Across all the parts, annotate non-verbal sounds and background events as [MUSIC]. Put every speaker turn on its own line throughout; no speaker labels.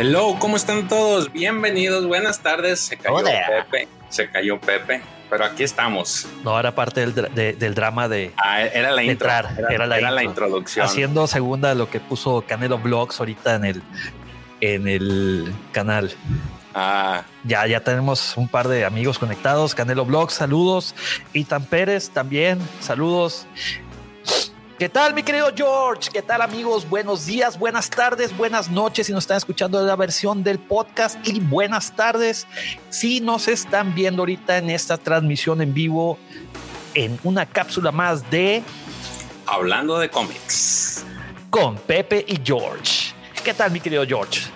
Hello, ¿cómo están todos? Bienvenidos, buenas tardes. Se cayó Pepe, se cayó Pepe, pero aquí estamos.
No, era parte del, del drama de,
ah, era la
entrar, era, la, introducción. Haciendo segunda lo que puso Canelo Vlogs ahorita en el, en el canal. Ah. Ya, ya tenemos un par de amigos conectados. Canelo Vlogs, saludos. Itan Pérez también, saludos. ¿Qué tal, mi querido George? ¿Qué tal, amigos? Buenos días, buenas tardes, buenas noches. Si nos están escuchando la versión del podcast y buenas tardes. Si nos están viendo ahorita en esta transmisión en vivo, en una cápsula más de
Hablando de cómics
con Pepe y George. ¿Qué tal, mi querido George?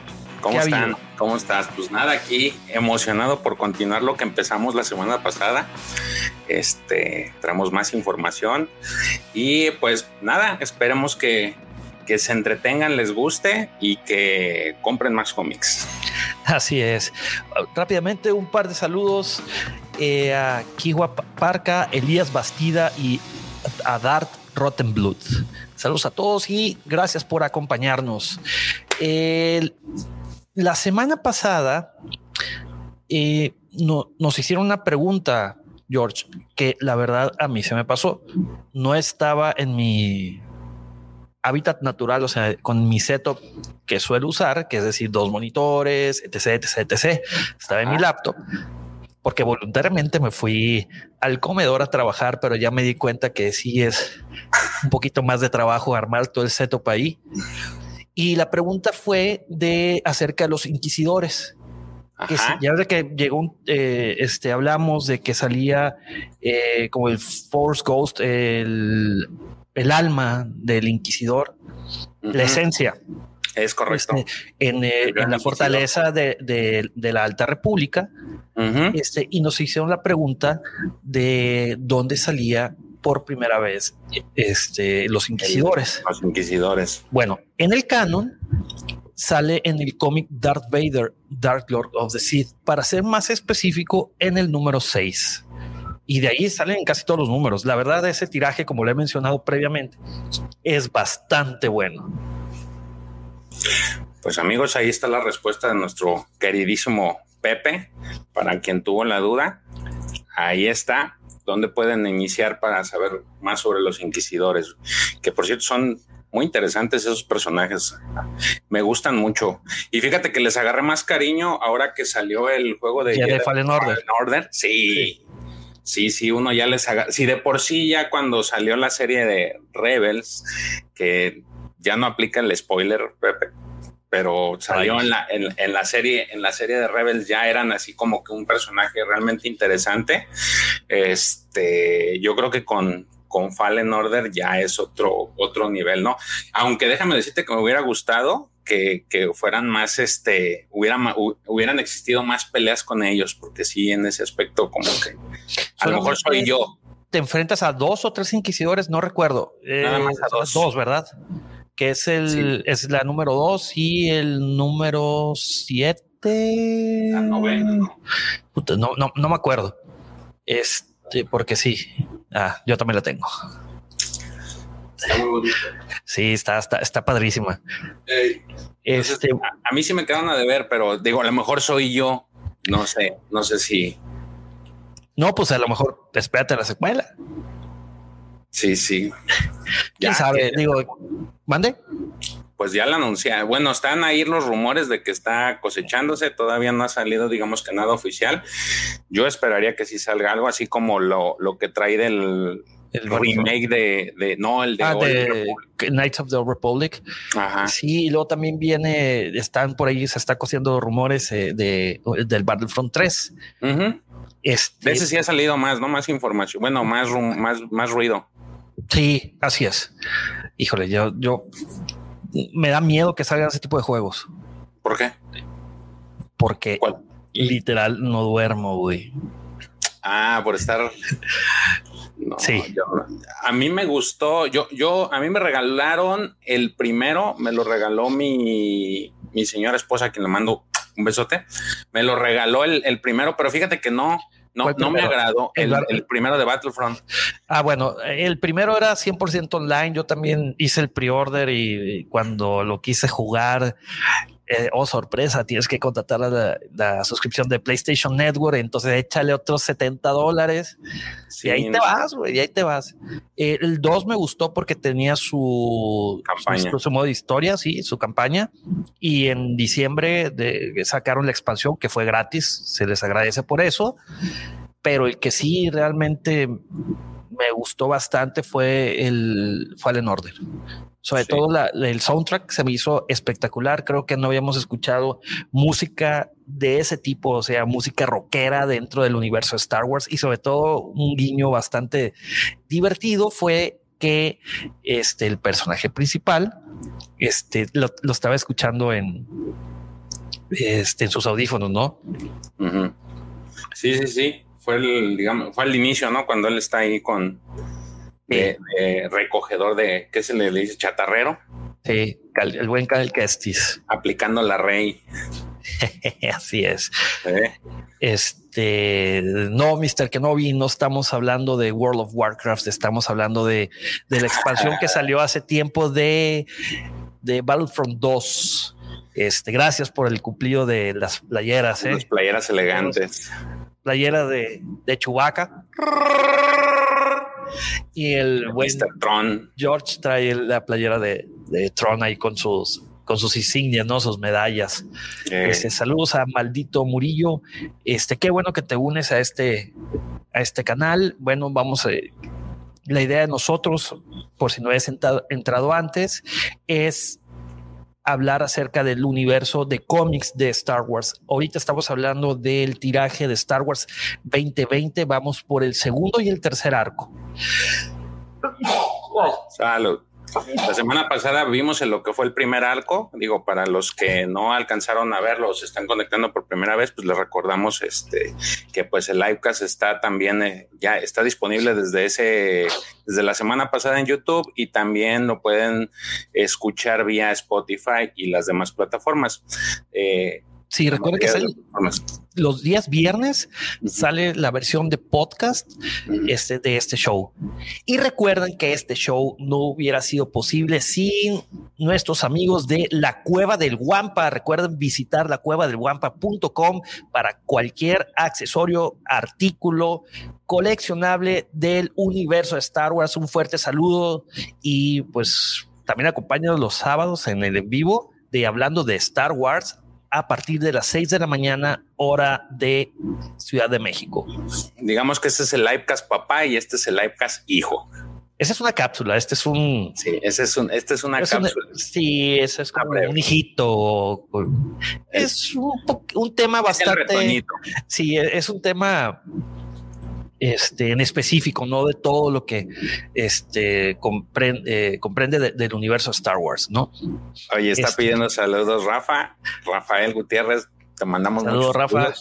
¿Cómo están? ¿Cómo estás? Pues nada, aquí emocionado por continuar lo que empezamos la semana pasada. Este, traemos más información y pues nada, esperemos que, se entretengan, les guste y que compren más cómics.
Así es. Rápidamente un par de saludos eh, a Kiwa Parca, Elías Bastida y a Dart Rottenblut. Saludos a todos y gracias por acompañarnos. El, la semana pasada eh, no, nos hicieron una pregunta, George, que la verdad a mí se me pasó. No estaba en mi hábitat natural, o sea, con mi setup que suelo usar, que es decir, dos monitores, etc, etc, etc. Estaba en mi laptop porque voluntariamente me fui al comedor a trabajar, pero ya me di cuenta que sí es un poquito más de trabajo armar todo el setup ahí. Y la pregunta fue de acerca de los inquisidores. Que ya desde que llegó, eh, este, hablamos de que salía eh, como el Force Ghost, el, el alma del inquisidor, la esencia.
Es correcto.
Este, en, eh, en, la fortaleza de, de, de, la Alta República. este, y nos hicieron la pregunta de dónde salía por primera vez este, los inquisidores.
Los inquisidores.
Bueno, en el canon sale en el cómic Darth Vader, Dark Lord of the Sith, para ser más específico en el número 6. Y de ahí salen casi todos los números. La verdad, ese tiraje, como le he mencionado previamente, es bastante bueno.
Pues amigos, ahí está la respuesta de nuestro queridísimo Pepe, para quien tuvo la duda. Ahí está dónde pueden iniciar para saber más sobre los inquisidores, que por cierto son muy interesantes esos personajes. Me gustan mucho. Y fíjate que les agarré más cariño ahora que salió el juego de,
Jedi Fallen Order.
Sí. sí. Sí, uno ya les agarra. Si de por sí ya cuando salió la serie de Rebels, que ya no aplica el spoiler, Pepe, pero salió en la, en, la serie, en la serie de Rebels ya eran así como que un personaje realmente interesante. Este, yo creo que con, con Fallen Order ya es otro, otro nivel, ¿no? Aunque déjame decirte que me hubiera gustado que, fueran más, este, hubieran, hubieran existido más peleas con ellos, porque sí, en ese aspecto como que a lo mejor soy yo.
Te enfrentas a dos o tres inquisidores, no recuerdo. Nada más a dos. Dos, ¿verdad? Que es el es la número 2 y el número 7.
La novena.
No, no, no me acuerdo. Este, porque sí. Ah, yo también la tengo.
Está muy bonita.
Sí, está, está, está padrísima.
este, a, a, mí sí me quedan a deber, pero digo, a lo mejor soy yo. No sé, no sé si.
No, pues a lo mejor espérate la secuela.
Sí, sí. [LAUGHS]
Ya sabe, digo, mande.
Pues ya la anuncia. Bueno, están ahí los rumores de que está cosechándose. Todavía no ha salido, digamos que nada oficial. Yo esperaría que sí salga algo así como lo, lo que trae del el remake de, no, el de,
ah, Knights of the Republic. Ajá. Sí, y luego también viene, están por ahí, se está cosiendo rumores eh, de, del Battlefront 3.
este, de ese sí ha salido más, ¿no? Más información. Bueno, más, más, más ruido.
Sí, así es. Híjole, yo, yo me da miedo que salgan ese tipo de juegos.
¿Por qué?
Porque literal no duermo, güey.
Ah, por estar. [LAUGHS] sí. a mí me gustó. Yo, yo, a mí me regalaron el primero, me lo regaló mi, mi señora esposa, quien le mando un besote. Me lo regaló el, el primero, pero fíjate que no, no, no me agradó el, primero de Battlefront.
Ah, bueno, el primero era 100% online. Yo también hice el pre-order y cuando lo quise jugar, eh, oh sorpresa, tienes que contratar la, suscripción de PlayStation Network, entonces échale otros 70 dólares. Y ahí te vas, güey, y ahí te vas. Eh, el 2 me gustó porque tenía su campaña, su, modo de historia, sí, su campaña, y en diciembre de, sacaron la expansión que fue gratis, se les agradece por eso, pero el que sí realmente me gustó bastante fue el Fallen Order. Sobre todo el soundtrack se me hizo espectacular. Creo que no habíamos escuchado música de ese tipo, o sea, música rockera dentro del universo de Star Wars y sobre todo un guiño bastante divertido fue que este el personaje principal este lo, estaba escuchando en este en sus audífonos, ¿no?
Sí, sí, sí. Fue el, digamos, fue al inicio, ¿no? Cuando él está ahí con de, recogedor de, ¿qué se le dice? Chatarrero.
Sí, el buen Cal Kestis.
Aplicando la rey. [LAUGHS]
Así es. Este, no, Mr. Kenobi, no estamos hablando de World of Warcraft, estamos hablando de, de la expansión que salió hace tiempo de, de Battlefront 2. Este, gracias por el cumplido de las playeras. ¿eh?
Las playeras elegantes.
Playera de, de Chewbacca. Y el buen
Tron.
George trae la playera de, Tron ahí con sus con sus insignias, ¿no? Sus medallas. Este, saludos a Maldito Murillo. Este, qué bueno que te unes a este, a este canal. Bueno, vamos a, la idea de nosotros, por si no hayas entrado antes, es hablar acerca del universo de cómics de Star Wars. Ahorita estamos hablando del tiraje de Star Wars 2020. Vamos por el segundo y el tercer arco.
Salud. La semana pasada vimos en lo que fue el primer arco. Digo, para los que no alcanzaron a verlo, se están conectando por primera vez, pues les recordamos este, que pues el livecast está también, eh, ya está disponible desde ese, desde la semana pasada en YouTube y también lo pueden escuchar vía Spotify y las demás plataformas.
Eh, Sí, recuerden que los días viernes sale la versión de podcast este, de este show. Y recuerden que este show no hubiera sido posible sin nuestros amigos de la Cueva del Guampa. Recuerden visitar la cueva del guampa.com para cualquier accesorio, artículo coleccionable del universo de Star Wars. Un fuerte saludo y pues también acompáñanos los sábados en el en vivo de hablando de Star Wars a partir de las 6 de la mañana, hora de Ciudad de México.
Digamos que este es el livecast papá y este es el livecast hijo.
Esa es una cápsula, este es un...
Sí, ese es un, este es una cápsula.
sí, ese es como un hijito. Es un, un tema bastante... Sí, es un tema este, en específico, no de todo lo que este, comprende, eh, comprende del universo Star Wars, ¿no?
Oye, está este, pidiendo saludos Rafa, Rafael Gutiérrez, te mandamos
saludos, Rafa.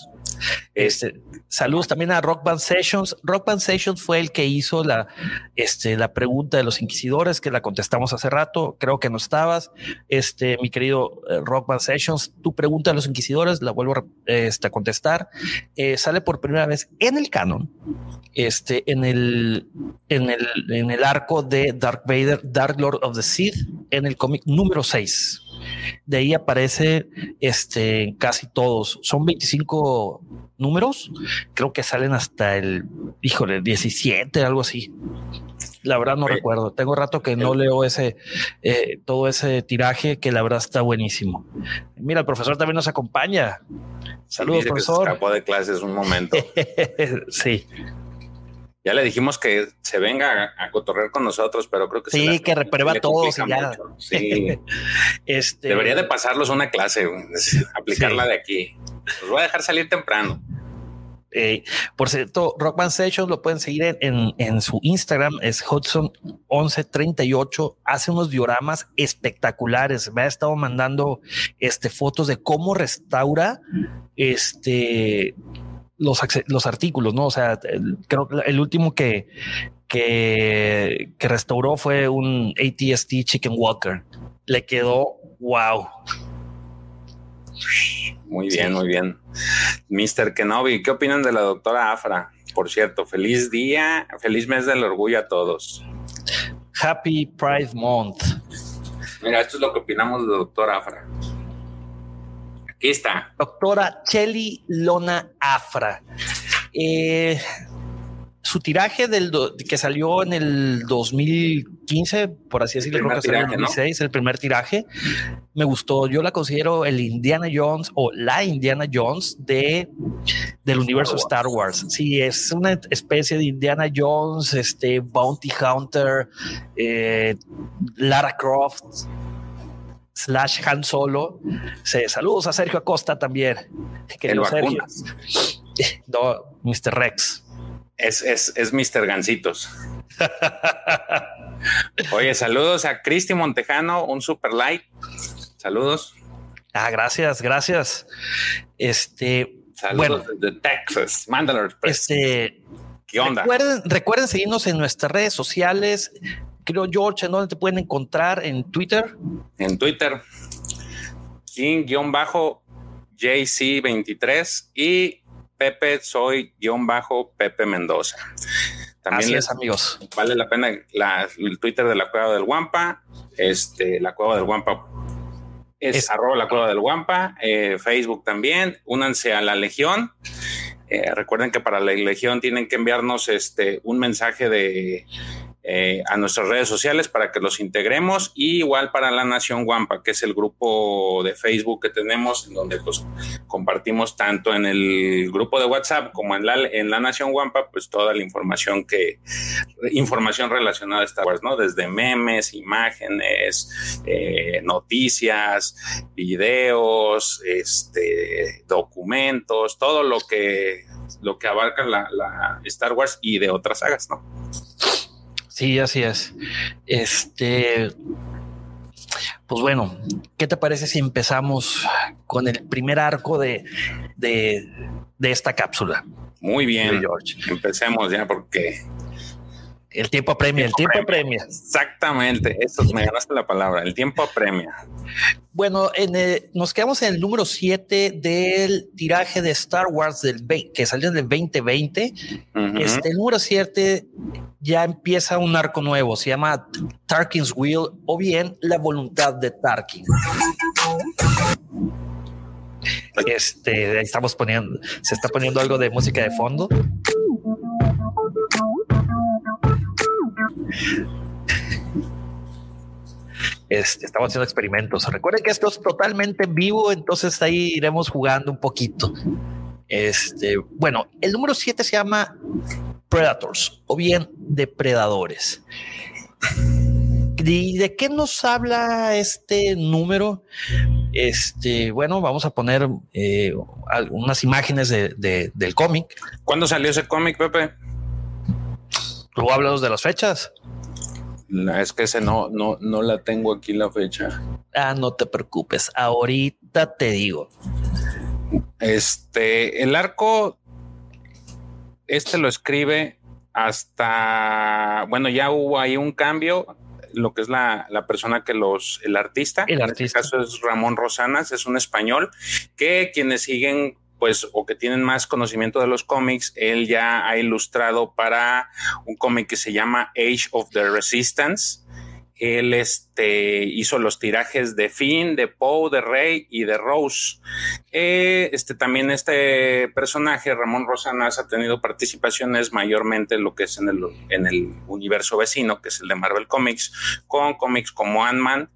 Este, saludos también a Rock Band Sessions. Rock Band Sessions fue el que hizo la, este, la pregunta de los inquisidores, que la contestamos hace rato. Creo que no estabas. Este, mi querido eh, Rock Band Sessions, tu pregunta de los inquisidores la vuelvo este, a contestar. Eh, sale por primera vez en el canon, este, en el arco de Dark Vader, Dark Lord of the Sith, en el cómic número 6. De ahí aparece este, casi todos. Son 25 números. Creo que salen hasta el, híjole, 17, algo así. La verdad no recuerdo. Tengo rato que no leo ese eh, todo ese tiraje que la verdad está buenísimo. Mira, el profesor también nos acompaña. Saludos, profesor.
Se de clases un momento. [LAUGHS]
sí.
Ya le dijimos que se venga a, cotorrear con nosotros, pero creo que
sí, que reprueba a ya.
Sí. [LAUGHS] este... Debería de pasarlos una clase, aplicarla de aquí. Los voy a dejar salir temprano.
Eh, por cierto, Rockman Sessions lo pueden seguir en, su Instagram, es Hudson1138. Hace unos dioramas espectaculares. Me ha estado mandando este, fotos de cómo restaura este los, los artículos, ¿no? O sea, creo que el último que, que restauró fue un ATST Chicken Walker. Le quedó wow.
Muy bien, muy bien. Mr. Kenobi, ¿qué opinan de la doctora Afra? Por cierto, feliz día, feliz mes del orgullo a todos.
Happy Pride Month.
Mira, esto es lo que opinamos de la doctora Afra. Aquí está.
Doctora Chelly Lona Afra. Eh, su tiraje del que salió en el 2015, por así decirlo, creo que en el 2016, el primer tiraje, me gustó. Yo la considero el Indiana Jones o la Indiana Jones de del universo Star Wars. Sí, es una especie de Indiana Jones, este Bounty Hunter, eh, Lara Croft slash Han Solo. saludos a Sergio Acosta también. Que el. [LAUGHS] No, Mr. Rex.
Es, es, es Mr. Gancitos. [LAUGHS] Oye, saludos a Cristi Montejano, un super like. Saludos.
Ah, gracias, gracias. Este,
saludos de Texas, Mandalore.
Este, ¿qué onda? Recuerden, recuerden seguirnos en nuestras redes sociales. Creo, George, ¿en dónde te pueden encontrar? ¿En Twitter?
En Twitter, King-JC23 y Pepe, soy guion bajo Pepe Mendoza.
También Así amigos.
Vale la pena el Twitter de la Cueva del Guampa, este, la Cueva del Guampa es, arroba la Cueva del Guampa, eh, Facebook también, únanse a la Legión. Eh, recuerden que para la Legión tienen que enviarnos este, un mensaje de eh, a nuestras redes sociales para que los integremos y igual para la Nación Guampa, que es el grupo de Facebook que tenemos, en donde pues compartimos tanto en el grupo de WhatsApp como en la, en la Nación Guampa, pues toda la información que, información relacionada a Star Wars, ¿no? Desde memes, imágenes, eh, noticias, videos, este, documentos, todo lo que, lo que abarca la, la Star Wars y de otras sagas, ¿no?
Sí, así es. Este, pues bueno, ¿qué te parece si empezamos con el primer arco de, de, de esta cápsula?
Muy bien, George. Empecemos ya porque
el tiempo apremia, el tiempo apremia.
Exactamente, eso me ganaste la palabra, el tiempo apremia.
Bueno, nos quedamos en el número 7 del tiraje de Star Wars del que salió en el 2020. Este el número 7 ya empieza un arco nuevo, se llama Tarkin's Will o bien La voluntad de Tarkin. Este, estamos poniendo, se está poniendo algo de música de fondo. Este, estamos haciendo experimentos. Recuerden que esto es totalmente vivo, entonces ahí iremos jugando un poquito. Este, bueno, el número 7 se llama Predators o bien Depredadores. ¿Y de qué nos habla este número? Este, bueno, vamos a poner eh, algunas imágenes del cómic.
¿Cuándo salió ese cómic, Pepe?
¿Tú hablas de las fechas?
es que ese no, no, no la tengo aquí la fecha.
Ah, no te preocupes. Ahorita te digo.
Este, el arco, este lo escribe hasta, bueno, ya hubo ahí un cambio, lo que es la, la persona que los, el artista,
el artista. en este
caso es Ramón Rosanas, es un español, que quienes siguen pues, o que tienen más conocimiento de los cómics, él ya ha ilustrado para un cómic que se llama Age of the Resistance. Él hizo los tirajes de Finn, de Poe, de Rey y de Rose. Eh, este, también este personaje, Ramón Rosanas, ha tenido participaciones mayormente en lo que es en el, en el universo vecino, que es el de Marvel Comics, con cómics como Ant-Man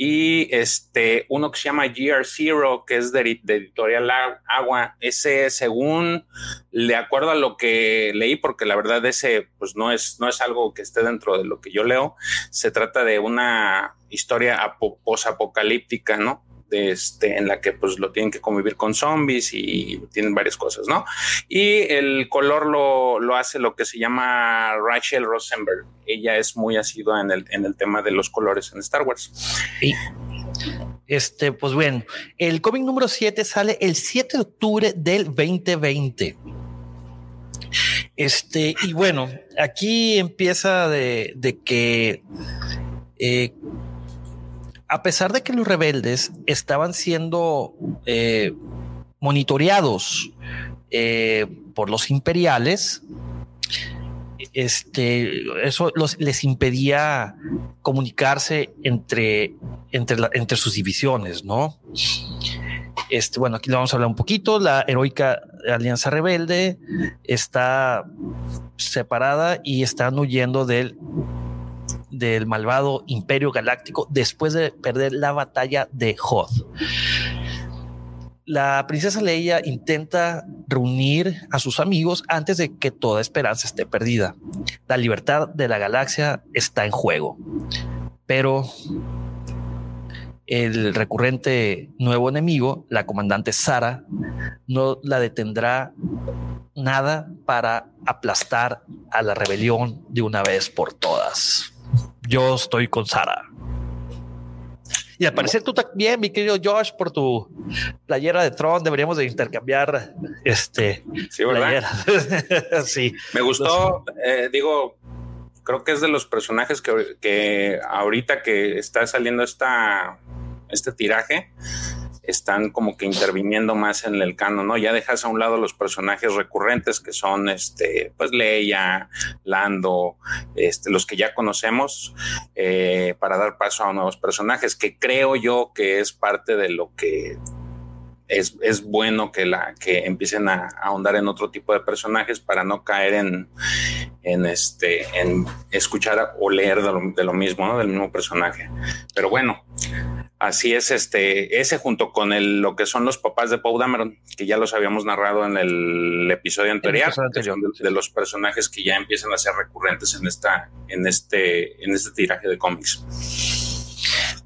y este, uno que se llama GR Zero, que es de, editorial Agua. Ese, según le acuerdo a lo que leí, porque la verdad ese pues no es, no es algo que esté dentro de lo que yo leo, se trata de una historia posapocalíptica, ¿no? este, en la que pues lo tienen que convivir con zombies y tienen varias cosas, ¿no? Y el color lo, lo hace lo que se llama Rachel Rosenberg. Ella es muy asidua en el, en el tema de los colores en Star Wars.
Y este, pues bueno, el cómic número 7 sale el 7 de octubre del 2020. Este, y bueno, aquí empieza de, de que eh, a pesar de que los rebeldes estaban siendo eh, monitoreados eh, por los imperiales, este, eso les impedía comunicarse entre, entre, entre sus divisiones, ¿no? Este, bueno, aquí le vamos a hablar un poquito. La heroica Alianza Rebelde está separada y están huyendo del del malvado Imperio Galáctico después de perder la batalla de Hoth. La princesa Leia intenta reunir a sus amigos antes de que toda esperanza esté perdida. La libertad de la galaxia está en juego. Pero el recurrente nuevo enemigo, la comandante Sara, no la detendrá nada para aplastar a la rebelión de una vez por todas. Yo estoy con Sara. Y al parecer tú también, mi querido Josh, por tu playera de Tron, deberíamos de intercambiar este
sí, [LAUGHS] sí. Me gustó, eh, digo, creo que es de los personajes que, que ahorita que está saliendo esta, este tiraje, están como que interviniendo más en el canon, ¿no? Ya dejas a un lado los personajes recurrentes que son, este, pues Leia, Lando, este, los que ya conocemos, eh, para dar paso a nuevos personajes, que creo yo que es parte de lo que es, es, bueno que, la, que empiecen a, ahondar en otro tipo de personajes para no caer en, en, este, en escuchar o leer de lo, de lo mismo, ¿no? del mismo personaje. Pero bueno, Así es, este, ese junto con el, lo que son los papás de Paul Dameron, que ya los habíamos narrado en el episodio anterior, de, los personajes que ya empiezan a ser recurrentes en esta, en este, en este tiraje de cómics.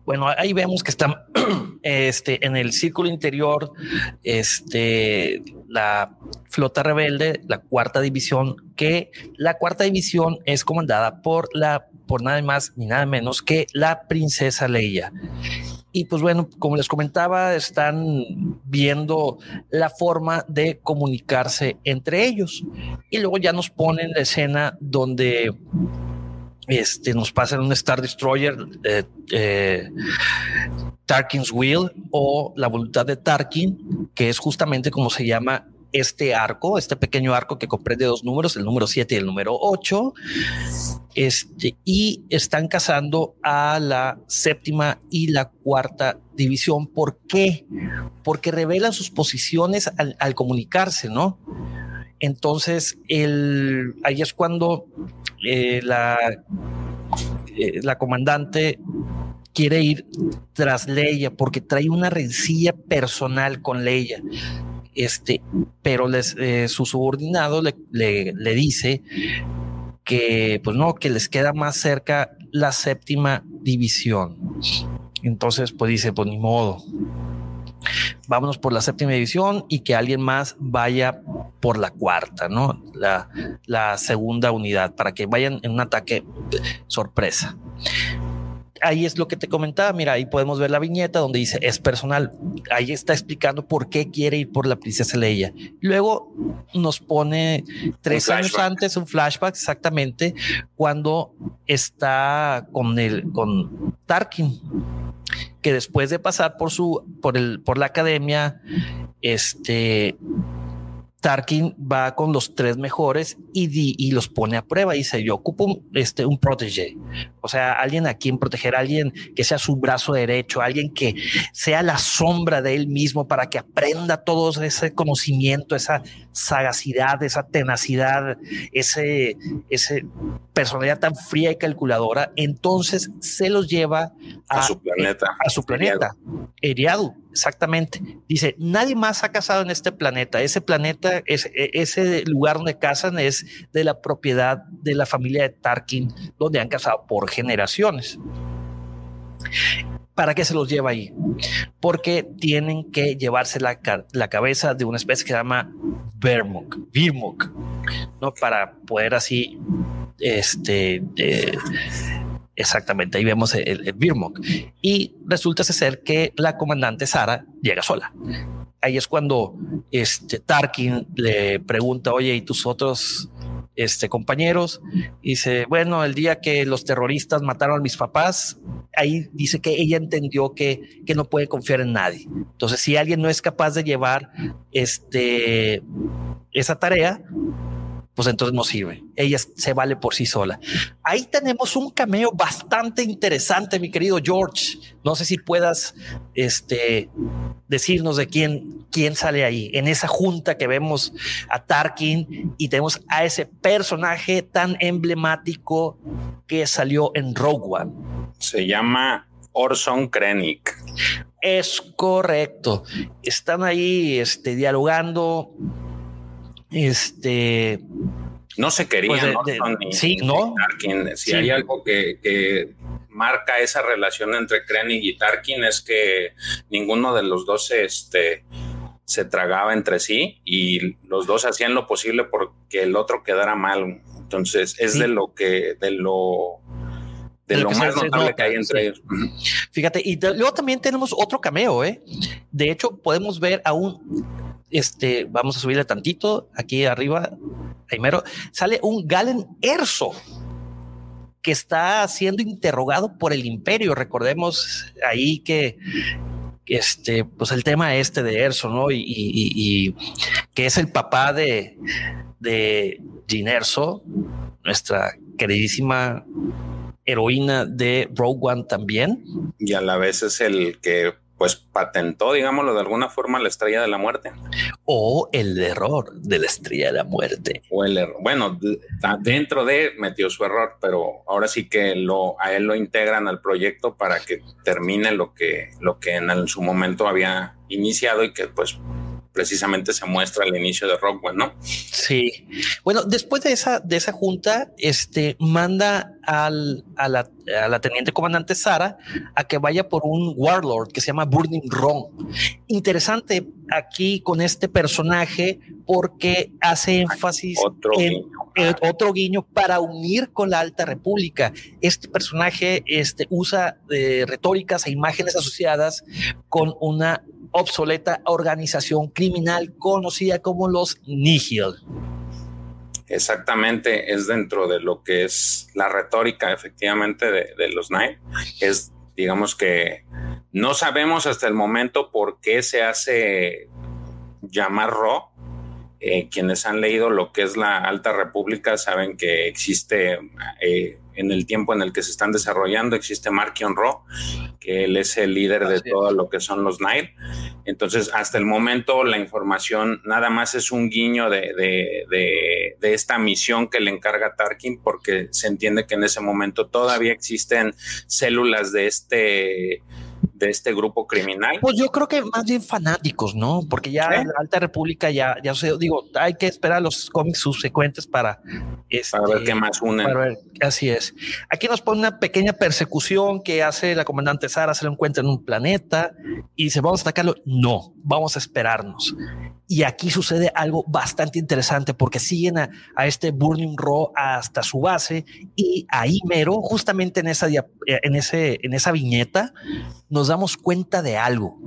Bueno, ahí vemos que están [CLEARS THROAT] este, en el círculo interior, este, la flota rebelde, la cuarta división, que la cuarta división es comandada por la, por nada más ni nada menos que la princesa Leia. Y pues bueno, como les comentaba, están viendo la forma de comunicarse entre ellos. Y luego ya nos ponen la escena donde este, nos pasan un Star Destroyer, eh, eh, Tarkin's Will o la voluntad de Tarkin, que es justamente como se llama este arco, este pequeño arco que comprende dos números, el número 7 y el número 8, este, y están cazando a la séptima y la cuarta división. ¿Por qué? Porque revelan sus posiciones al, comunicarse, ¿no? Entonces, el, ahí es cuando eh, la, eh, la comandante quiere ir tras Leia porque trae una rencilla personal con Leia este, pero les, eh, su subordinado le, le, dice que, pues no, que les queda más cerca la séptima división. Entonces, pues dice, pues ni modo. Vámonos por la séptima división y que alguien más vaya por la cuarta, ¿no? La, la segunda unidad, para que vayan en un ataque sorpresa ahí es lo que te comentaba. Mira, ahí podemos ver la viñeta donde dice es personal. Ahí está explicando por qué quiere ir por la princesa Leia. Luego nos pone tres años antes un flashback exactamente cuando está con el con Tarkin que después de pasar por su por el por la academia este Tarkin va con los tres mejores y, y los pone a prueba. Y dice, yo ocupo un, este, un protege. O sea, alguien a quien proteger, alguien que sea su brazo derecho, alguien que sea la sombra de él mismo para que aprenda todo ese conocimiento, esa sagacidad, esa tenacidad, ese, ese personalidad tan fría y calculadora. Entonces se los lleva
a, su planeta.
A su planeta. Eriadu Exactamente. Dice, nadie más ha casado en este planeta. Ese planeta, es, e, ese lugar donde casan es de la propiedad de la familia de Tarkin, donde han casado por generaciones. ¿Para qué se los lleva ahí? Porque tienen que llevarse la, la cabeza de una especie que se llama Virmuk, ¿no? Para poder así, este, eh, Exactamente, ahí vemos el, el. Y resulta ser que la comandante Sara llega sola. Ahí es cuando este Tarkin le pregunta, oye, ¿y tus otros este, compañeros? dice, bueno, el día que los terroristas mataron a mis papás, ahí dice que ella entendió que, que no puede confiar en nadie. Entonces, si alguien no es capaz de llevar este, esa tarea, pues entonces no sirve. Ella se vale por sí sola. Ahí tenemos un cameo bastante interesante, mi querido George. No sé si puedas este, decirnos de quién, quién sale ahí. En esa junta que vemos a Tarkin y tenemos a ese personaje tan emblemático que salió en Rogue One.
Se llama Orson Krennic.
Es correcto. Están ahí este, dialogando este.
No se querían,
pues sí, ¿no?
Si hay algo que, marca esa relación entre Krennic y Tarkin es que ninguno de los dos este, se tragaba entre sí y los dos hacían lo posible porque el otro quedara mal. Entonces es de lo que, de lo de, lo, más notable que hay entre ellos.
Fíjate, y luego también tenemos otro cameo, ¿eh? De hecho, podemos ver a un este, vamos a subirle tantito aquí arriba, primero, sale un Galen Erso que está siendo interrogado por el imperio. Recordemos ahí que este, pues el tema este de Erso, ¿no? Y, que es el papá de, de Gin Erso, nuestra queridísima heroína de Rogue One también.
Y a la vez es el que pues patentó, digámoslo de alguna forma, la estrella de la muerte.
O el error de la estrella de la muerte.
O el error. Bueno, dentro de metió su error, pero ahora sí que lo, a él lo integran al proyecto para que termine lo que, lo que en su momento había iniciado y que pues precisamente se muestra al inicio de Rockwell, ¿no?
Sí. Bueno, después de esa, de esa junta, este manda al, a, la, a la teniente comandante Sara a que vaya por un warlord que se llama Burning Ron. Interesante aquí con este personaje porque hace énfasis
otro
en
guiño.
otro guiño para unir con la Alta República. Este personaje este, usa eh, retóricas e imágenes asociadas con una obsoleta organización criminal conocida como los Nihil.
Exactamente, es dentro de lo que es la retórica efectivamente de, los Nine. Es, digamos que no sabemos hasta el momento por qué se hace llamar Ro. Eh, quienes han leído lo que es la Alta República saben que existe eh, en el tiempo en el que se están desarrollando. Existe Markion Ro, que él es el líder de todo lo que son los Nile. Entonces, hasta el momento, la información nada más es un guiño de, de, de, esta misión que le encarga Tarkin, porque se entiende que en ese momento todavía existen células de este de este grupo criminal?
Pues yo creo que más bien fanáticos, ¿no? Porque ya la Alta República ya, ya digo, hay que esperar los cómics subsecuentes para,
este, para ver qué más unen.
así es. Aquí nos pone una pequeña persecución que hace la comandante Sara, se lo encuentra en un planeta y dice, vamos a atacarlo. No, vamos a esperarnos. Y aquí sucede algo bastante interesante porque siguen a, este Burning Raw hasta su base y ahí mero, justamente en esa, en ese, en esa viñeta, nos damos cuenta de algo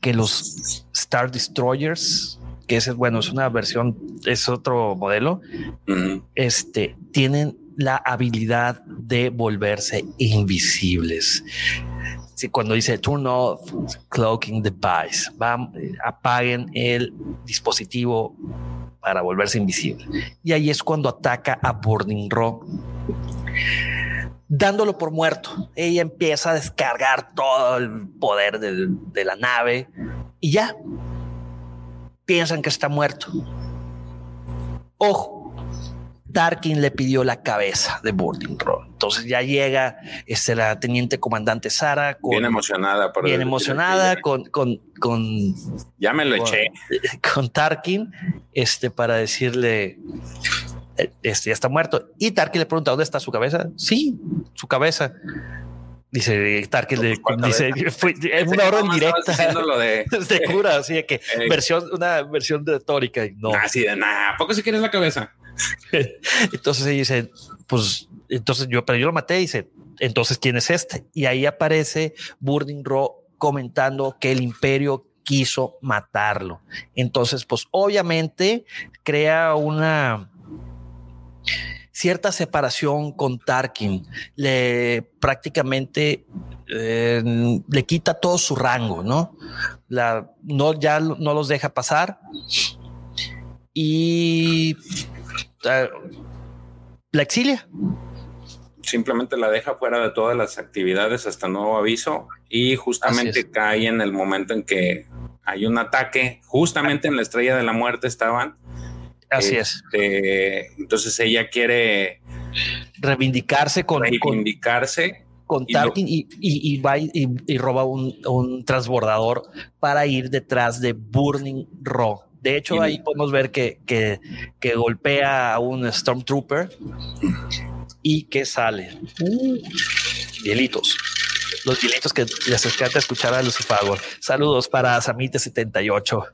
que los Star Destroyers, que es bueno, es una versión, es otro modelo, este tienen la habilidad de volverse invisibles cuando dice turn off cloaking device, apaguen el dispositivo para volverse invisible. Y ahí es cuando ataca a Burning Raw dándolo por muerto. Ella empieza a descargar todo el poder de la nave y ya piensan que está muerto. Ojo, Tarkin le pidió la cabeza de Boarding Roll. Entonces ya llega este, la teniente comandante Sara.
bien emocionada.
Por bien emocionada con, con, con,
Ya me lo eché. [LAUGHS]
Con Tarkin, este, para decirle, eh, este ya está muerto. Y Tarkin le pregunta, ¿dónde está su cabeza? Sí, su cabeza. Dice Tarkin, le, dice, es [LAUGHS] una orden directa.
Lo de, [LAUGHS]
de cura, así que eh, versión, una versión retórica. No,
así de nada. ¿Poco si quieres la cabeza? [LAUGHS]
entonces ella dice, pues, entonces yo, pero yo lo maté, dice, entonces, ¿quién es este? Y ahí aparece Burning Raw comentando que el imperio quiso matarlo. Entonces, pues obviamente crea una cierta separación con Tarkin. Le prácticamente eh, le quita todo su rango, ¿no? La, no ya no los deja pasar y la exilia.
Simplemente la deja fuera de todas las actividades hasta nuevo aviso y justamente cae en el momento en que hay un ataque, justamente en la estrella de la muerte estaban.
Así es.
Este, entonces ella quiere
reivindicarse con
reivindicarse
con Tarkin y, y, va y, roba un, transbordador para ir detrás de Burning Raw. De hecho, ahí podemos ver que, que, que, golpea a un Stormtrooper y que sale. Uh, hielitos. Los hielitos que les encanta escuchar a Lucifagor. Saludos para Samite78.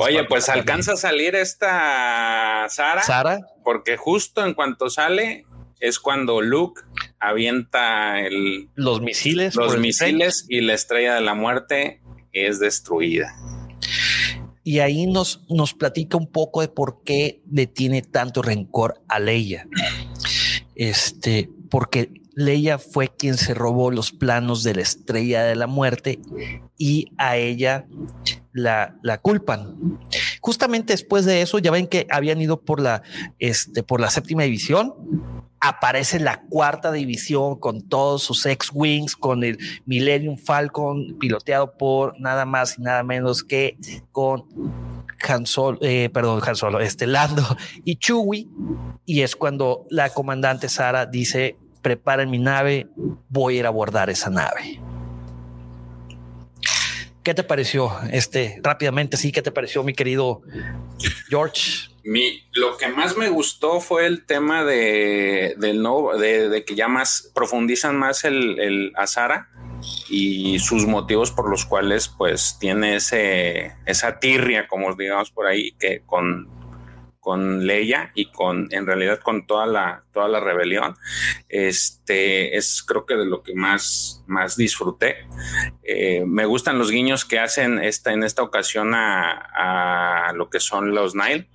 Oye, pues alcanza a salir esta Sara.
Sara.
Porque justo en cuanto sale es cuando Luke avienta el,
los misiles,
los misiles y la estrella de la muerte es destruida.
Y ahí nos, nos platica un poco de por qué le tiene tanto rencor a Leia. Este, porque Leia fue quien se robó los planos de la estrella de la muerte y a ella la, la culpan. Justamente después de eso, ya ven que habían ido por la, este, por la séptima división. Aparece la cuarta división con todos sus ex-wings, con el Millennium Falcon piloteado por nada más y nada menos que con Han Solo, eh, perdón, Han Solo, este Lando y Chewie. Y es cuando la comandante Sara dice: Preparen mi nave, voy a ir a abordar esa nave. ¿Qué te pareció este rápidamente? Sí, ¿qué te pareció, mi querido George?
Lo que más me gustó fue el tema de, del no, de, que ya más profundizan más el, el a Sara y sus motivos por los cuales pues tiene ese, esa tirria, como digamos por ahí, que con con Leia y con, en realidad, con toda la, toda la rebelión. Este es, creo que de lo que más, más disfruté. Eh, me gustan los guiños que hacen esta, en esta ocasión a, lo que son los Nile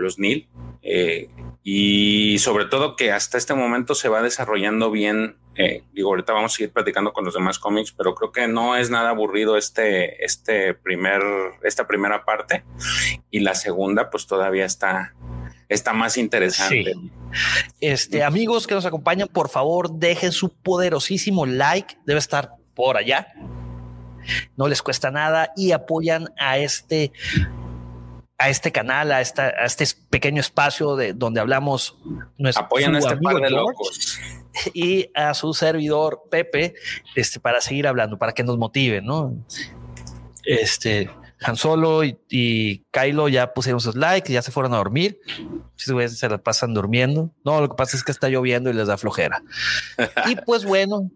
los Nil. Eh, y sobre todo que hasta este momento se va desarrollando bien eh, digo, ahorita vamos a seguir platicando con los demás cómics, pero creo que no es nada aburrido este, este primer, esta primera parte. Y la segunda, pues todavía está, está más interesante.
Este, amigos que nos acompañan, por favor, dejen su poderosísimo like. Debe estar por allá. No les cuesta nada y apoyan a este a este canal, a, esta, a este pequeño espacio de donde hablamos.
Apoyan a este par de locos [LAUGHS]
y a su servidor Pepe este, para seguir hablando, para que nos motive, ¿no? Este, Han Solo y, y Kylo ya pusieron sus likes, ya se fueron a dormir. Si se la pasan durmiendo. No, lo que pasa es que está lloviendo y les da flojera. [LAUGHS] y pues bueno,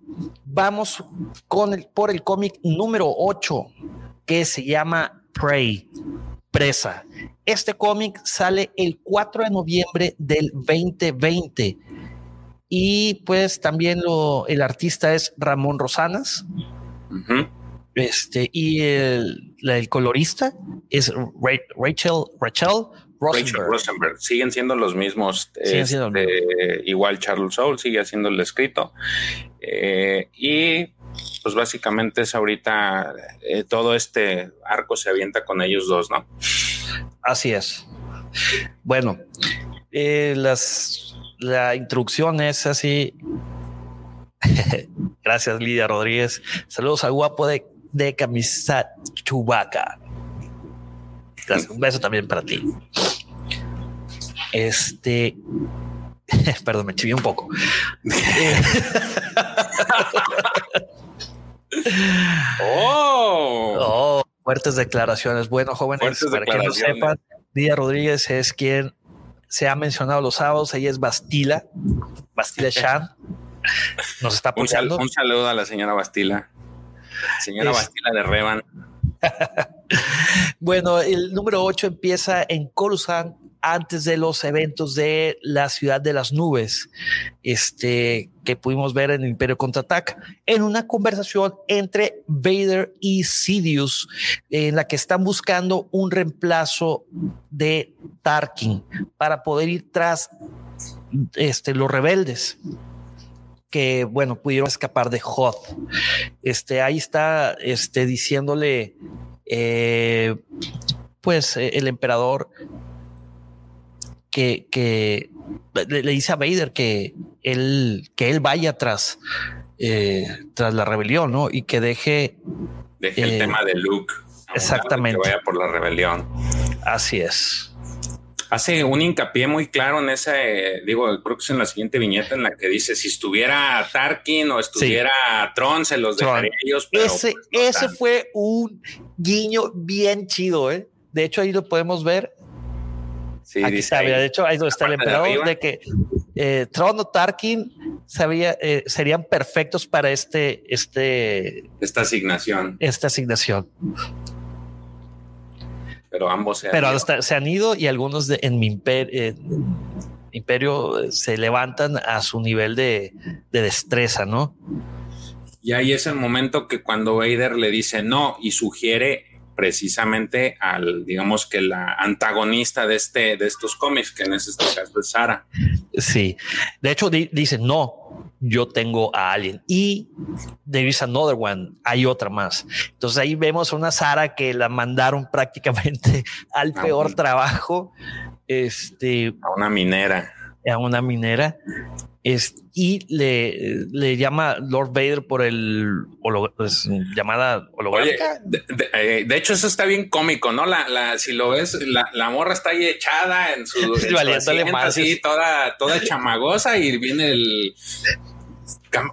vamos con el, por el cómic número 8 que se llama Prey. Presa. Este cómic sale el 4 de noviembre del 2020 y pues también lo, el artista es Ramón Rosanas. Este, y el, colorista es Rachel, Rachel
Rosenberg. Siguen siendo los mismos. Este, igual Charles Soule sigue haciendo el escrito. Eh, y pues básicamente es ahorita eh, todo este arco se avienta con ellos dos, ¿no?
Así es. Bueno, eh, las la introducción es así. [LAUGHS] Gracias, Lidia Rodríguez. Saludos al guapo de, de camisa chubaca. Un beso también para ti. Este, [LAUGHS] perdón, me chiví un poco. [LAUGHS]
oh.
oh. fuertes declaraciones. Bueno, jóvenes, para que no sepan, Lidia Rodríguez es quien se ha mencionado los sábados, ella es Bastila, Bastila Chan. [LAUGHS] Nos está
apoyando. Un, saludo a la señora Bastila. Señora Bastila de Revan. [LAUGHS]
bueno, el número 8 empieza en Coruscant, antes de los eventos de la ciudad de las nubes, este que pudimos ver en el Imperio Contraataca, en una conversación entre Vader y Sidious, en la que están buscando un reemplazo de Tarkin para poder ir tras este, los rebeldes que bueno pudieron escapar de Hoth. Este ahí está este diciéndole eh, pues eh, el emperador que, que le, dice a Vader que él, que él vaya tras, eh, tras la rebelión, ¿no? Y que deje...
Deje el tema de Luke.
Exactamente.
Que vaya por la rebelión.
Así es
hace un hincapié muy claro en ese, digo, creo que es en la siguiente viñeta en la que dice si estuviera Tarkin o estuviera Tron, se los dejaría ellos.
ese, pues ese fue un guiño bien chido, ¿eh? De hecho, ahí lo podemos ver. Sí, Aquí está, de hecho, ahí donde está el emperador de, que eh, Tron o Tarkin sabía, eh, serían perfectos para este, este,
esta asignación.
Esta asignación
pero ambos
se han pero ido. se han ido y algunos de, en mi imperio, eh, se levantan a su nivel de, destreza, ¿no?
Y ahí es el momento que cuando Vader le dice no y sugiere precisamente al, digamos que la antagonista de este, de estos cómics, que en este caso es Sara.
Sí, de hecho dice no, yo tengo a alguien y there is another one, hay otra más. Entonces ahí vemos a una Sara que la mandaron [LAUGHS] prácticamente al ah, peor trabajo. Este,
a una minera.
A una minera. Es, y le, le llama Lord Vader por el pues, llamada holográfica.
Eh, de, hecho, eso está bien cómico, ¿no? La, la, si lo ves, la, la morra está ahí echada en su, [LAUGHS] en así, toda, toda chamagosa, y viene el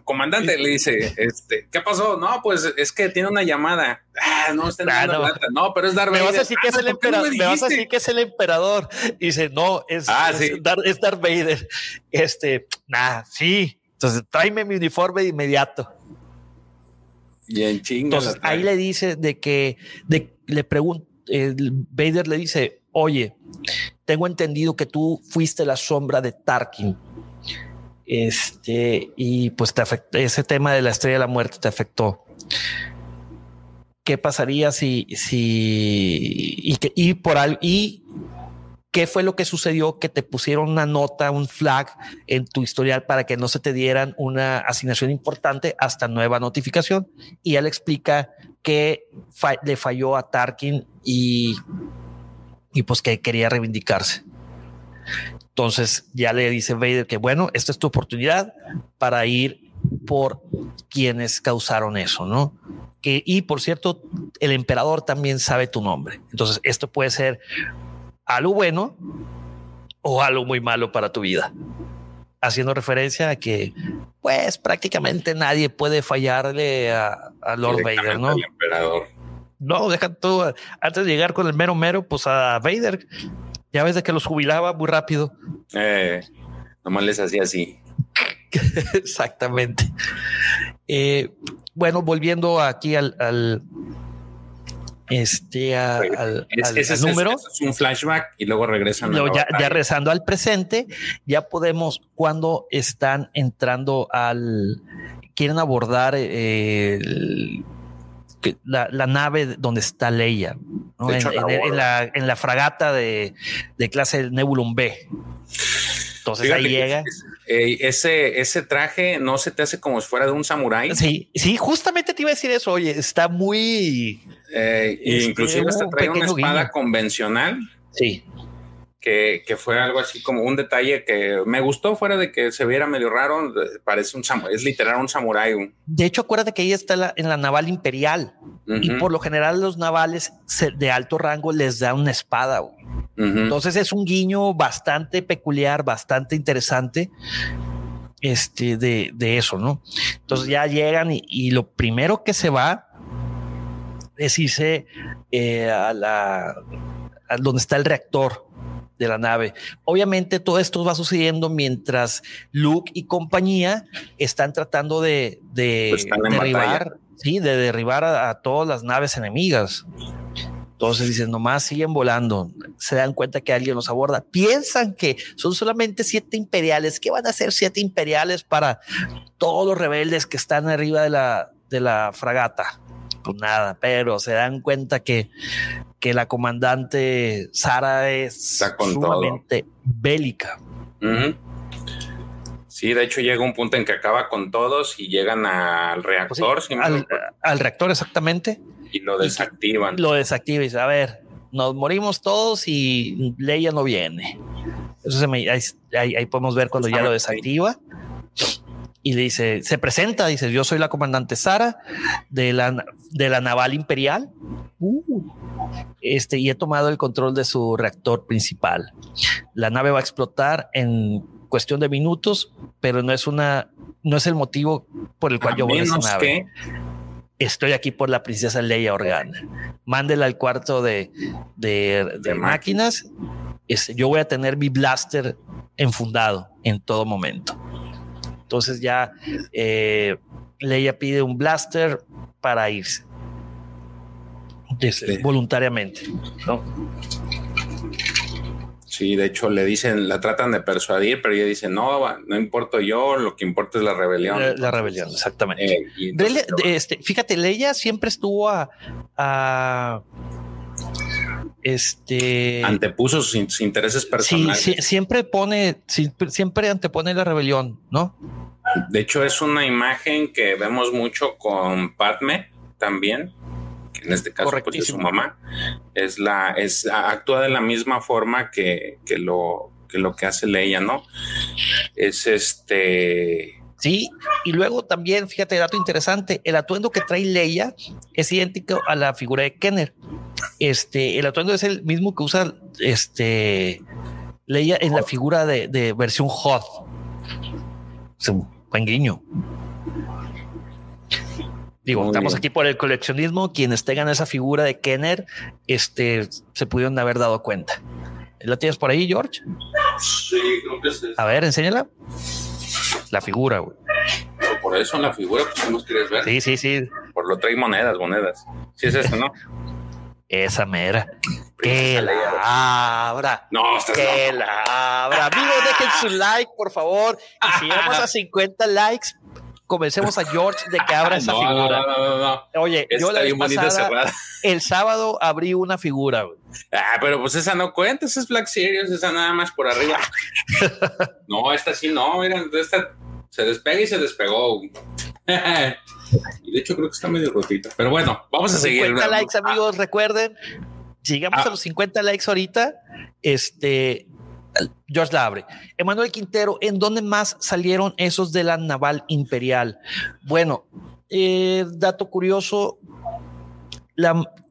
comandante le dice, este, ¿qué pasó? No, pues es que tiene una llamada. Ah, no, está ah, no. no, pero es Darth Vader.
Me vas a decir que es el emperador. Me, vas a decir que es el emperador. Y dice, no, es, ah, es, Darth, Vader. Este, nada, sí. Entonces, tráeme mi uniforme de inmediato.
Y en chinga.
Entonces, ahí le dice de que, de, le pregunta, Vader le dice, oye, tengo entendido que tú fuiste la sombra de Tarkin este, y pues te afectó, ese tema de la estrella de la muerte te afectó. ¿Qué pasaría si, si, y, que, y por algo, y qué fue lo que sucedió que te pusieron una nota, un flag en tu historial para que no se te dieran una asignación importante hasta nueva notificación? Y él explica que le falló a Tarkin y, y pues que quería reivindicarse. Entonces ya le dice Vader que bueno, esta es tu oportunidad para ir por quienes causaron eso, ¿no? Que, y por cierto, el emperador también sabe tu nombre. Entonces esto puede ser algo bueno o algo muy malo para tu vida. Haciendo referencia a que, pues prácticamente nadie puede fallarle a, Lord Vader, ¿no? emperador. No, deja todo. Antes de llegar con el mero mero, pues a Vader ya ves de que los jubilaba muy rápido.
Eh, nomás les hacía así. [LAUGHS]
Exactamente. Eh, bueno, volviendo aquí al, este al, número.
Es, un flashback y luego regresan.
ya, ya, regresando al presente, ya podemos cuando están entrando al quieren abordar eh, la, nave donde está Leia, en, la, fragata de, clase Nebulum B. Entonces ahí llega.
Eh, ese, ese traje no se te hace como si fuera de un samurái.
Sí, sí, justamente te iba a decir eso. Oye, está muy.
Eh, este, inclusive hasta trae una espada convencional.
Sí
que, fue algo así como un detalle que me gustó, fuera de que se viera medio raro, parece un samurái, es literal un samurái.
De hecho, acuérdate que ella está en la naval imperial y por lo general los navales de alto rango les da una espada. Entonces es un guiño bastante peculiar, bastante interesante este, de, eso, ¿no? Entonces ya llegan y, lo primero que se va es irse eh, a la a donde está el reactor de la nave. Obviamente todo esto va sucediendo mientras Luke y compañía están tratando de, pues derribar, sí, de derribar a, todas las naves enemigas. Entonces dicen, nomás siguen volando, se dan cuenta que alguien los aborda, piensan que son solamente siete imperiales, ¿qué van a hacer siete imperiales para todos los rebeldes que están arriba de la, de la fragata? Pues nada, pero se dan cuenta que que la comandante Sara es sumamente bélica.
Sí, de hecho llega un punto en que acaba con todos y llegan al reactor.
al, reactor, exactamente.
Y lo desactivan.
lo desactiva y dice, a ver, nos morimos todos y Leia no viene. Eso se me, ahí, podemos ver cuando ya lo desactiva. Y le dice, se presenta, dice, yo soy la comandante Sara de la, de la naval imperial. Uh. este, y he tomado el control de su reactor principal. La nave va a explotar en cuestión de minutos, pero no es una, no es el motivo por el cual yo voy a esa nave. Estoy aquí por la princesa Leia Organa. Mándela al cuarto de, de, máquinas. Este, yo voy a tener mi blaster enfundado en todo momento. Entonces ya eh, Leia pide un blaster para irse voluntariamente. ¿no?
Sí, de hecho le dicen, la tratan de persuadir, pero ella dice, no, no importo yo, lo que importa es la rebelión.
La, rebelión, exactamente. Eh, este, fíjate, Leia siempre estuvo a, este
antepuso sus, intereses personales.
Sí, siempre pone, siempre antepone la rebelión, ¿no?
De hecho, es una imagen que vemos mucho con Padme también en este caso pues, es su mamá, es la, es, actúa de la misma forma que, que lo que lo que hace Leia, ¿no? Es este.
Sí, y luego también, fíjate, dato interesante, el atuendo que trae Leia es idéntico a la figura de Kenner. Este, el atuendo es el mismo que usa este Leia en la figura de, de versión Hot. Es un buen guiño. Digo, estamos aquí por el coleccionismo. Quienes tengan esa figura de Kenner, este, se pudieron haber dado cuenta. ¿La tienes por ahí, George?
Sí, creo que sí.
A ver, enséñala. La figura, güey.
por eso la figura, pues, ¿cómo quieres ver?
Sí, sí, sí.
Por lo trae monedas, monedas. Sí es eso, ¿no? [LAUGHS]
Esa mera. Que la abra.
No,
que la abra. Amigos, dejen su like, por favor. Y si llegamos a [LAUGHS] 50 likes, comencemos a George de que abra [LAUGHS] esa figura. Oye, yo la el sábado abrí una figura.
Ah, pero pues esa no cuenta, esa es Black Series, esa nada más por arriba. [LAUGHS] no, esta sí no, mira, esta se despega y se despegó. y de hecho creo que está medio rotita. Pero bueno, vamos a seguir.
50 likes, amigos, recuerden. Llegamos a ah. los 50 likes ahorita. Este, George Labre. Emanuel Quintero, ¿en dónde más salieron esos de la naval imperial? Bueno, eh, dato curioso,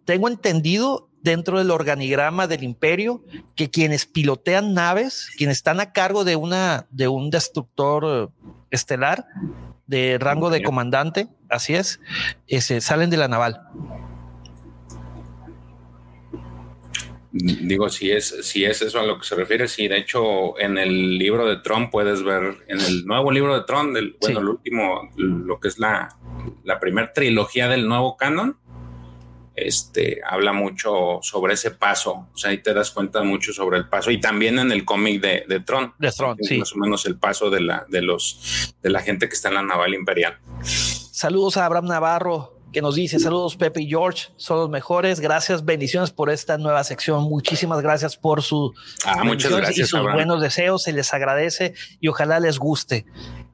tengo entendido dentro del organigrama del imperio que quienes pilotean naves, quienes están a cargo de una de un destructor eh, estelar de rango de comandante, así es, ese, salen de la naval.
Digo, si es, si es eso a lo que se refiere, sí, de hecho, en el libro de Tron puedes ver, en el nuevo libro de Tron, del, bueno, el último, lo que es la, la primera trilogía del nuevo canon, este, habla mucho sobre ese paso, o sea, ahí te das cuenta mucho sobre el paso, y también en el cómic de, de Tron,
de Tron sí.
más o menos el paso de la, de los, de la gente que está en la naval imperial.
Saludos a Abraham Navarro, que nos dice saludos Pepe y George, son los mejores. Gracias, bendiciones por esta nueva sección. Muchísimas gracias por su
ah, gracias,
y sus buenos deseos. Se les agradece y ojalá les guste.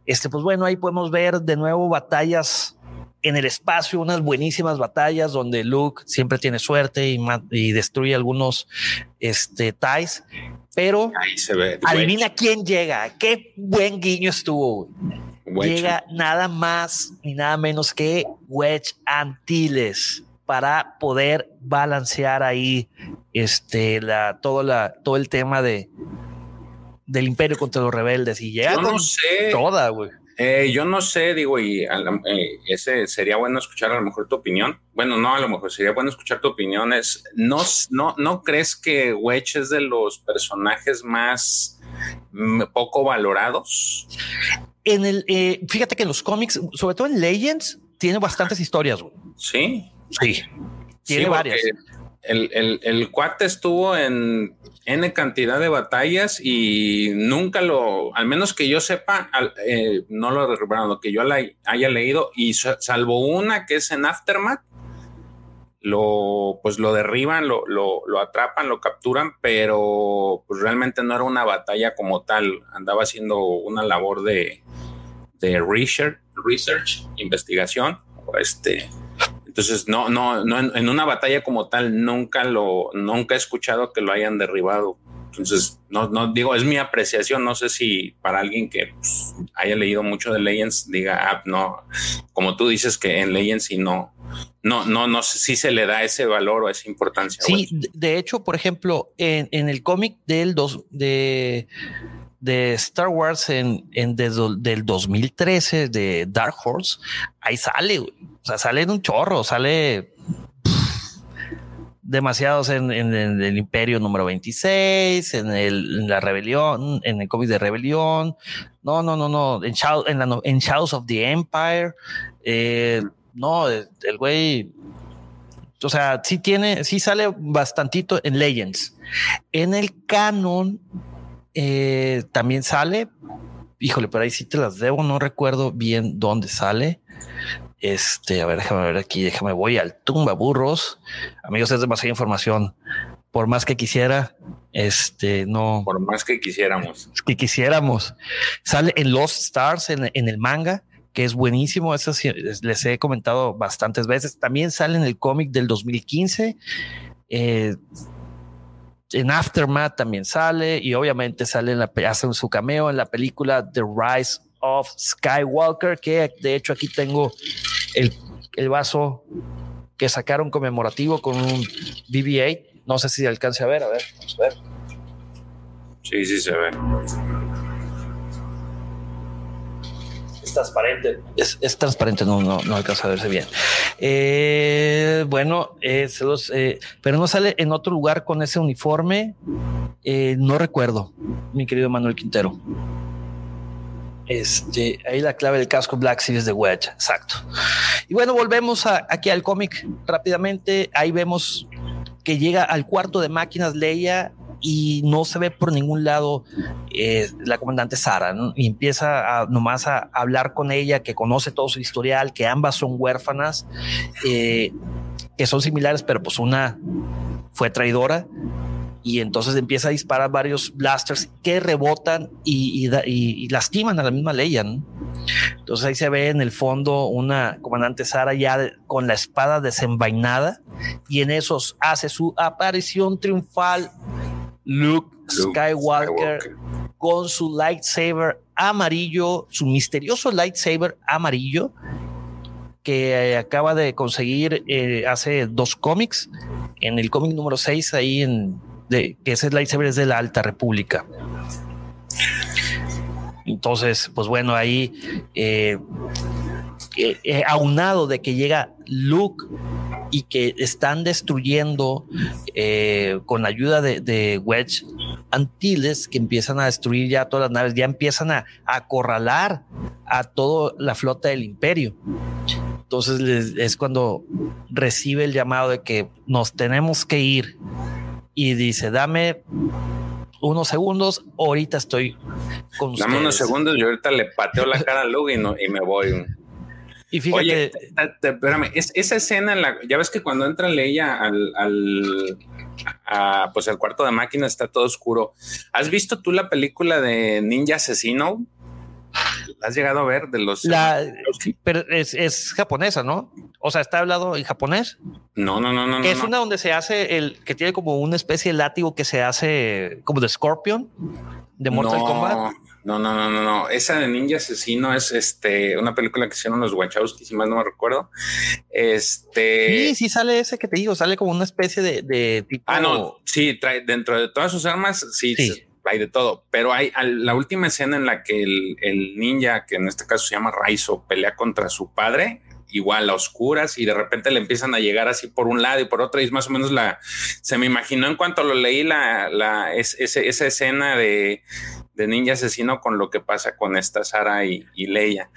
Este, pues bueno, ahí podemos ver de nuevo batallas en el espacio, unas buenísimas batallas donde Luke siempre tiene suerte y, destruye algunos este, ties. Pero adivina quién llega. Qué buen guiño estuvo llega nada más ni nada menos que Wedge Antilles para poder balancear ahí este la todo la todo el tema de del imperio contra los rebeldes y llega
no sé.
toda güey
eh, yo no sé, digo, y eh, ese sería bueno escuchar a lo mejor tu opinión. Bueno, no, a lo mejor sería bueno escuchar tu opinión. Es, no, no, ¿No crees que Wedge es de los personajes más poco valorados?
en el, eh, fíjate que en los cómics, sobre todo en Legends, tiene bastantes historias.
Sí.
Sí. Tiene varias.
El, el, el, cuate estuvo en N cantidad de batallas y nunca lo, al menos que yo sepa, eh, no lo recuerdo, lo que yo la, haya leído, y salvo una que es en Aftermath, lo, pues lo derriban, lo, lo, lo, atrapan, lo capturan, pero pues realmente no era una batalla como tal, andaba haciendo una labor de, de research, research, investigación, este, Entonces, no, no, no, en, una batalla como tal, nunca lo, nunca he escuchado que lo hayan derribado. Entonces, no, no digo, es mi apreciación. No sé si para alguien que pues, haya leído mucho de Legends diga, ah, no, como tú dices que en Legends y no, no, no, no sé si se le da ese valor o esa importancia.
Sí, de hecho, por ejemplo, en, en el cómic del dos, de, de Star Wars en, en del 2013 de Dark Horse, ahí sale, o sea, sale en un chorro, sale demasiados en, el Imperio número 26, en, el, la rebelión, en el cómic de rebelión. No, no, no, no. En, en, la, en Shadows of the Empire. Eh, no, el, güey. O sea, sí tiene, sí sale bastantito en Legends. En el canon eh, también sale. Híjole, pero ahí sí te las debo. No recuerdo bien dónde sale. Este, a ver, déjame ver aquí, déjame, voy al tumba burros. Amigos, es demasiada información. Por más que quisiera, este, no.
Por más que quisiéramos.
Que quisiéramos. Sale en Lost Stars, en, el manga, que es buenísimo. Eso les he comentado bastantes veces. También sale en el cómic del 2015. Eh, en Aftermath también sale y obviamente sale en la, hace su cameo en la película The Rise of Skywalker, que de hecho aquí tengo el, el vaso que sacaron conmemorativo con un BB-8. No sé si alcance a ver, a ver, vamos a ver.
Sí, sí se ve.
Es transparente. Es, transparente, no, no, no, alcanza a verse bien. Eh, bueno, eh, eh, pero no sale en otro lugar con ese uniforme. no recuerdo, mi querido Manuel Quintero. Este, ahí la clave del casco Black Series de Wedge, exacto. Y bueno, volvemos aquí al cómic rápidamente. Ahí vemos que llega al cuarto de máquinas Leia y no se ve por ningún lado eh, la comandante Sara y empieza a, nomás a, hablar con ella, que conoce todo su historial, que ambas son huérfanas, eh, que son similares, pero pues una fue traidora y entonces empieza a disparar varios blasters que rebotan y, lastiman a la misma Leia. Entonces ahí se ve en el fondo una comandante Sara ya con la espada desenvainada y en esos hace su aparición triunfal Luke, Skywalker, con su lightsaber amarillo, su misterioso lightsaber amarillo que acaba de conseguir eh, hace dos cómics. En el cómic número 6, ahí en de que ese lightsaber es de la Alta República. Entonces, pues bueno, ahí eh, eh, eh, aunado de que llega Luke y que están destruyendo con la ayuda de, Wedge Antilles, que empiezan a destruir ya todas las naves, ya empiezan a, acorralar a toda la flota del imperio. Entonces es cuando recibe el llamado de que nos tenemos que ir y dice, dame unos segundos, ahorita estoy con
Dame unos segundos y ahorita le pateo la cara a Luke y, y me voy.
Y fíjate, Oye,
espérame, esa escena, en la, ya ves que cuando entra Leia al, al pues al cuarto de máquina está todo oscuro. ¿Has visto tú la película de Ninja Asesino? Has llegado a ver de los...
pero es, japonesa, ¿no? O sea, ¿está hablado en japonés?
No, no, no, no.
es una donde se hace el que tiene como una especie de látigo que se hace como de Scorpion de Mortal Kombat.
No, no, no, no, no. Esa de Ninja Asesino es este una película que hicieron los Wachowski, si más no me recuerdo. Este.
Sí, sí sale ese que te digo, sale como una especie de, tipo.
Ah, no, sí, trae dentro de todas sus armas, sí, sí hay de todo, pero hay la última escena en la que el, ninja, que en este caso se llama Raizo, pelea contra su padre, igual a oscuras y de repente le empiezan a llegar así por un lado y por otro y es más o menos la se me imaginó en cuanto lo leí la, esa escena de, ninja asesino con lo que pasa con esta Sara y, Leia.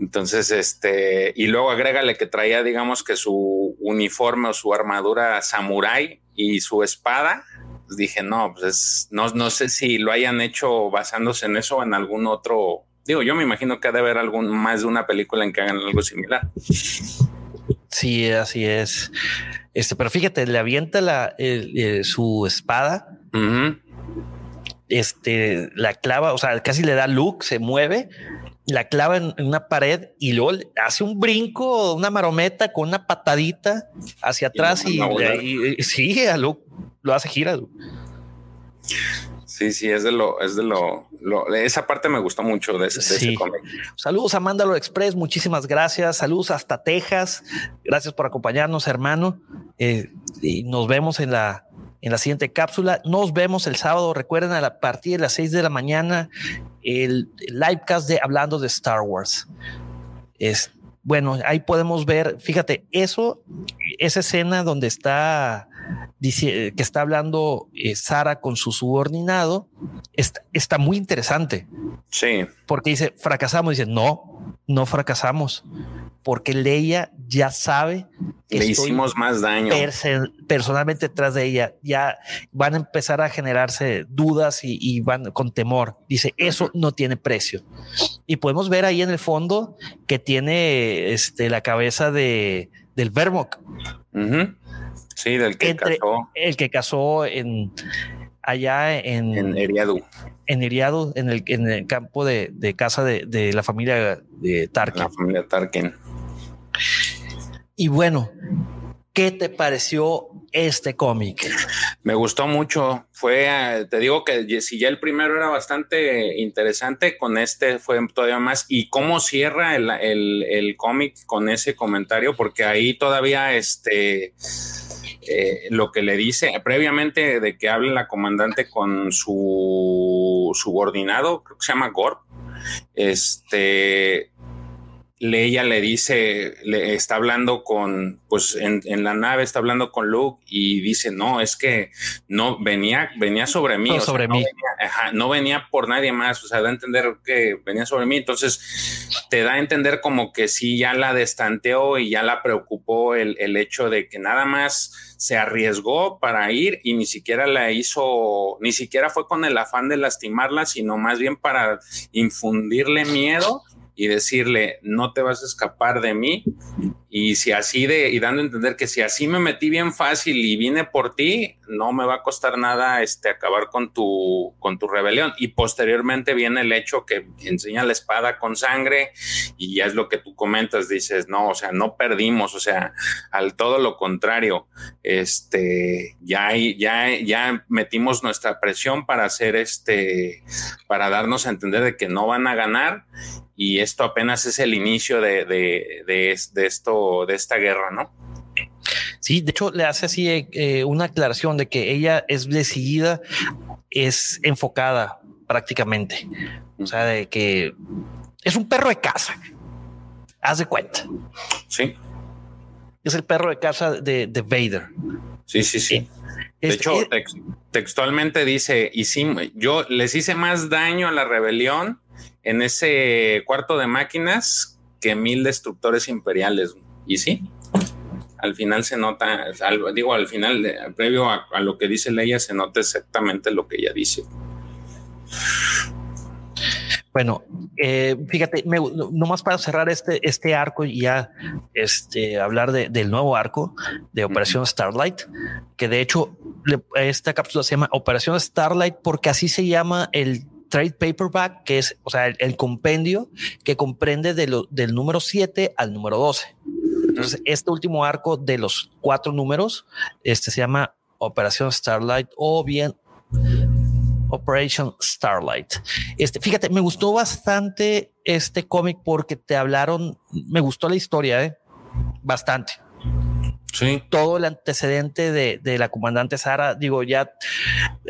Entonces este y luego agrégale que traía digamos que su uniforme o su armadura samurai y su espada pues dije, no, pues no, no sé si lo hayan hecho basándose en eso o en algún otro. Digo, yo me imagino que ha de haber algún más de una película en que hagan algo similar.
Sí, así es. Este, pero fíjate, le avienta la, su espada. Este la clava, o sea, casi le da look, se mueve la clava en, una pared y luego hace un brinco, una marometa con una patadita hacia atrás y, sí, lo, lo hace girar.
Sí, sí, es de lo, es de lo, esa parte me gustó mucho de ese, cómic.
Saludos a Mándalo Express, muchísimas gracias. Saludos hasta Texas. Gracias por acompañarnos, hermano. Eh, y nos vemos en la, en la siguiente cápsula. Nos vemos el sábado. Recuerden a, la, partir de las 6 de la mañana el, el livecast de Hablando de Star Wars. Es bueno, ahí podemos ver, fíjate, eso, esa escena donde está dice que está hablando eh, Sara con su subordinado, está, está, muy interesante.
Sí.
Porque dice, fracasamos, dice, no, no fracasamos porque Leia ya sabe
que le hicimos más daño
personalmente detrás de ella. Ya van a empezar a generarse dudas y, van con temor. Dice eso no tiene precio. Y podemos ver ahí en el fondo que tiene este, la cabeza de del Vermok.
Sí, del que casó.
El que casó en allá en,
en Eriadu.
En Eriadu, en el, en el campo de, de casa de, de, la familia de Tarkin.
La familia Tarkin.
Y bueno, ¿qué te pareció este cómic?
Me gustó mucho. Fue, te digo que si ya el primero era bastante interesante, con este fue todavía más. Y cómo cierra el, el, cómic con ese comentario, porque ahí todavía este. Eh, lo que le dice previamente de que hable la comandante con su subordinado, creo que se llama Gorp, este, Leia le dice, le está hablando con, pues en, la nave está hablando con Luke y dice, no, es que no venía, venía sobre mí.
No, sobre mí.
Venía, no venía por nadie más, o sea, da a entender que venía sobre mí. Entonces, te da a entender como que sí, ya la destanteó y ya la preocupó el, el hecho de que nada más se arriesgó para ir y ni siquiera la hizo, ni siquiera fue con el afán de lastimarla, sino más bien para infundirle miedo y decirle, no te vas a escapar de mí. Y si así de, y dando a entender que si así me metí bien fácil y vine por ti, no me va a costar nada este, acabar con tu, con tu rebelión. Y posteriormente viene el hecho que enseña la espada con sangre y ya es lo que tú comentas, dices, no, o sea, no perdimos, o sea, al todo lo contrario, este, ya, ya, ya metimos nuestra presión para hacer este, para darnos a entender de que no van a ganar y esto apenas es el inicio de, de, esto, de esta guerra, ¿no?
Sí, de hecho le hace así eh, una aclaración de que ella es decidida, es enfocada prácticamente. O sea, de que es un perro de casa. Haz de cuenta.
Sí.
Es el perro de casa de, de Vader.
Sí, sí, sí. De hecho, textualmente dice, yo les hice más daño a la rebelión en ese cuarto de máquinas que mil destructores imperiales. Y sí, al final se nota, digo, al final, previo a, lo que dice Leia, se nota exactamente lo que ella dice.
Bueno, eh, fíjate, nomás para cerrar este, este arco y ya este, hablar del nuevo arco de Operación Starlight, que de hecho esta cápsula se llama Operación Starlight porque así se llama el trade paperback, que es, o sea, el, compendio que comprende de del número 7 al número 12. Entonces, este último arco de los cuatro números, este se llama Operación Starlight o bien Operation Starlight. Este, fíjate, me gustó bastante este cómic porque te hablaron, me gustó la historia, ¿eh? bastante.
Sí.
Todo el antecedente de, la comandante Sara, digo, ya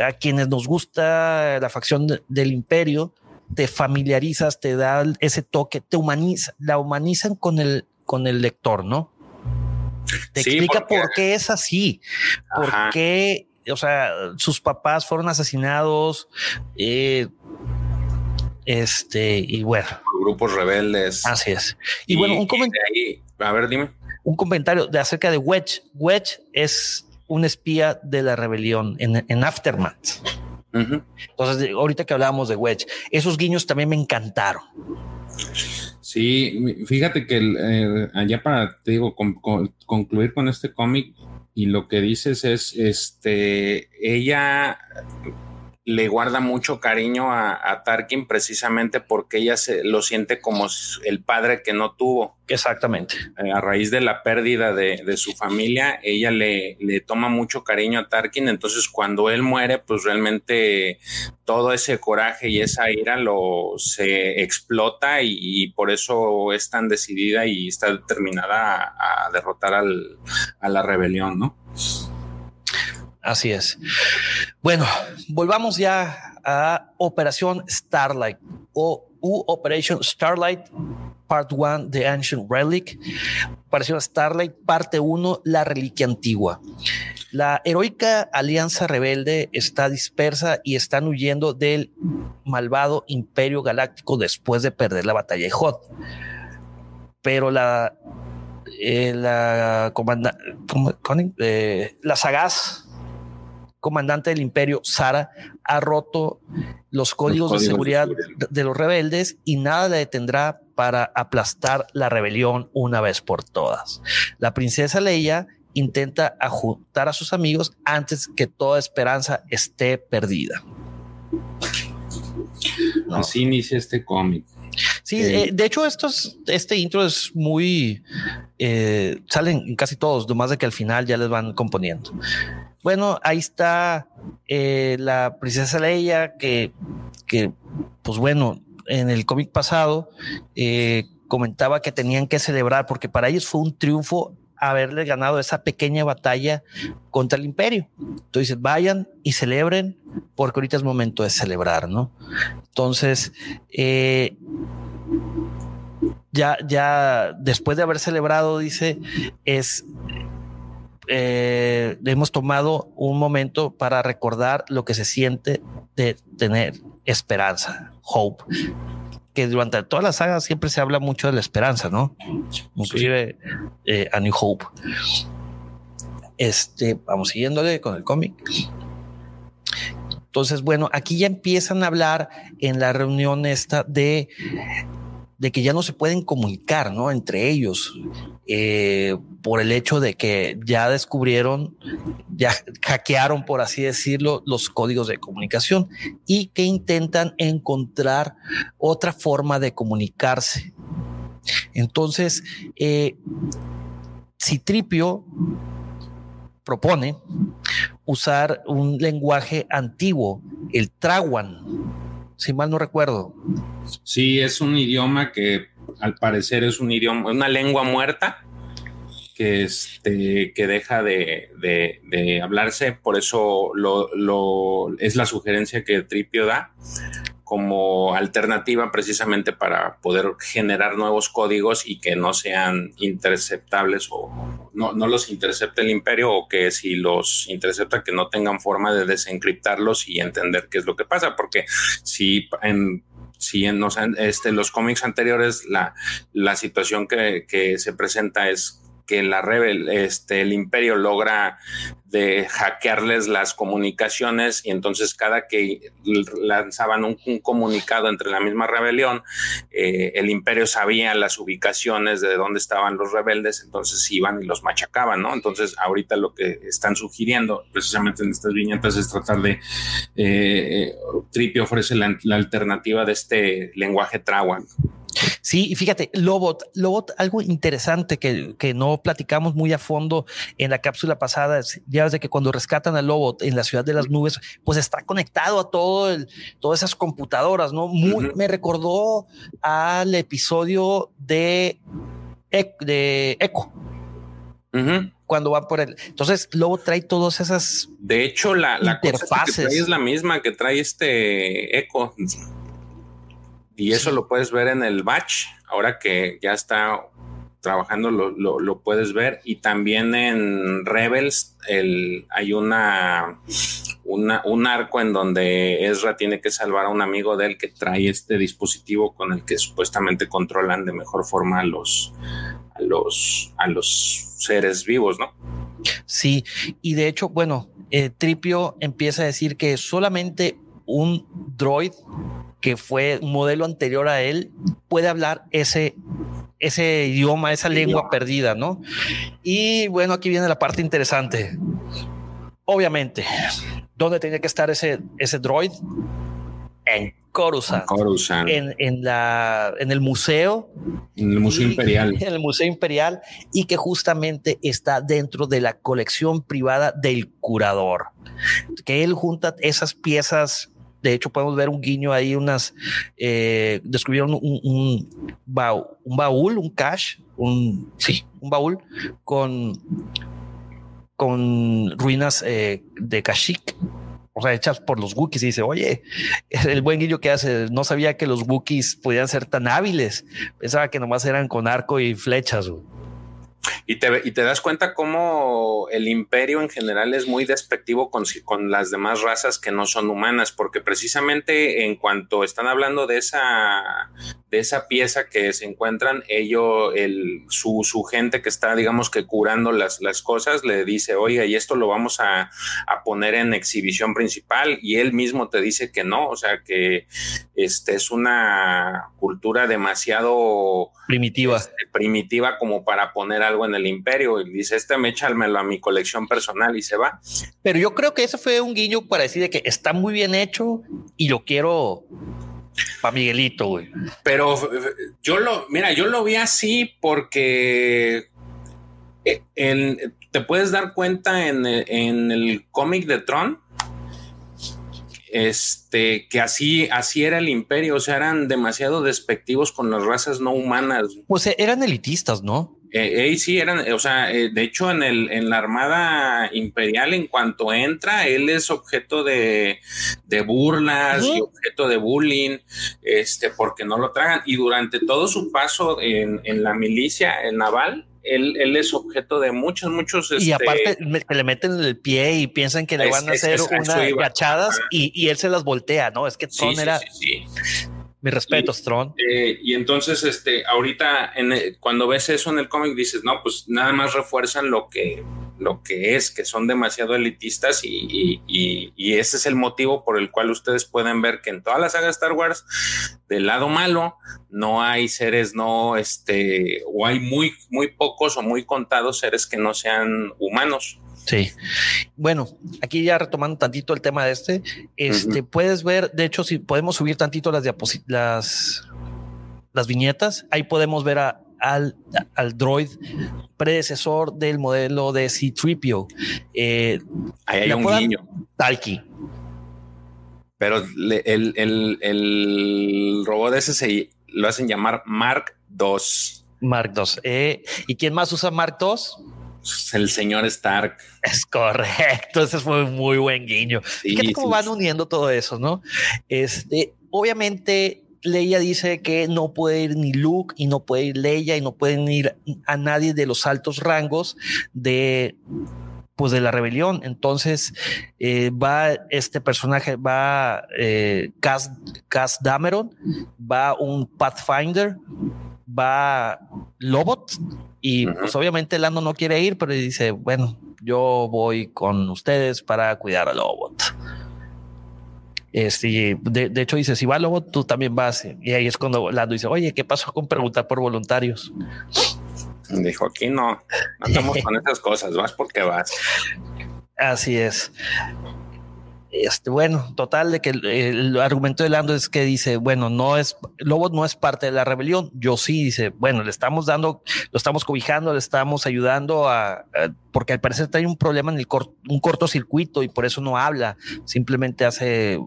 a quienes nos gusta la facción del imperio, te familiarizas, te da ese toque, te humaniza, la humanizan con el, con el lector, ¿no? Te explica por qué es así, por qué, o sea, sus papás fueron asesinados, eh, este, y bueno.
Grupos rebeldes.
Así es. Y, bueno, un
comentario. A ver, dime
un comentario de acerca de Wedge. Wedge es un espía de la rebelión en, Aftermath. Entonces, ahorita que hablábamos de Wedge, esos guiños también me encantaron.
Sí, fíjate que eh, allá para, te digo, concluir con este cómic y lo que dices es, este, ella le guarda mucho cariño a, Tarkin precisamente porque ella se lo siente como el padre que no tuvo.
Exactamente.
Eh, a raíz de la pérdida de, su familia, ella le, le, toma mucho cariño a Tarkin. Entonces, cuando él muere, pues realmente todo ese coraje y esa ira lo se explota y, por eso es tan decidida y está determinada a, a derrotar al, a la rebelión, ¿no?
Así es. Bueno, volvamos ya a Operación Starlight o U Operation Starlight Part 1 The Ancient Relic. Operación Starlight Parte 1 La Reliquia Antigua. La heroica alianza rebelde está dispersa y están huyendo del malvado Imperio Galáctico después de perder la batalla de Hot. Pero la eh, la comanda, eh, la sagaz comandante del imperio, Sara, ha roto los códigos, de seguridad de, los rebeldes y nada le detendrá para aplastar la rebelión una vez por todas. La princesa Leia intenta ajuntar a sus amigos antes que toda esperanza esté perdida.
Así inicia este cómic.
Sí, eh, de hecho, estos, este intro es muy. Eh, salen en casi todos, nomás de que al final ya les van componiendo. Bueno, ahí está eh, la princesa Leia, que, que, pues bueno, en el cómic pasado comentaba que tenían que celebrar, porque para ellos fue un triunfo haberle ganado esa pequeña batalla contra el imperio. Entonces vayan y celebren, porque ahorita es momento de celebrar, ¿no? Entonces, eh, ya, ya después de haber celebrado, dice, es eh, hemos tomado un momento para recordar lo que se siente de tener esperanza, hope. Que durante toda la saga siempre se habla mucho de la esperanza, ¿no? Inclusive eh, a New Hope. Este, vamos siguiéndole con el cómic. Entonces, bueno, aquí ya empiezan a hablar en la reunión esta de de que ya no se pueden comunicar, ¿no? Entre ellos, eh, por el hecho de que ya descubrieron, ya [LAUGHS] hackearon, por así decirlo, los códigos de comunicación y que intentan encontrar otra forma de comunicarse. Entonces, eh, Citripio propone usar un lenguaje antiguo, el Trawan, si mal no recuerdo.
Sí, es un idioma que al parecer es un idioma, una lengua muerta que, este, que deja de, hablarse, por eso lo, es la sugerencia que Tripio da como alternativa precisamente para poder generar nuevos códigos y que no sean interceptables o no, no, los intercepte el imperio o que si los intercepta que no tengan forma de desencriptarlos y entender qué es lo que pasa, porque si en si en los, este, los cómics anteriores la, la situación que, se presenta es que la rebel, este, el imperio logra de hackearles las comunicaciones y entonces cada que lanzaban un, comunicado entre la misma rebelión, eh, el imperio sabía las ubicaciones de dónde estaban los rebeldes, entonces iban y los machacaban, ¿no? Entonces ahorita lo que están sugiriendo precisamente en estas viñetas es tratar de, eh, eh Tripio ofrece la, la alternativa de este lenguaje Trawan.
Sí, y fíjate, Lobot, Lobot, algo interesante que, que, no platicamos muy a fondo en la cápsula pasada, ya desde que cuando rescatan a Lobot en la ciudad de las nubes, pues está conectado a todo el, todas esas computadoras, ¿no? Muy, Me recordó al episodio de, de Echo. Cuando va por él. Entonces, Lobot trae todas esas.
De hecho, la, la interfaces. es la misma que trae este Echo. Y eso lo puedes ver en el batch, ahora que ya está trabajando lo, lo, puedes ver y también en Rebels el, hay una, una, un arco en donde Ezra tiene que salvar a un amigo de él que trae este dispositivo con el que supuestamente controlan de mejor forma a los, a los, a los seres vivos, ¿no?
Sí, y de hecho, bueno, eh, Tripio empieza a decir que solamente un droid que fue un modelo anterior a él, puede hablar ese, ese idioma, esa lengua perdida, ¿no? Y bueno, aquí viene la parte interesante. Obviamente, ¿Dónde tenía que estar ese, ese droid? En Coruscant.
Coruscant.
En, en, la, en el museo.
En el Museo Imperial. [LAUGHS]
En el Museo Imperial y que justamente está dentro de la colección privada del curador. Que él junta esas piezas de hecho, podemos ver un guiño ahí, unas eh, descubrieron un, baúl, un baúl, un cache, un sí, un baúl con con ruinas eh, de Kashyyyk, o sea, hechas por los Wookiees. Y dice, oye, el buen guillo que hace, no sabía que los Wookiees podían ser tan hábiles. Pensaba que nomás eran con arco y flechas. Güey.
Y te, y te das cuenta cómo el imperio en general es muy despectivo con, con, las demás razas que no son humanas, porque precisamente en cuanto están hablando de esa, de esa pieza que se encuentran, ellos, el, su, su, gente que está, digamos que curando las, las cosas, le dice, oiga, y esto lo vamos a, a, poner en exhibición principal, y él mismo te dice que no, o sea, que este es una cultura demasiado
primitiva,
este, primitiva como para poner algo en el imperio y dice, este me échamelo a mi colección personal y se va.
Pero yo creo que eso fue un guiño para decir de que está muy bien hecho y lo quiero para Miguelito, güey.
Pero yo lo, mira, yo lo vi así porque en, te puedes dar cuenta en el, en el cómic de Tron este, que así, así era el imperio, o sea, eran demasiado despectivos con las razas no humanas.
Pues eran elitistas, ¿no?
Eh, eh, sí, eran, o sea, eh, de hecho en, el, en la Armada Imperial, en cuanto entra, él es objeto de, de burlas y objeto de bullying, este, porque no lo tragan. Y durante todo su paso en, en la milicia en naval, él, él, es objeto de muchos, muchos.
Este... Y aparte que le meten el pie y piensan que le van a hacer es, unas gachadas y, y, él se las voltea, ¿no? Es que Tron sí, era. Sí, Mi respeto.
Eh, y entonces, este, ahorita, en el, cuando ves eso en el cómic, dices, no, pues nada más refuerzan lo que, lo que es, que son demasiado elitistas y, y, y, y, ese es el motivo por el cual ustedes pueden ver que en toda la saga Star Wars, del lado malo, no hay seres no, este, o hay muy, muy pocos o muy contados seres que no sean humanos.
Sí. Bueno, aquí ya retomando tantito el tema de este, este, uh -huh. puedes ver, de hecho, si podemos subir tantito las las, las viñetas, ahí podemos ver a, al, al, droid predecesor del modelo de C-Tripio. Eh,
Ahí hay un guiño.
Talki.
Pero le, el, el, el, robot ese se lo hacen llamar Mark II.
Mark II. Eh, ¿Y quién más usa Mark II?
El señor Stark.
Es correcto. Ese fue un muy buen guiño. Sí, Fíjate cómo sí. van uniendo todo eso, ¿no? Este, obviamente, Leia dice que no puede ir ni Luke y no puede ir Leia y no pueden ir a nadie de los altos rangos de pues de la rebelión. Entonces eh, va este personaje, va eh, Cass, Cass Dameron, va un Pathfinder, va Lobot y uh -huh. pues obviamente Lando no quiere ir, pero dice, bueno, yo voy con ustedes para cuidar a Lobot. Este, de, de, hecho dice, si va Lobo, tú también vas. Y ahí es cuando Lando dice, oye, ¿qué pasó con preguntar por voluntarios?
Dijo, aquí no, no andamos [LAUGHS] con esas cosas, vas porque vas.
Así es. Este, bueno, total de que el, argumento de Lando es que dice, bueno, no es, Lobo no es parte de la rebelión. Yo sí, dice, bueno, le estamos dando, lo estamos cobijando, le estamos ayudando a, porque al parecer hay un problema en el cor, un cortocircuito y por eso no habla, simplemente hace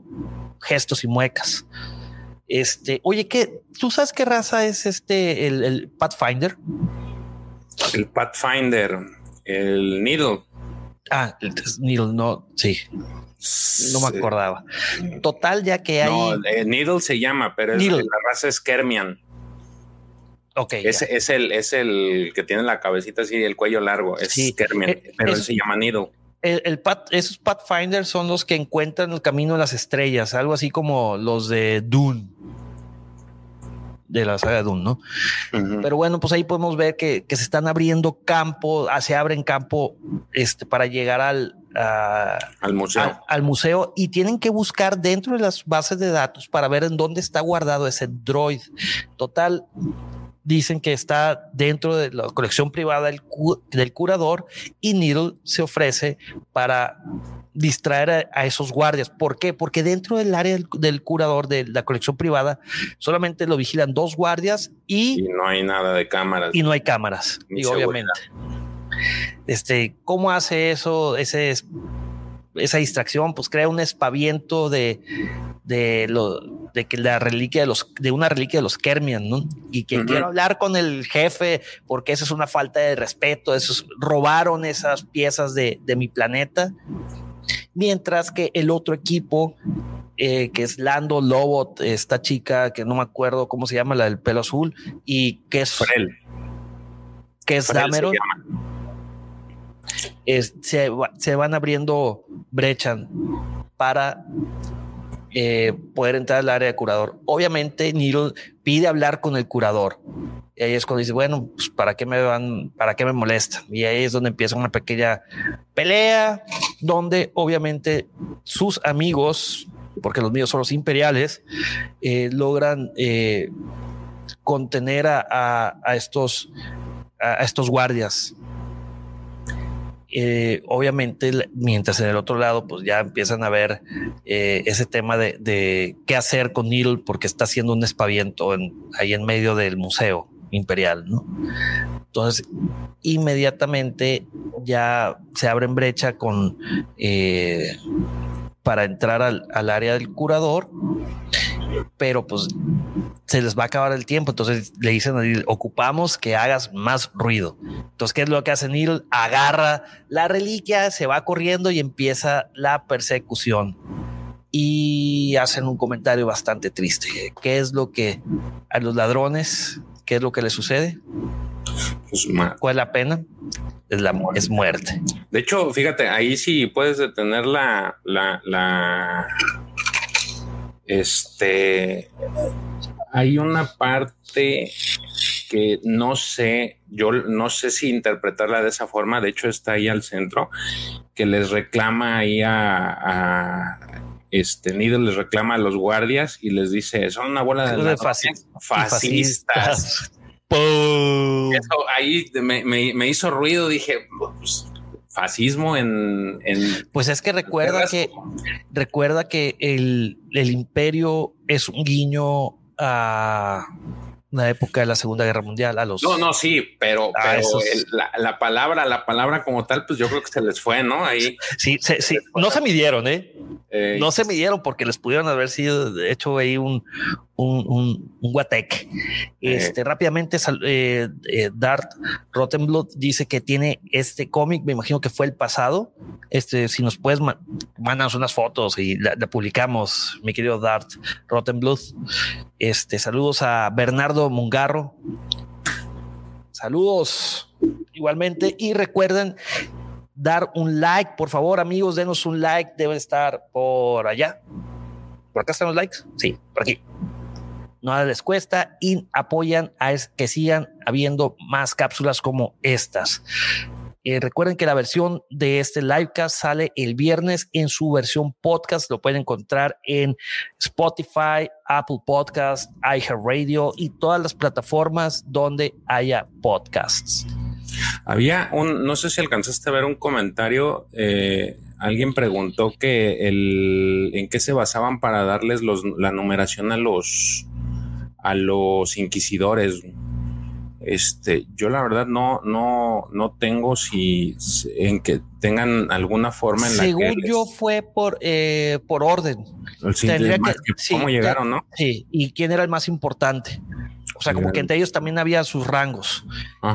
gestos y muecas. Este, oye, ¿qué, ¿tú sabes qué raza es este, el Pathfinder?
El Pathfinder, el Needle.
Ah, el Needle, no, sí. No me acordaba. Total, ya que hay.
No, eh, Needle se llama, pero es, la raza es Kermian.
Ok.
Es, es, el, es el que tiene la cabecita así y el cuello largo. Es sí. Kermian, eh, pero es, él se llama Needle.
El, el Pat, esos Pathfinders son los que encuentran el camino de las estrellas, algo así como los de Dune de la saga de Dune, ¿no? Uh -huh. Pero bueno, pues ahí podemos ver que, que, se están abriendo campo, ah, se abren campo este, para llegar al, a,
al museo.
A, al museo y tienen que buscar dentro de las bases de datos para ver en dónde está guardado ese droid. Total, dicen que está dentro de la colección privada del, del curador y Needle se ofrece para distraer a, esos guardias. ¿Por qué? Porque dentro del área del, curador de la colección privada solamente lo vigilan dos guardias y,
no hay nada de cámaras.
Y no hay cámaras, y obviamente. Este, ¿cómo hace eso? Ese esa distracción, pues crea un espaviento de, de lo de que la reliquia de los de una reliquia de los Kermian, ¿no? Y que quiero hablar con el jefe porque eso es una falta de respeto, esos robaron esas piezas de, de mi planeta mientras que el otro equipo, eh, que es Lando Lobot, esta chica que no me acuerdo cómo se llama, la del pelo azul, y que es
Frel.
que es Dameron. se, se, van abriendo brechas para eh, poder entrar al área de curador. Obviamente, Neil pide hablar con el curador. Y ahí es cuando dice, bueno, pues para qué me van, para qué me molesta. Y ahí es donde empieza una pequeña pelea, donde obviamente sus amigos, porque los míos son los imperiales, eh, logran eh, contener a, estos, a estos guardias eh, obviamente, mientras en el otro lado, pues ya empiezan a ver eh, ese tema de, qué hacer con Needle porque está haciendo un espaviento ahí en medio del museo imperial. Entonces, inmediatamente ya se abren brecha con eh, para entrar al, al área del curador, pero pues se les va a acabar el tiempo. Entonces le dicen a Neil, ocupamos que hagas más ruido. Entonces, ¿qué es lo que hace Neil? Agarra la reliquia, se va corriendo y empieza la persecución. Y hacen un comentario bastante triste. ¿Qué es lo que a los ladrones, qué es lo que les sucede? Pues, ¿Cuál es la pena? Es, la, es muerte.
De hecho, fíjate, ahí sí puedes detener la, la, la este, hay una parte que no sé, yo no sé si interpretarla de esa forma, de hecho está ahí al centro, que les reclama ahí a, este Nido les reclama a los guardias y les dice, son una bola de, fascistas. [LAUGHS] Eso ahí me, hizo ruido, dije, pues, fascismo en,
Pues es que recuerda que recuerda que el, el imperio es un guiño a la época de la Segunda Guerra Mundial, a los.
No, no, sí, pero, ah, la, palabra, la palabra como tal, pues yo creo que se les fue, ¿no? Ahí.
Sí, sí, no se midieron, ¿eh? ¿eh? No se midieron porque les pudieron haber sido hecho ahí un, un, un, un guatec. Este, rápidamente, eh, eh, Dart Rottenblood dice que tiene este cómic, me imagino que fue el pasado. Este, si nos puedes, mandar unas fotos y la, publicamos, mi querido Dart Rottenblood. Este, saludos a Bernardo Mungarro. Saludos igualmente y recuerden dar un like, por favor, amigos, denos un like, deben estar por allá. ¿Por acá están los likes? Sí, por aquí no les cuesta y apoyan a que sigan habiendo más cápsulas como estas. Eh, recuerden que la versión de este livecast sale el viernes en su versión podcast. Lo pueden encontrar en Spotify, Apple Podcast, iHeartRadio y todas las plataformas donde haya podcasts.
Había un, no sé si alcanzaste a ver un comentario. Eh, alguien preguntó que el, en qué se basaban para darles la numeración a los a los inquisidores. Este, yo la verdad no, no, no tengo si en que tengan alguna forma en
la Según yo fue por, eh, por orden.
cómo llegaron, ¿no?
Sí, y quién era el más importante. O sea, como que entre ellos también había sus rangos.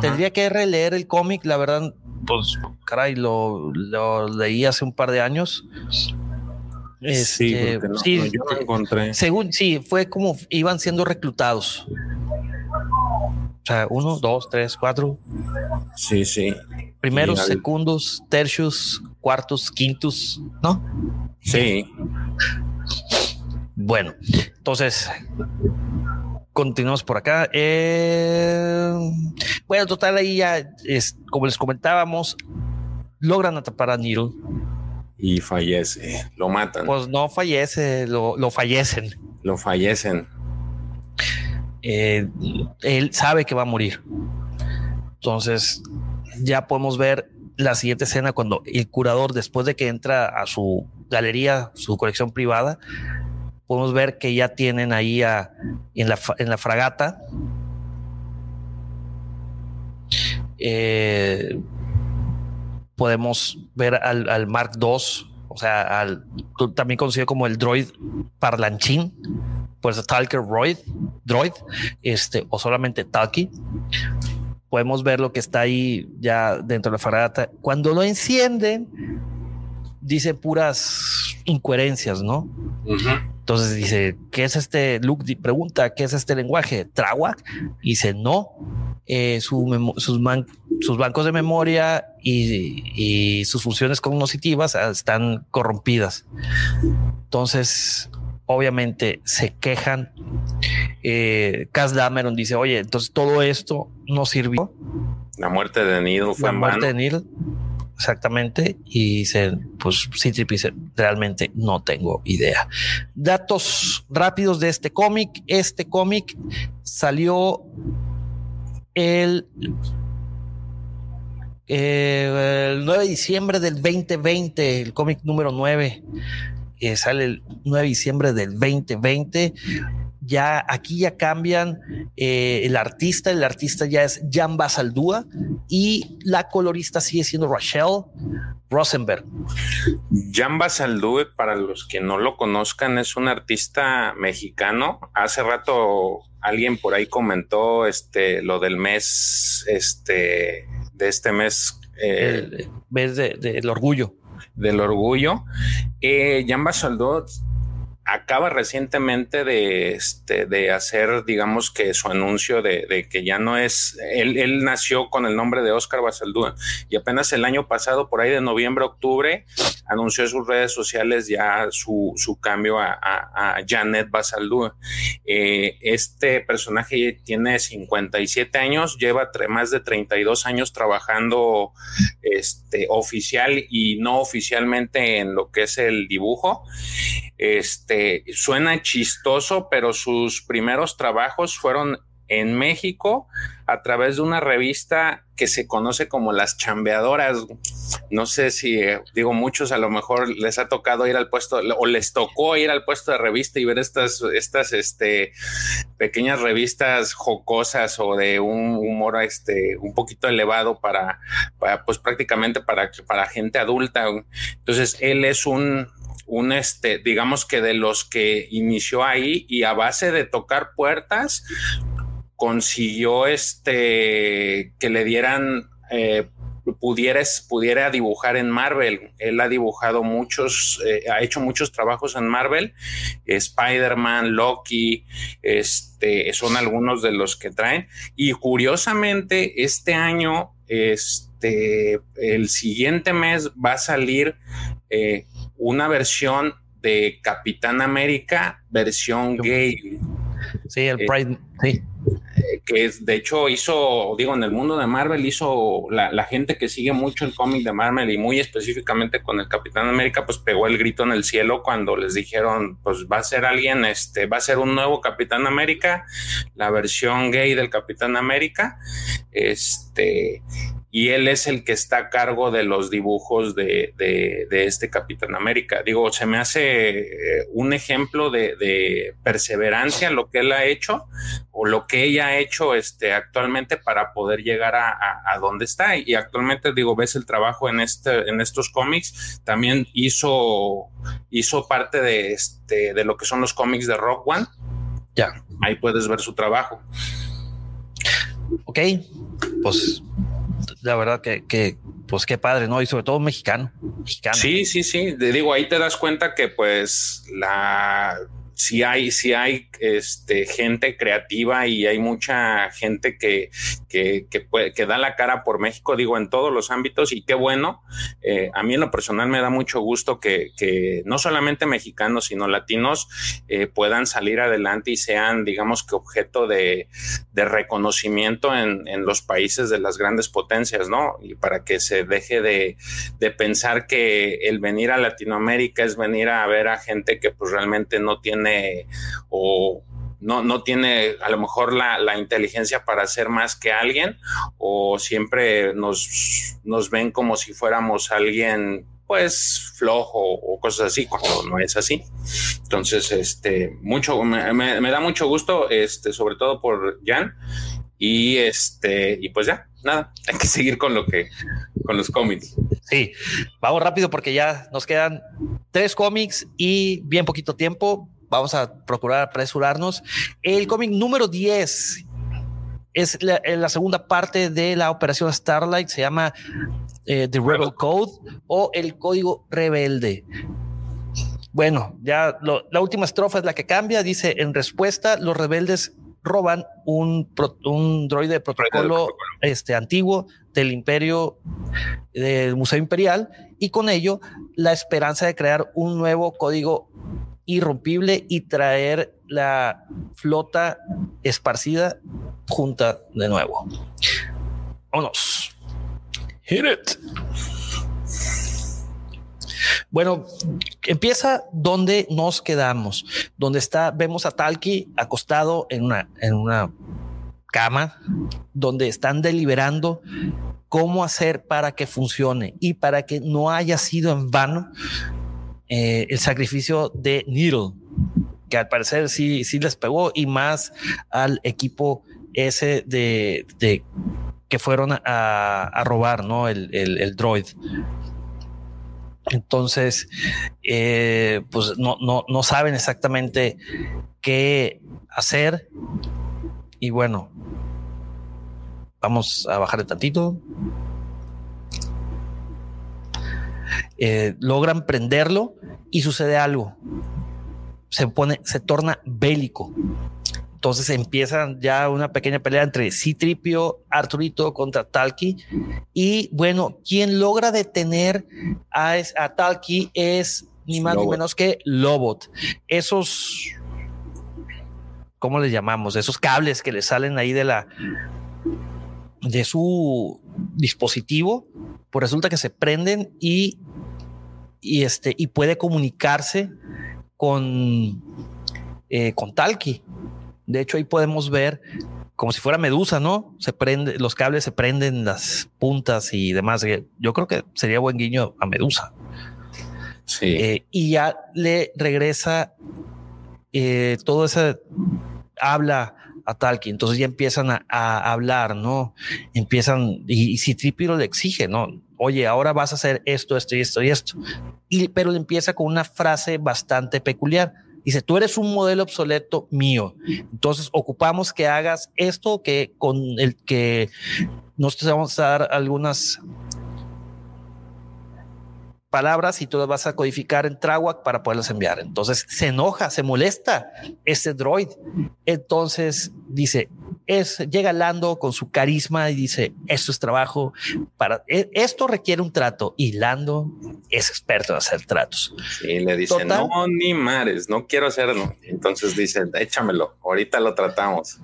Tendría que releer el cómic, la verdad, pues, caray, lo, lo leí hace un par de años
sí, este, sí yo lo encontré.
Según, sí, fue como iban siendo reclutados. O sea, uno, dos, tres, cuatro.
Sí, sí.
Primeros, segundos, tercios, cuartos, quintos, ¿no?
Sí.
Bueno, entonces continuamos por acá. Eh, bueno, total, ahí ya es como les comentábamos, logran atrapar a Needle
y fallece, lo matan.
Pues no fallece, lo, fallecen.
Lo fallecen.
eh, él sabe que va a morir. Entonces ya podemos ver la siguiente escena cuando el curador, después de que entra a su galería, su colección privada, podemos ver que ya tienen ahí en, la, en la fragata. Eh, podemos ver al, Mark II, o sea, al, también conocido como el droid parlanchín, pues Talker droid, droid, este, o solamente Talkie podemos ver lo que está ahí ya dentro de la fragata. Cuando lo encienden, dice puras incoherencias, ¿no? Entonces dice, ¿qué es este? Luke pregunta, ¿qué es este lenguaje? ¿Trawak? Dice, no. Eh, sus, sus, bancos de memoria y, y, sus funciones cognitivas están corrompidas. Entonces, obviamente se quejan. Eh, Cass Dameron dice, oye, entonces todo esto no sirvió.
La muerte de Neil fue
La muerte de Neil, exactamente. Y dice, pues sí, realmente no tengo idea. Datos rápidos de este cómic. Este cómic salió el eh, el 9 de diciembre del 2020, el cómic número 9 sale el 9 de diciembre del 2020. Ya aquí ya cambian eh, el artista, el artista ya es Jan Basaldúa y la colorista sigue siendo Rachel Rosenberg.
Jan Basaldúa, para los que no lo conozcan, es un artista mexicano. Hace rato alguien por ahí comentó este lo del mes, este de este mes.
Eh, el mes del orgullo
del orgullo. Eh, Jan Basaldó acaba recientemente de, este, de hacer, digamos que su anuncio de, que ya no es, él, nació con el nombre de Oscar Basaldúa y apenas el año pasado, por ahí de noviembre, octubre, anunció en sus redes sociales ya su, cambio a, Janet Basaldúa. Eh, este personaje tiene 57 años, lleva más de 32 años trabajando este, oficial y no oficialmente en lo que es el dibujo. Este, suena chistoso, pero sus primeros trabajos fueron en México a través de una revista que se conoce como Las Chambeadoras. No sé si, eh, digo, muchos a lo mejor les ha tocado ir al puesto o les tocó ir al puesto de revista y ver estas, estas este, pequeñas revistas jocosas o de un humor este, un poquito elevado para, para pues prácticamente para, para gente adulta. Entonces, él es un, un este, digamos que de los que inició ahí y a base de tocar puertas consiguió este que le dieran eh, pudiera dibujar en Marvel. Él ha dibujado muchos, eh, ha hecho muchos trabajos en Marvel. Spider-Man, Loki, este, son algunos de los que traen. Y curiosamente, este año, este, el siguiente mes va a salir eh, una versión de Capitán América, versión gay.
Sí, el eh, Pride, sí.
Eh, que de hecho hizo, digo, en el mundo de Marvel hizo la, gente que sigue mucho el cómic de Marvel y muy específicamente con el Capitán América, pues pegó el grito en el cielo cuando les dijeron, pues va a ser alguien, este, va a ser un nuevo Capitán América, la versión gay del Capitán América, este, y él es el que está a cargo de los dibujos de, este Capitán América. Digo, se me hace eh, un ejemplo de, perseverancia lo que él ha hecho o lo que ella ha hecho este, actualmente para poder llegar a, donde está. Y actualmente, digo, ves el trabajo en, este, en estos cómics, también hizo, hizo parte de, este, de lo que son los cómics de Rock One. Ya, ahí puedes ver su trabajo.
Ok, pues la verdad que, pues qué padre, ¿no? Y sobre todo mexicano, mexicano.
Sí, sí, sí. Te digo, ahí te das cuenta que pues la si hay, si hay este, gente creativa y hay mucha gente que, que, que, da la cara por México, digo, en todos los ámbitos y qué bueno. Eh, a mí en lo personal me da mucho gusto que, que no solamente mexicanos, sino latinos eh, puedan salir adelante y sean, digamos que objeto de, de reconocimiento en, en, los países de las grandes potencias, ¿no? Y para que se deje de, de pensar que el venir a Latinoamérica es venir a ver a gente que pues realmente no tiene o no, no tiene a lo mejor la, la, inteligencia para hacer más que alguien o siempre nos, nos ven como si fuéramos alguien pues flojo o cosas así cuando no es así. Entonces, este, mucho, me, me, da mucho gusto, este, sobre todo por Jan y este, y pues ya, nada, [LAUGHS] hay que seguir con lo que, con los cómics.
Sí, vamos rápido porque ya nos quedan tres cómics y bien poquito tiempo. Vamos a procurar apresurarnos. El cómic número 10 es la, la, segunda parte de la operación Starlight, se llama eh, The Rebel Code o el código rebelde. Bueno, ya lo, la última estrofa es la que cambia. Dice, en respuesta, los rebeldes roban un, un droide de protocolo este, antiguo del imperio, del Museo Imperial, y con ello la esperanza de crear un nuevo código irrompible y traer la flota esparcida junta de nuevo. Vámonos. Hit it. Bueno, empieza donde nos quedamos, donde está, vemos a Talki acostado en una, en una cama, donde están deliberando cómo hacer para que funcione y para que no haya sido en vano eh, el sacrificio de Needle, que al parecer sí, sí les pegó y más al equipo ese de, de que fueron a, a robar, ¿no? El, el, droid. Entonces, eh, pues no, no, no saben exactamente qué hacer. Y bueno, vamos a bajar tantito. Eh, logran prenderlo y sucede algo. Se pone, se torna bélico. Entonces empiezan ya una pequeña pelea entre Citripio, Arturito contra Talki. Y bueno, quien logra detener a, a Talki es ni más ni menos que Lobot. Esos, ¿cómo les llamamos? Esos cables que le salen ahí de la de su dispositivo, pues resulta que se prenden y, y este y puede comunicarse con eh, con Talki. De hecho, ahí podemos ver como si fuera medusa, ¿no? Se prende, los cables se prenden, las puntas y demás. Yo creo que sería buen guiño a medusa. Sí. Eh, y ya le regresa eh, todo ese habla a Talki. Entonces ya empiezan a, hablar, ¿no? Empiezan y, si Tripiro le exige, ¿no? Oye, ahora vas a hacer esto, esto y esto y esto. Y, pero empieza con una frase bastante peculiar Dice, tú eres un modelo obsoleto mío. Entonces ocupamos que hagas esto que con el que nosotros vamos a dar algunas palabras y tú las vas a codificar en Trawak para poderlas enviar. Entonces se enoja, se molesta este droid. Entonces dice, es, llega Lando con su carisma y dice, esto es trabajo para, e, esto requiere un trato y Lando es experto en hacer tratos.
Y le dice, no, ni mares, no quiero hacerlo. Entonces dice, échamelo, ahorita lo tratamos.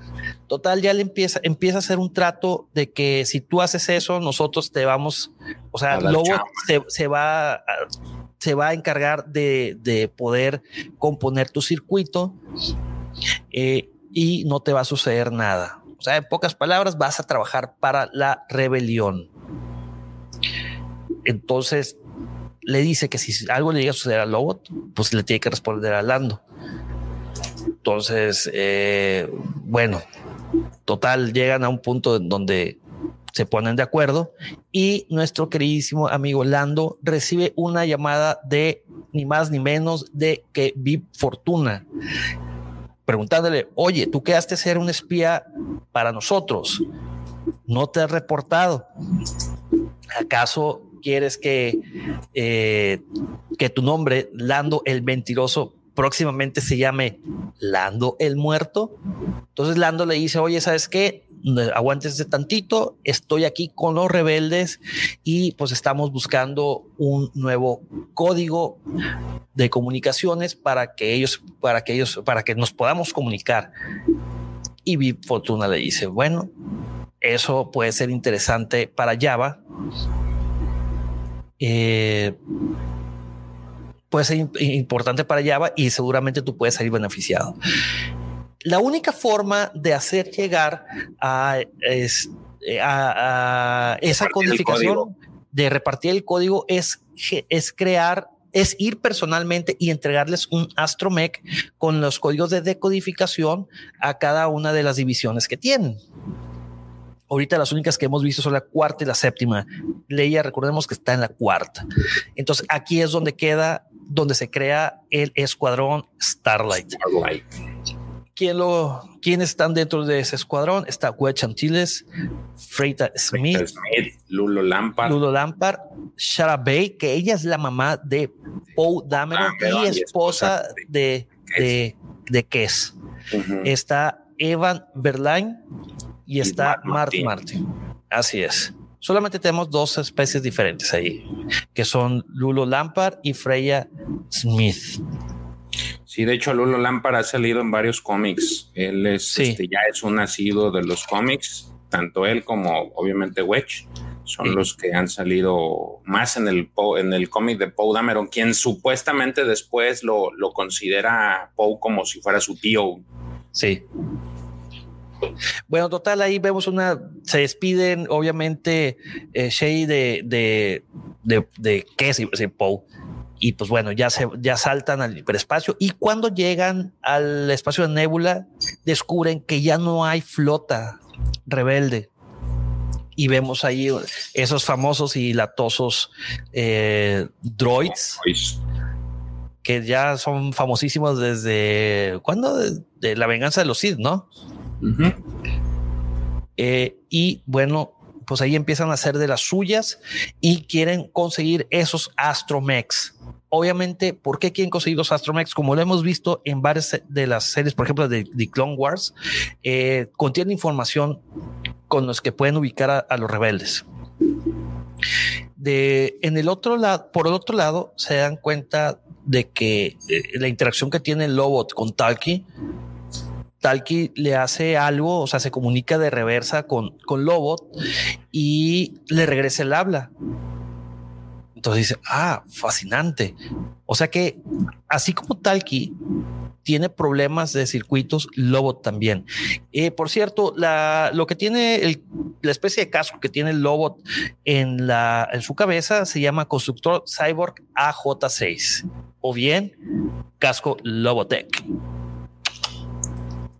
Total, ya le empieza, empieza a hacer un trato de que si tú haces eso, nosotros te vamos, o sea, Lobo se, va se va a encargar de, de poder componer tu circuito eh, y no te va a suceder nada. O sea, en pocas palabras, vas a trabajar para la rebelión. Entonces le dice que si algo le llega a suceder a Lobot, pues le tiene que responder a Lando. Entonces, eh, bueno, total, llegan a un punto donde se ponen de acuerdo y nuestro queridísimo amigo Lando recibe una llamada de ni más ni menos de que Vip Fortuna preguntándole, oye, tú quedaste ser un espía para nosotros, no te has reportado. ¿Acaso quieres que, eh, que tu nombre, Lando el Mentiroso, próximamente se llame Lando el Muerto? Entonces Lando le dice, oye, ¿sabes qué? Aguántese tantito, estoy aquí con los rebeldes y pues estamos buscando un nuevo código de comunicaciones para que ellos, para que ellos, para que nos podamos comunicar. Y Vip Fortuna le dice, bueno, eso puede ser interesante para Java. Eh, puede ser importante para Java y seguramente tú puedes salir beneficiado. La única forma de hacer llegar a, esa codificación de repartir el código es, es crear es ir personalmente y entregarles un astromech con los códigos de decodificación a cada una de las divisiones que tienen. Ahorita las únicas que hemos visto son la cuarta y la séptima. Leia, recordemos que está en la cuarta. Entonces aquí es donde queda, donde se crea el escuadrón Starlight. Starlight. ¿Quién lo, ¿Quiénes están dentro de ese escuadrón? Está Wedge Antilles, Freita Smith,
Lulo Lampard,
Lulo Lampard, Shara Bay, que ella es la mamá de Poe Dameron y esposa de, de, de Kess. Está Evan Berlain y está Martin Martin. Así es. Solamente tenemos dos especies diferentes ahí, que son Lulo Lampard y Freya Smith.
Sí, de hecho, Lulo Lampard ha salido en varios cómics. Él es, este, ya es un nacido de los cómics, tanto él como obviamente Wedge son los que han salido más en el, en el cómic de Poe Dameron, quien supuestamente después lo, lo considera Poe como si fuera su tío.
Sí. Bueno, total, ahí vemos una, se despiden, obviamente, eh, Shay de, de, de, de qué es Poe y pues bueno, ya se ya saltan al hiperespacio. Y cuando llegan al espacio de Nebula descubren que ya no hay flota rebelde. Y vemos ahí esos famosos y latosos eh, droids que ya son famosísimos desde cuando de, la venganza de los Sith, ¿no? Eh, y bueno, pues ahí empiezan a hacer de las suyas y quieren conseguir esos astromechs obviamente, ¿por qué quieren conseguir los Astromex? Como lo hemos visto en varias de las series, por ejemplo, de, The Clone Wars, eh, contiene información con los que pueden ubicar a, los rebeldes. De, en el otro lado, por el otro lado, se dan cuenta de que eh, la interacción que tiene el Lobot con Talki, Talki le hace algo, o sea, se comunica de reversa con, con Lobot y le regresa el habla. Entonces dice, ah, fascinante. O sea que así como Talki tiene problemas de circuitos, Lobo también. Eh, por cierto, la, lo que tiene la especie de casco que tiene el Lobo en, la, en su cabeza se llama constructor Cyborg AJ6 o bien casco Lobotech.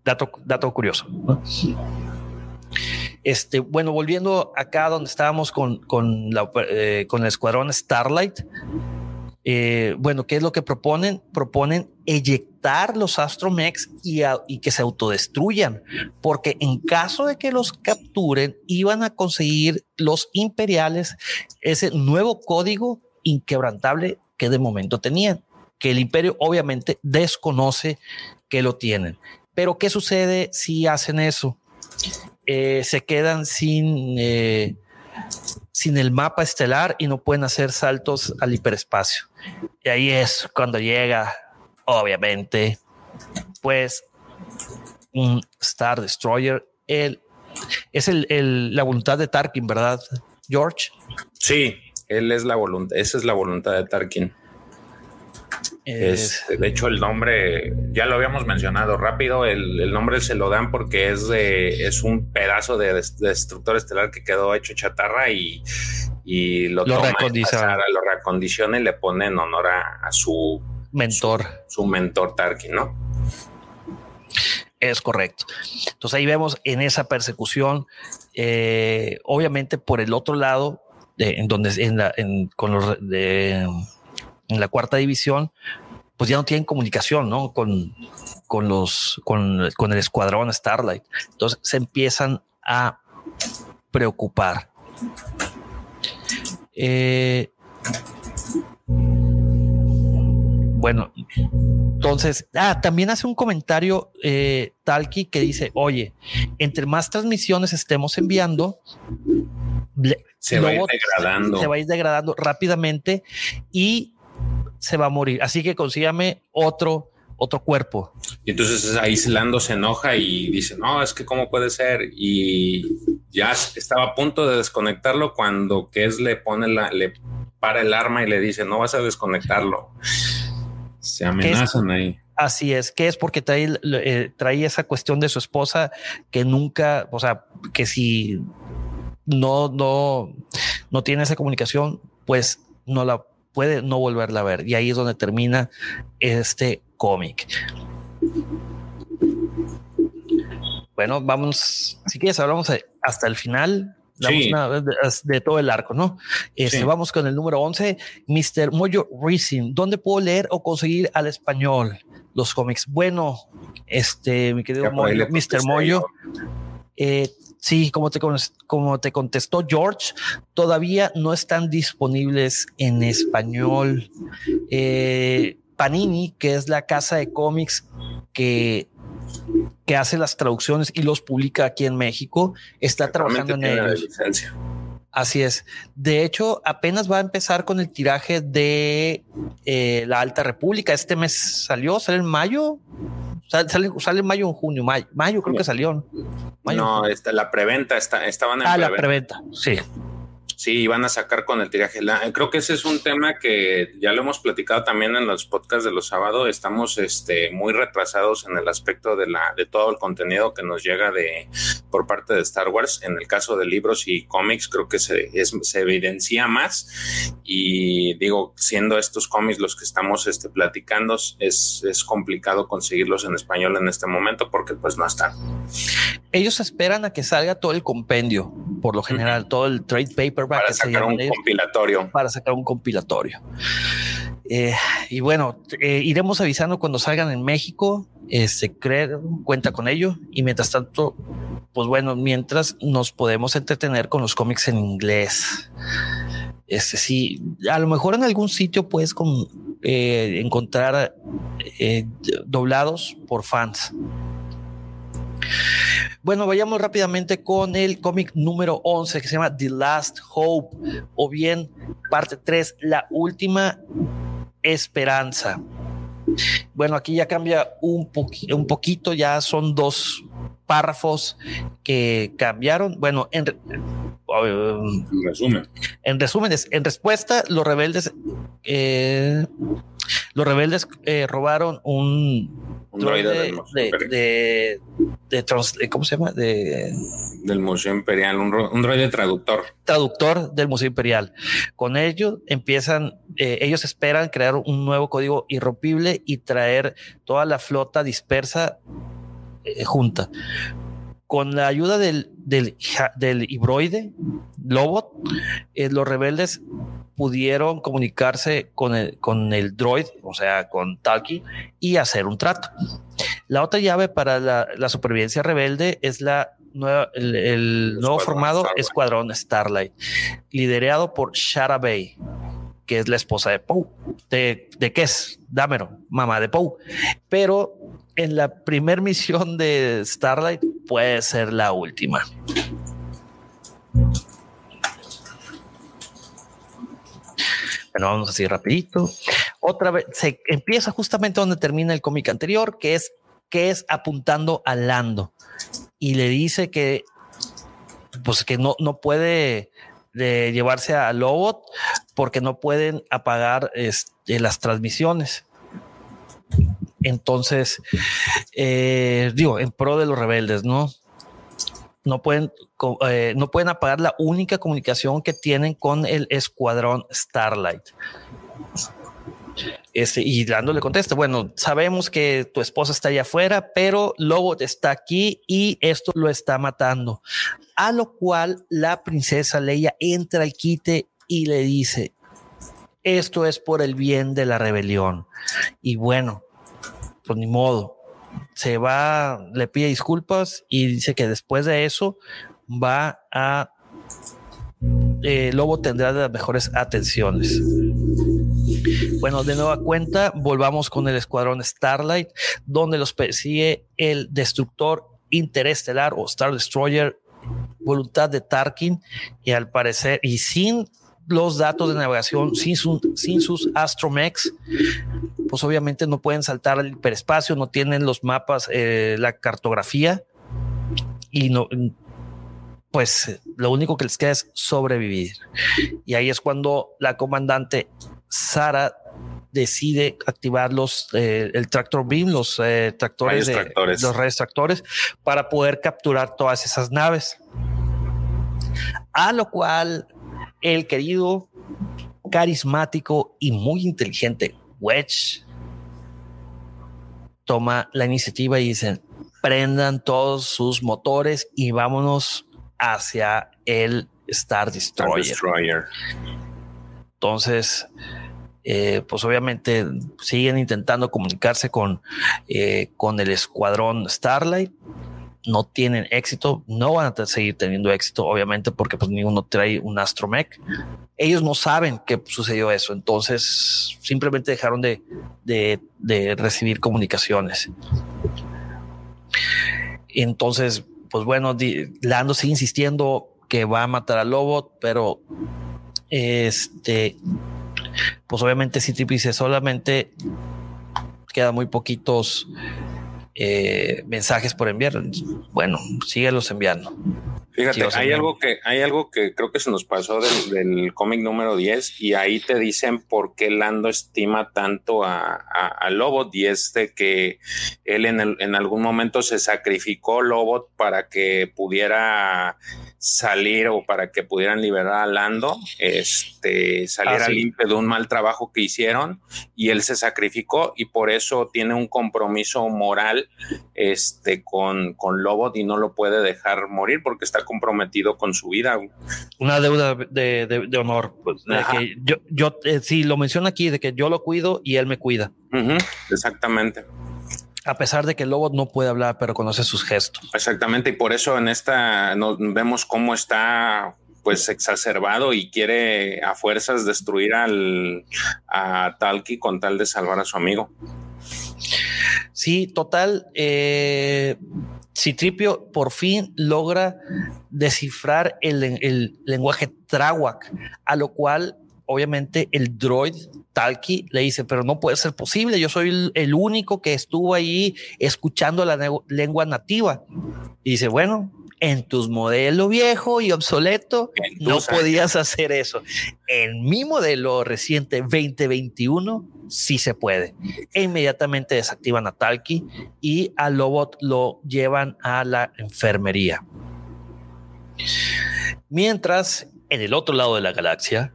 Dato, curioso. Este, bueno, volviendo acá donde estábamos con, con, eh, el escuadrón Starlight. Eh, bueno, ¿qué es lo que proponen? Proponen eyectar los Astromex y, que se autodestruyan, porque en caso de que los capturen, iban a conseguir los imperiales ese nuevo código inquebrantable que de momento tenían, que el imperio obviamente desconoce que lo tienen. Pero ¿qué sucede si hacen eso? Eh, se quedan sin, eh, sin el mapa estelar y no pueden hacer saltos al hiperespacio. Y ahí es cuando llega, obviamente, pues un Star Destroyer. El, es el, la voluntad de Tarkin, ¿verdad, George?
Sí, él es la voluntad, esa es la voluntad de Tarkin. Es, de hecho, el nombre, ya lo habíamos mencionado rápido, el, nombre se lo dan porque es, de, es un pedazo de, destructor estelar que quedó hecho chatarra y, lo,
lo
recondiciona y le pone en honor a, su
mentor,
su, mentor Tarkin, ¿no?
Es correcto. Entonces ahí vemos en esa persecución, eh, obviamente por el otro lado, en donde en la, con los de, en la cuarta división, pues ya no tienen comunicación, ¿no? Con, con los, con, el escuadrón Starlight. Entonces se empiezan a preocupar. Eh, bueno, entonces, ah, también hace un comentario eh, Talki que dice, oye, entre más transmisiones estemos enviando,
se va a ir degradando.
Se va a ir degradando rápidamente y se va a morir. Así que consígame otro, otro cuerpo.
Y entonces Aislando se enoja y dice, no, es que cómo puede ser. Y ya estaba a punto de desconectarlo cuando Kes le pone la, le para el arma y le dice, no vas a desconectarlo. Se amenazan ahí.
Así es, que es porque trae, eh, trae esa cuestión de su esposa que nunca, o sea, que si no, no, no tiene esa comunicación, pues no la puede no volverla a ver. Y ahí es donde termina este cómic. Bueno, vamos, si quieres, hablamos hasta el final. de, todo el arco, ¿no? Este, Vamos con el número 11, Mr. Moyo Racing. ¿Dónde puedo leer o conseguir al español los cómics? Bueno, este, mi querido Mr. Moyo, eh, Sí, como te, como te contestó George, todavía no están disponibles en español. Eh, Panini, que es la casa de cómics que, que hace las traducciones y los publica aquí en México, está trabajando en ellos. Así es. De hecho, apenas va a empezar con el tiraje de eh, la Alta República. Este mes salió, sale en mayo. Sale, sale, en mayo o junio. Mayo, mayo creo que salió.
no, está, la preventa está, estaban en
ah, la preventa, sí.
Sí, van a sacar con el tiraje. creo que ese es un tema que ya lo hemos platicado también en los podcasts de los sábados. Estamos este, muy retrasados en el aspecto de, la, de todo el contenido que nos llega de, por parte de Star Wars. En el caso de libros y cómics, creo que se, se evidencia más. Y digo, siendo estos cómics los que estamos este, platicando, es, es complicado conseguirlos en español en este momento porque pues no están.
Ellos esperan a que salga todo el compendio, por lo general, todo el trade paper
para sacar un compilatorio.
Para sacar un compilatorio. Eh, y bueno, eh, iremos avisando cuando salgan en México. Este, cuenta con ello. Y mientras tanto, pues bueno, mientras nos podemos entretener con los cómics en inglés. Este sí, a lo mejor en algún sitio puedes eh, encontrar doblados por fans. Bueno, vayamos rápidamente con el cómic número 11 que se llama The Last Hope o bien parte 3, La Última Esperanza. Bueno, aquí ya cambia un, un poquito, ya son dos párrafos que cambiaron. Bueno, en,
resumen.
En resumen, en respuesta, los rebeldes, eh, los rebeldes eh, robaron un,
un droide
de, de, ¿cómo se llama? De,
del Museo Imperial, un, un, droide traductor.
Traductor del Museo Imperial. Con ello empiezan, eh, ellos esperan crear un nuevo código irrompible y traer toda la flota dispersa eh, junta. Con la ayuda del, del, del hibroide, Lobot, eh, los rebeldes pudieron comunicarse con el, con el droid, o sea, con Talki, y hacer un trato. La otra llave para la, supervivencia rebelde es la nueva, el, nuevo formado Escuadrón Starlight, liderado por Shara Bay, que es la esposa de Poe. ¿De, de qué es? Dámelo, mamá de Poe. Pero en la primer misión de Starlight puede ser la última. Bueno, vamos así rapidito. Otra vez se empieza justamente donde termina el cómic anterior, que es que es apuntando a Lando y le dice que pues que no, no puede de llevarse a Lobot porque no pueden apagar este, las transmisiones. Entonces, eh, digo, en pro de los rebeldes, ¿no? No pueden, eh, no pueden apagar la única comunicación que tienen con el escuadrón Starlight. Este, y Lando le contesta, bueno, sabemos que tu esposa está allá afuera, pero Lobo está aquí y esto lo está matando. A lo cual la princesa Leia entra al quite y le dice, esto es por el bien de la rebelión. Y bueno, pues ni modo, se va, le pide disculpas y dice que después de eso va a eh, Lobo tendrá las mejores atenciones. Bueno, de nueva cuenta, volvamos con el escuadrón Starlight, donde los persigue el destructor interestelar o Star Destroyer, voluntad de Tarkin, y al parecer, y sin los datos de navegación, sin, sin sus Astromex, pues obviamente no pueden saltar al hiperespacio, no tienen los mapas, eh, la cartografía y no, pues lo único que les queda es sobrevivir. Y ahí es cuando la comandante Sara decide activar los, eh, el tractor beam, los eh, tractores, de, los rayos tractores, para poder capturar todas esas naves. A lo cual el querido, carismático y muy inteligente Wedge toma la iniciativa y dicen, prendan todos sus motores y vámonos hacia el Star Destroyer. Entonces, eh, pues obviamente siguen intentando comunicarse con, eh, con el escuadrón Starlight. No tienen éxito, no van a seguir teniendo éxito, obviamente, porque pues ninguno trae un astromech. Ellos no saben que sucedió eso, entonces simplemente dejaron de, de recibir comunicaciones. Entonces, pues bueno, Lando sigue insistiendo que va a matar al lobo, pero este, pues obviamente si dice solamente quedan muy poquitos eh, mensajes por enviar. Bueno, síguelos enviando.
Fíjate, hay algo que hay algo que creo que se nos pasó del, cómic número 10 y ahí te dicen por qué Lando estima tanto a, a, Lobot y es de que él en, en algún momento se sacrificó Lobot para que pudiera salir o para que pudieran liberar a Lando, este, saliera ah, limpio de un mal trabajo que hicieron y él se sacrificó y por eso tiene un compromiso moral este, con, con Lobot y no lo puede dejar morir porque está comprometido con su vida.
Una deuda de, honor. Pues, que yo, yo eh, sí lo menciono aquí, de que yo lo cuido y él me cuida.
exactamente
a pesar de que el lobo no puede hablar, pero conoce sus gestos.
Exactamente, y por eso en esta vemos cómo está pues exacerbado y quiere a fuerzas destruir al, a Talki con tal de salvar a su amigo.
Sí, total. Eh, Citripio por fin logra descifrar el, el lenguaje Trawak, a lo cual obviamente el droid Talki le dice, pero no puede ser posible, yo soy el, único que estuvo ahí escuchando la lengua nativa. Y dice, bueno, en tus modelo viejo y obsoleto no podías hacer eso. En mi modelo reciente 2021 sí se puede. E inmediatamente desactivan a Talki y a Lobot lo llevan a la enfermería. Mientras en el otro lado de la galaxia,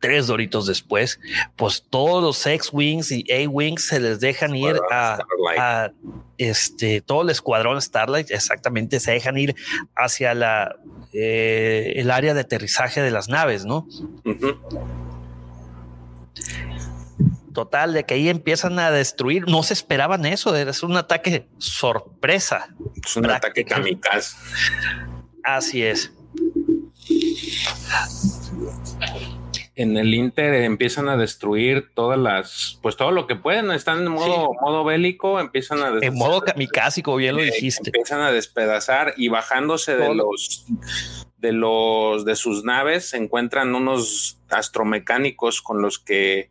tres doritos después, pues todos los X-Wings y A-Wings se les dejan ir a, este, todo el escuadrón Starlight, exactamente, se dejan ir hacia la, eh, el área de aterrizaje de las naves, ¿no? Total, de que ahí empiezan a destruir, no se esperaban eso, es un ataque sorpresa.
Es un ataque kamikaze.
Así es
en el Inter empiezan a destruir todas las, pues todo lo que pueden, están en modo, modo bélico, empiezan a
En modo kamikaze, bien lo dijiste.
Empiezan a despedazar y bajándose de los de los de sus naves se encuentran unos astromecánicos con los que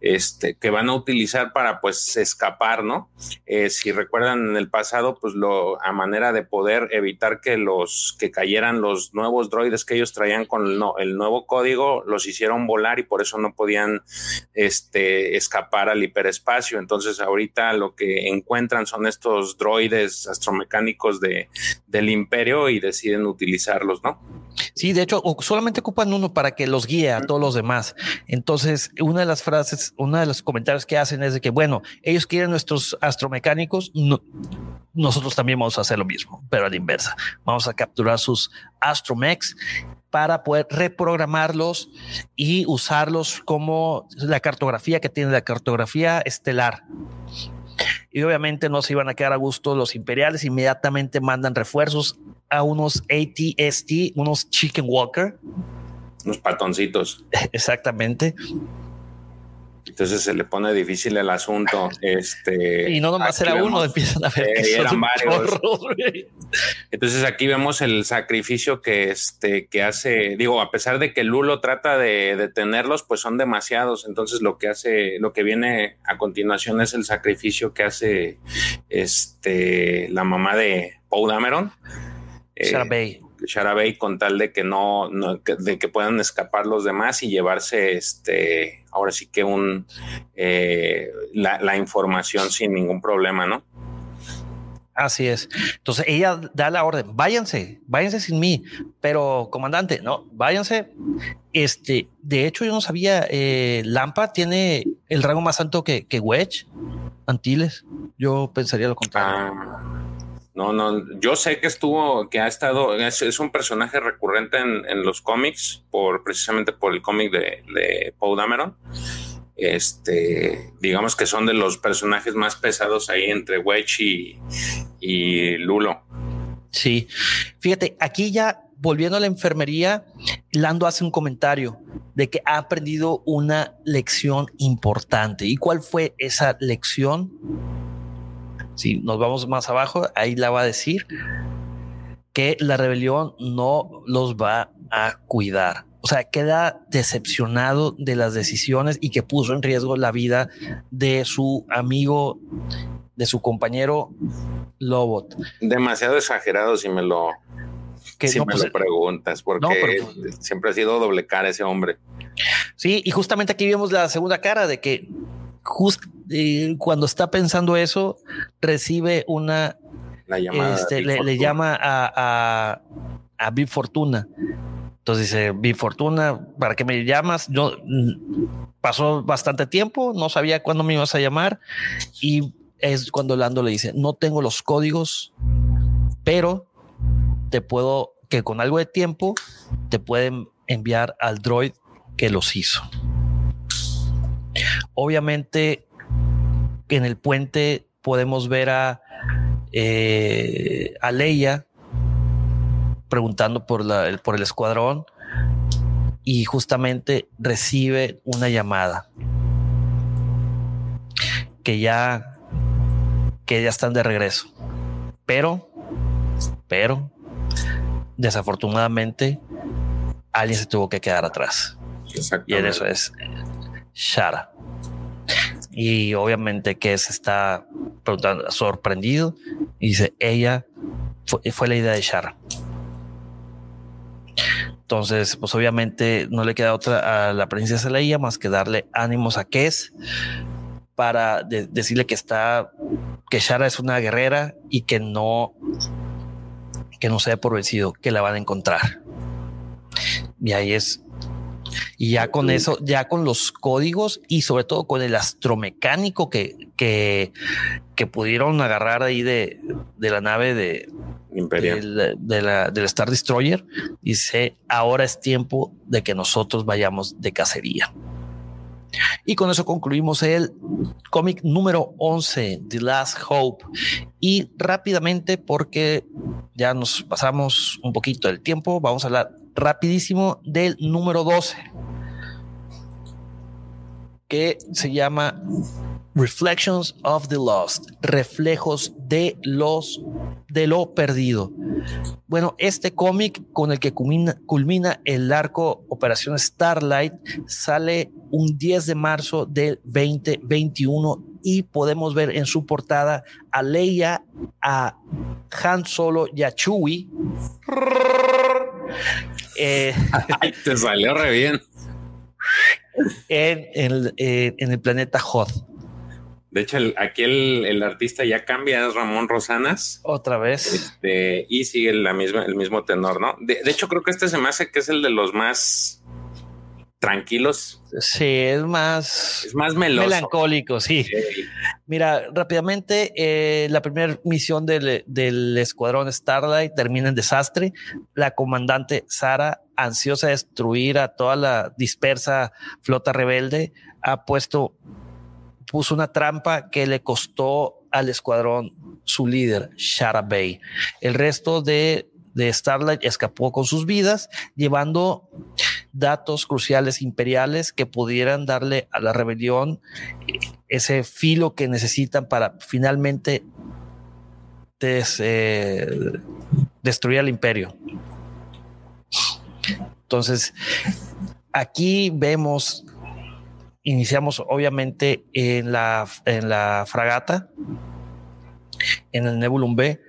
este que van a utilizar para pues escapar, ¿no? Eh, si recuerdan en el pasado, pues lo a manera de poder evitar que los que cayeran los nuevos droides que ellos traían con el, el nuevo código, los hicieron volar y por eso no podían este escapar al hiperespacio. Entonces ahorita lo que encuentran son estos droides astromecánicos de del imperio y deciden utilizarlos, ¿no?
Sí, de hecho, solamente ocupan uno para que los guíe a todos los demás. Entonces, una de las frases, uno de los comentarios que hacen es de que, bueno, ellos quieren nuestros astromecánicos, nosotros también vamos a hacer lo mismo, pero a la inversa. Vamos a capturar sus astromechs para poder reprogramarlos y usarlos como la cartografía que tiene la cartografía estelar y obviamente no se iban a quedar a gusto los imperiales, inmediatamente mandan refuerzos a unos ATST, unos Chicken Walker.
Unos patoncitos. [LAUGHS]
Exactamente.
Entonces se le pone difícil el asunto. Este,
y no nomás era uno, empiezan a ver que eran varios.
Entonces aquí vemos el sacrificio que, este, que hace, digo, a pesar de que Lulo trata de detenerlos, pues son demasiados. Entonces lo que hace, lo que viene a continuación es el sacrificio que hace este, la mamá de Paul Dameron.
Eh, Bay
Sharabay con tal de que no, de que puedan escapar los demás y llevarse este, ahora sí que un eh, la, información sin ningún problema, ¿no?
Así es. Entonces ella da la orden, váyanse, váyanse sin mí. Pero comandante, no, váyanse. Este, de hecho, yo no sabía, eh, Lampa tiene el rango más alto que, que Wedge, Antilles. Yo pensaría lo contrario. Ah.
No, no, yo sé que estuvo, que ha estado, es, un personaje recurrente en, los cómics, por precisamente por el cómic de, de Paul Dameron. Este, digamos que son de los personajes más pesados ahí entre Wedge y, y Lulo.
Sí, fíjate, aquí ya volviendo a la enfermería, Lando hace un comentario de que ha aprendido una lección importante. ¿Y cuál fue esa lección? Si nos vamos más abajo, ahí la va a decir que la rebelión no los va a cuidar. O sea, queda decepcionado de las decisiones y que puso en riesgo la vida de su amigo, de su compañero Lobot.
Demasiado exagerado si me lo, si me pues, lo preguntas, porque pues, siempre ha sido doble cara ese hombre.
Sí, y justamente aquí vemos la segunda cara de que cuando está pensando eso, recibe una llamada. Este, le, llama a, a, a Fortuna. Entonces dice, Big Fortuna, ¿para qué me llamas? Yo mm, pasó bastante tiempo, no sabía cuándo me ibas a llamar. Y es cuando Lando le dice, no tengo los códigos, pero te puedo, que con algo de tiempo, te pueden enviar al droid que los hizo. Obviamente, en el puente podemos ver a, eh, a Leia preguntando por, la, por el escuadrón y justamente recibe una llamada que ya que ya están de regreso. Pero, pero, desafortunadamente, alguien se tuvo que quedar atrás. Y en eso es Shara. Y obviamente que está preguntando, sorprendido y dice, ella fue, la idea de Shara. Entonces, pues obviamente no le queda otra a la princesa Leia más que darle ánimos a Kes para decirle que está, que Shara es una guerrera y que no, que no sea por vencido, que la van a encontrar. Y ahí es y ya con eso, ya con los códigos y sobre todo con el astromecánico que, que, que pudieron agarrar ahí de, de la nave de, Imperial. De, la, del Star Destroyer, dice, ahora es tiempo de que nosotros vayamos de cacería. Y con eso concluimos el cómic número 11, The Last Hope. Y rápidamente, porque ya nos pasamos un poquito del tiempo, vamos a hablar rapidísimo del número 12 que se llama Reflections of the Lost, reflejos de los de lo perdido. Bueno, este cómic con el que culmina, culmina, el arco Operación Starlight sale un 10 de marzo del 2021 y podemos ver en su portada a Leia, a Han Solo y a Chewie.
Eh, [LAUGHS] te salió re bien
en, el, en el planeta Hoth.
De hecho, aquí el, artista ya cambia, es Ramón Rosanas.
Otra vez.
Este, y sigue la misma, el mismo tenor, ¿no? De, hecho, creo que este se me hace que es el de los más tranquilos.
Sí, es más,
es más melancólico,
sí. Mira, rápidamente, eh, la primera misión del, del, escuadrón Starlight termina en desastre. La comandante Sara ansiosa de destruir a toda la dispersa flota rebelde, ha puesto, puso una trampa que le costó al escuadrón su líder, Shara Bay. El resto de, de Starlight escapó con sus vidas, llevando datos cruciales imperiales que pudieran darle a la rebelión ese filo que necesitan para finalmente eh, destruir al imperio. Entonces, aquí vemos, iniciamos obviamente en la, en la fragata, en el Nebulum B,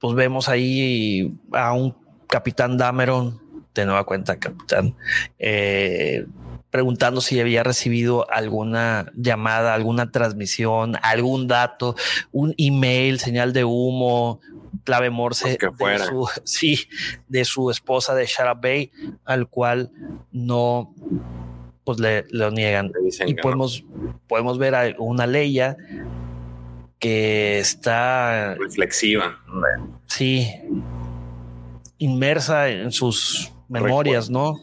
pues vemos ahí a un Capitán Dameron, de nueva cuenta, Capitán, eh, preguntando si había recibido alguna llamada, alguna transmisión, algún dato, un email, señal de humo, clave Morse
de
su, [LAUGHS] sí, de su esposa de Shara Bay, al cual no pues le lo niegan. Y podemos, podemos ver a una Leia que está
reflexiva.
Sí, inmersa en sus memorias, ¿no?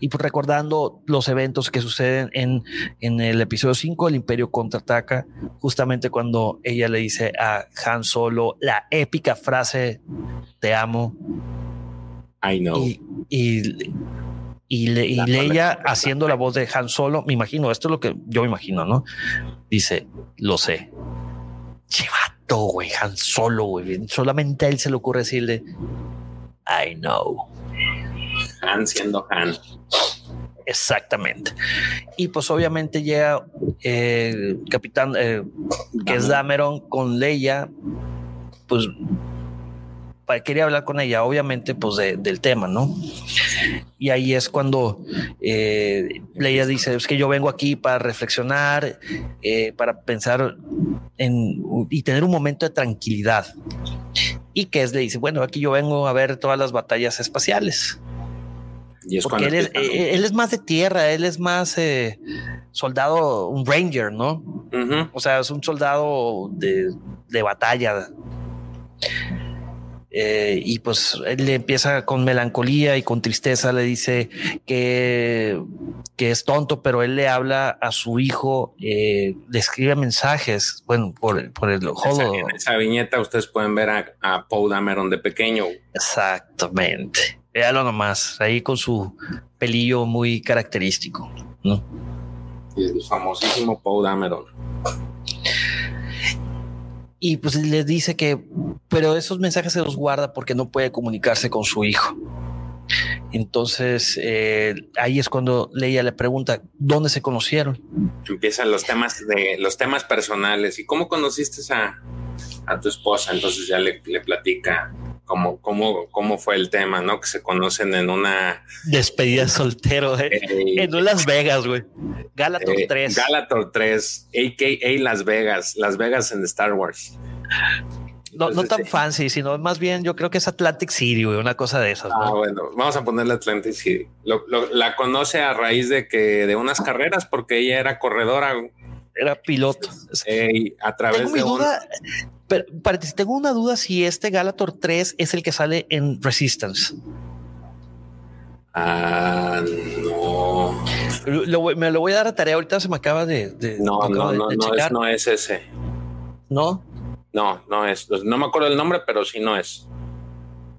Y pues recordando los eventos que suceden en, en el episodio 5, el Imperio contraataca, justamente cuando ella le dice a Han Solo la épica frase, te amo.
I know.
Y, y, y, Leia haciendo la voz de Han Solo, me imagino, esto es lo que yo me imagino, ¿no? Dice, lo sé. Chivato, güey, Han Solo, güey. Solamente a él se le ocurre decirle, I know.
Han siendo Han.
Exactamente. Y pues obviamente llega el eh, capitán, eh, que es Dameron, con Leia, pues quería hablar con ella, obviamente, pues del tema, ¿no? Y ahí es cuando eh, Leia dice, es que yo vengo aquí para reflexionar, para pensar en, y tener un momento de tranquilidad. Y que es, le dice, bueno, aquí yo vengo a ver todas las batallas espaciales. Y es Porque eh, él es, más de tierra, él es más eh, soldado, un ranger, ¿no? O sea, es un soldado de, de batalla. Eh, y pues él le empieza con melancolía y con tristeza, le dice que, que es tonto, pero él le habla a su hijo, le escribe mensajes, bueno, por, por el
holo. En esa viñeta ustedes pueden ver a, a Paul Dameron de pequeño.
Exactamente. Véalo nomás, ahí con su pelillo muy característico. ¿no?
el famosísimo Paul Dameron.
Y pues le dice que, pero esos mensajes se los guarda porque no puede comunicarse con su hijo. Entonces eh, ahí es cuando Leia le pregunta dónde se conocieron.
Empiezan los temas de los temas personales y cómo conociste a, a tu esposa. Entonces ya le, le platica cómo, cómo, cómo fue el tema, ¿no? Que se conocen en una
despedida soltero ¿eh? en Las Vegas, güey. Galator 3.
Eh, Galator 3, a.k.a. Las Vegas, Las Vegas en Star Wars.
No, no tan fancy, sino más bien yo creo que es Atlantic City, güey, una cosa de esas.
Ah, bueno, vamos a ponerle Atlantic City. la conoce a raíz de que de unas carreras, porque ella era corredora.
Era piloto.
a través de
pero tengo una duda si este Galator 3 es el que sale en Resistance.
Ah, no.
me lo voy a dar a tarea. Ahorita se me acaba de.
no, no, no, no, es, ese.
No.
No, no es. No me acuerdo el nombre, pero sí no es.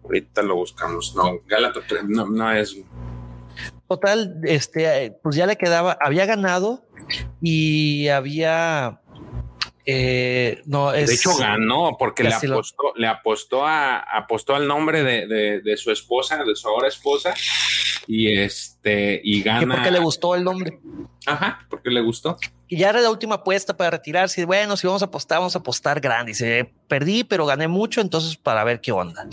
Ahorita lo buscamos. No, Galator 3 no, no es.
Total, este, pues ya le quedaba, había ganado y había eh, no es.
De hecho, ganó porque le apostó, le apostó a, apostó al nombre de, su esposa, de su ahora esposa, y este, y gana.
Porque le gustó el nombre.
Ajá, porque le gustó.
Y ya era la última apuesta para retirarse. Bueno, si vamos a apostar, vamos a apostar grande. Dice, perdí, pero gané mucho, entonces para ver qué onda.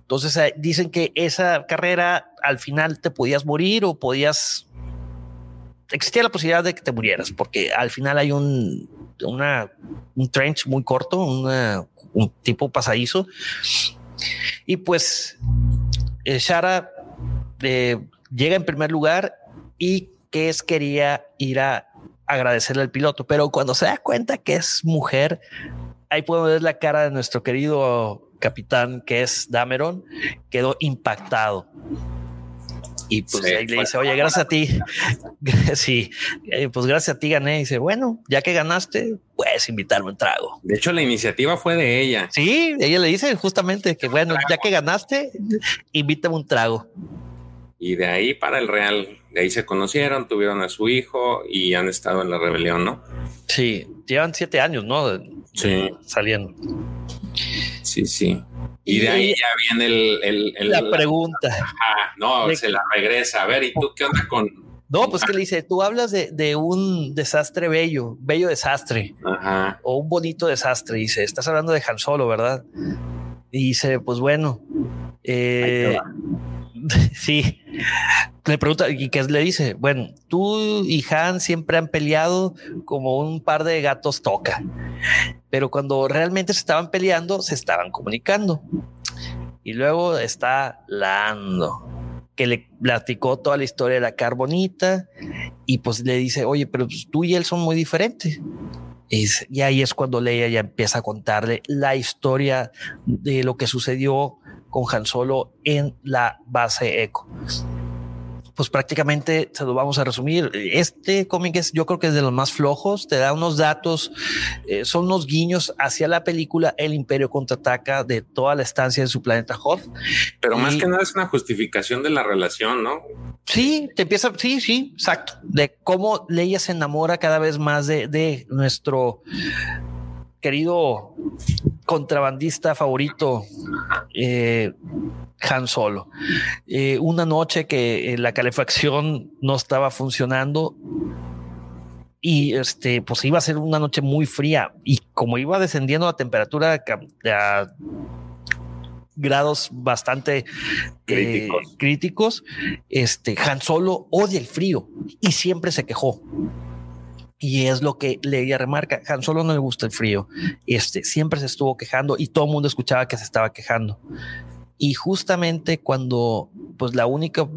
Entonces eh, dicen que esa carrera al final te podías morir o podías existía la posibilidad de que te murieras, porque al final hay un, un trench muy corto, un tipo pasadizo. Y pues eh, Shara eh, llega en primer lugar y que es quería ir a agradecerle al piloto, pero cuando se da cuenta que es mujer, ahí podemos ver la cara de nuestro querido capitán que es Dameron, quedó impactado. Y pues ahí le dice, oye, gracias a ti. [LAUGHS] sí, eh, pues gracias a ti gané. Y dice, bueno, ya que ganaste, puedes invitarme un trago.
De hecho, la iniciativa fue de ella.
Sí, ella le dice justamente que, bueno, ya que ganaste, invítame un trago.
Y de ahí para el Real, de ahí se conocieron, tuvieron a su hijo y han estado en la rebelión, ¿no?
Sí, llevan siete años, ¿no?
Sí.
Saliendo.
Sí, sí. Y, de ahí ya viene el,
la pregunta.
no, se la regresa. A ver, ¿y tú qué onda con...?
No, pues que le dice, tú hablas de, un desastre bello, bello desastre,
Ajá.
o un bonito desastre. Dice, estás hablando de Han Solo, ¿verdad? Y dice, pues bueno, Eh, [LAUGHS] sí. Le pregunta y que le dice, bueno, tú y Han siempre han peleado como un par de gatos toca, pero cuando realmente se estaban peleando, se estaban comunicando. Y luego está Lando, que le platicó toda la historia de la carbonita y pues le dice, oye, pero pues, tú y él son muy diferentes. y ahí es cuando Leia ya empieza a contarle la historia de lo que sucedió con Han Solo en la base Echo pues prácticamente se lo vamos a resumir. Este cómic es, yo creo que es de los más flojos, te da unos datos, eh, son unos guiños hacia la película El Imperio contraataca de toda la estancia en su planeta Hoth.
Pero más que nada es una justificación de la relación, ¿no?
Sí, te empieza, sí, sí, exacto, de cómo Leia se enamora cada vez más de, de nuestro querido contrabandista favorito, eh, Han Solo. Eh, una noche que eh, la calefacción no estaba funcionando y este, pues iba a ser una noche muy fría y como iba descendiendo la temperatura a, grados bastante críticos. críticos, este Han Solo odia el frío y siempre se quejó. Y es lo que Leia remarca. Han Solo no le gusta el frío. Este siempre se estuvo quejando y todo el mundo escuchaba que se estaba quejando. Y justamente cuando, pues la única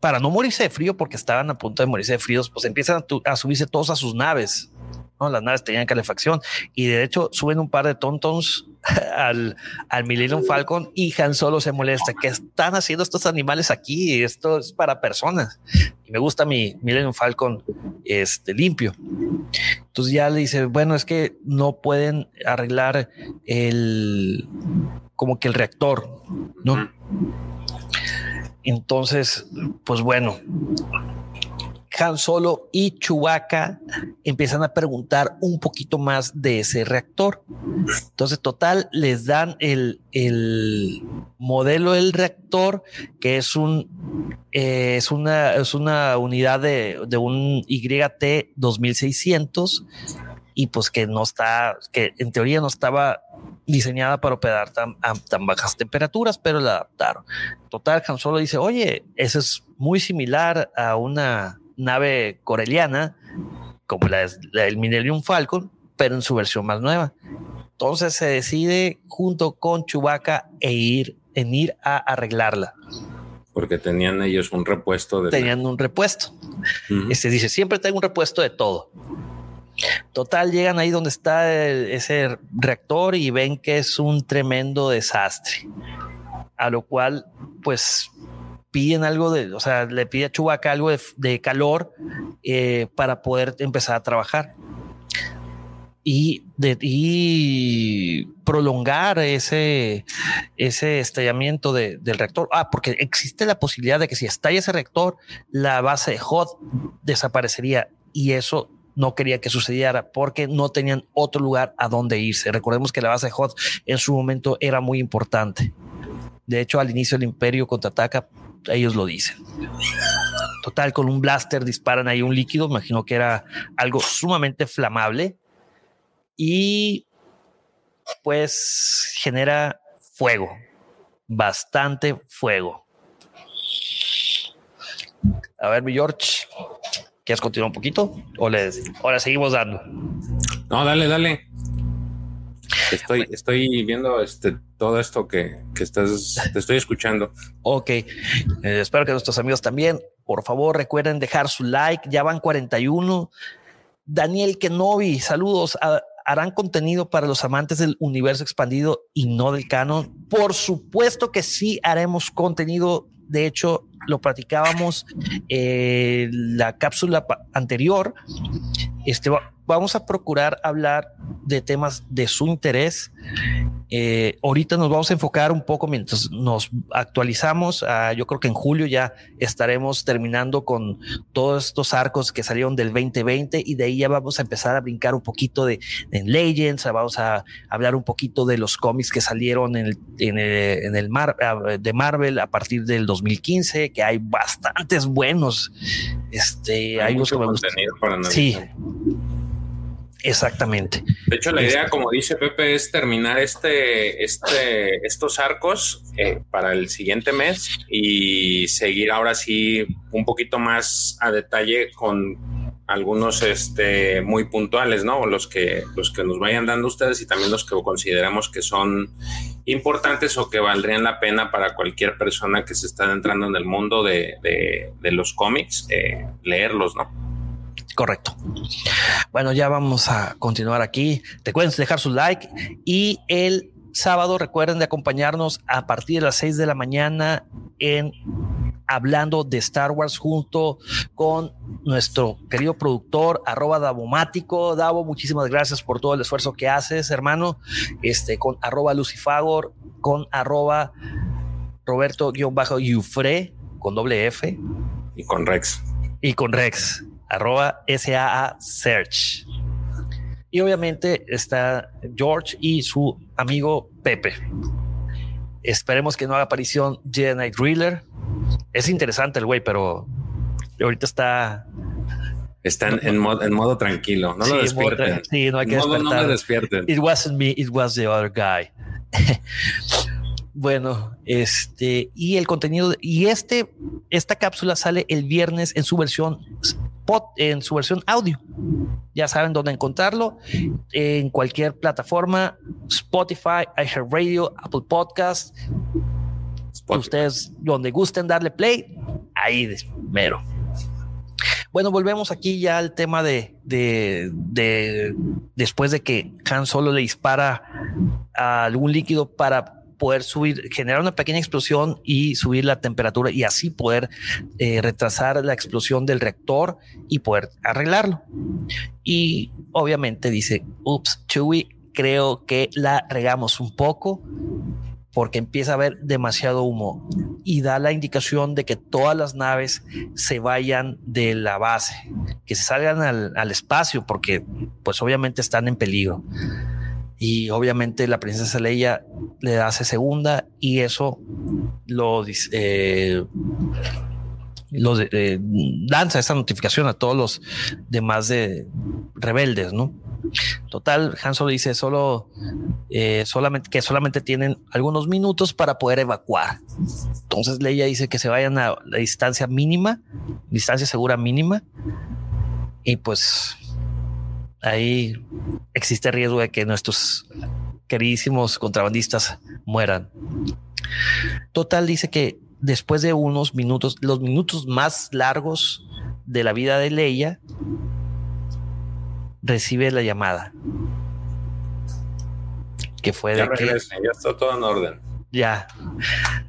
para no morirse de frío, porque estaban a punto de morirse de fríos, pues empiezan a, subirse todos a sus naves. ¿No? Las naves tenían calefacción y de hecho suben un par de tontons [LAUGHS] al, al Millennium Falcon y Han Solo se molesta. ¿Qué están haciendo estos animales aquí? Esto es para personas. Y me gusta mi Millennium Falcon este, limpio. Entonces ya le dice, bueno, es que no pueden arreglar el, como que el reactor, ¿no? Entonces, pues bueno, han Solo y Chewbacca empiezan a preguntar un poquito más de ese reactor. Entonces, total, les dan el, modelo del reactor, que es un eh, es una es una unidad de, de un YT 2600 y pues que no está, que en teoría no estaba diseñada para operar tan, tan bajas temperaturas, pero la adaptaron. Total, Han Solo dice, oye, eso es muy similar a una nave coreliana, como la, del Millennium Falcon, pero en su versión más nueva. Entonces se decide junto con Chewbacca e ir, en ir a arreglarla.
Porque tenían ellos un repuesto de.
Tenían un repuesto. Este dice: siempre tengo un repuesto de todo. Total, llegan ahí donde está ese reactor y ven que es un tremendo desastre. A lo cual, pues piden algo de, o sea, le pide a Chubaca algo de, calor eh, para poder empezar a trabajar. Y, de, y prolongar ese, ese estallamiento del reactor. Ah, porque existe la posibilidad de que si estalla ese reactor, la base de HOT desaparecería y eso no quería que sucediera porque no tenían otro lugar a donde irse. Recordemos que la base de HOT en su momento era muy importante. De hecho, al inicio del imperio contraataca, ellos lo dicen. Total, con un blaster disparan ahí un líquido, imagino que era algo sumamente flamable y pues genera fuego, bastante fuego. A ver, mi George, ¿quieres continuar un poquito o le, o seguimos dando?
No, dale, dale. Estoy, estoy viendo este, todo esto que, estás, te estoy escuchando.
Ok, eh, espero que nuestros amigos también. Por favor, recuerden dejar su like. Ya van 41. Daniel Kenobi, saludos. ¿Harán contenido para los amantes del universo expandido y no del canon? Por supuesto que sí haremos contenido. De hecho, lo platicábamos en eh, la cápsula anterior. Este, vamos a procurar hablar de temas de su interés. Eh, ahorita nos vamos a enfocar un poco mientras nos actualizamos. yo creo que en julio ya estaremos terminando con todos estos arcos que salieron del 2020 y de ahí ya vamos a empezar a brincar un poquito de, Legends. Vamos a hablar un poquito de los cómics que salieron en el, en el, Mar, de Marvel a partir del 2015, que hay bastantes buenos. Este, hay,
mucho contenido para
Sí Exactamente.
De hecho, la idea, como dice Pepe, es terminar este, este, estos arcos eh, para el siguiente mes y seguir ahora sí un poquito más a detalle con algunos este, muy puntuales, ¿no? Los que, los que nos vayan dando ustedes y también los que consideramos que son importantes o que valdrían la pena para cualquier persona que se está entrando en el mundo de, los cómics, eh, leerlos, ¿no?
Correcto. Bueno, ya vamos a continuar aquí. Recuerden dejar su like y el sábado recuerden de acompañarnos a partir de las 6 de la mañana en hablando de Star Wars junto con nuestro querido productor arroba Davomático. Davo, muchísimas gracias por todo el esfuerzo que haces, hermano. Este con arroba Lucifagor, con arroba Roberto-Yufre con doble F.
Y con Rex.
Y con Rex, arroba SAA Search. Y obviamente está George y su amigo Pepe. Esperemos que no haga aparición Jedi Knight Driller es interesante el güey, pero ahorita está.
Está en, modo, tranquilo. No lo despierten.
sí, no hay que
despertar. No me despierten.
It wasn't me, it was the other guy. [LAUGHS] bueno, este y el contenido y este esta cápsula sale el viernes en su versión en su versión audio. Ya saben dónde encontrarlo en cualquier plataforma: Spotify, iHeartRadio, Apple Podcast Ustedes, donde gusten darle play, ahí mero. Bueno, volvemos aquí ya al tema de, de, después de que Han Solo le dispara a algún líquido para poder subir, generar una pequeña explosión y subir la temperatura y así poder eh, retrasar la explosión del reactor y poder arreglarlo. Y obviamente dice, ups, Chewie, creo que la regamos un poco porque empieza a haber demasiado humo y da la indicación de que todas las naves se vayan de la base, que se salgan al, espacio, porque pues obviamente están en peligro. Y obviamente la princesa Leia le hace segunda y eso lo, eh, lo eh, lanza esa notificación a todos los demás de rebeldes, ¿no? Total, Han Solo dice solo, eh, solamente que solamente tienen algunos minutos para poder evacuar. Entonces Leia dice que se vayan a la distancia mínima, distancia segura mínima, y pues ahí existe riesgo de que nuestros queridísimos contrabandistas mueran. Total dice que después de unos minutos, los minutos más largos de la vida de Leia, recibe la llamada. Que fue
de que. Ya está todo en orden.
Ya.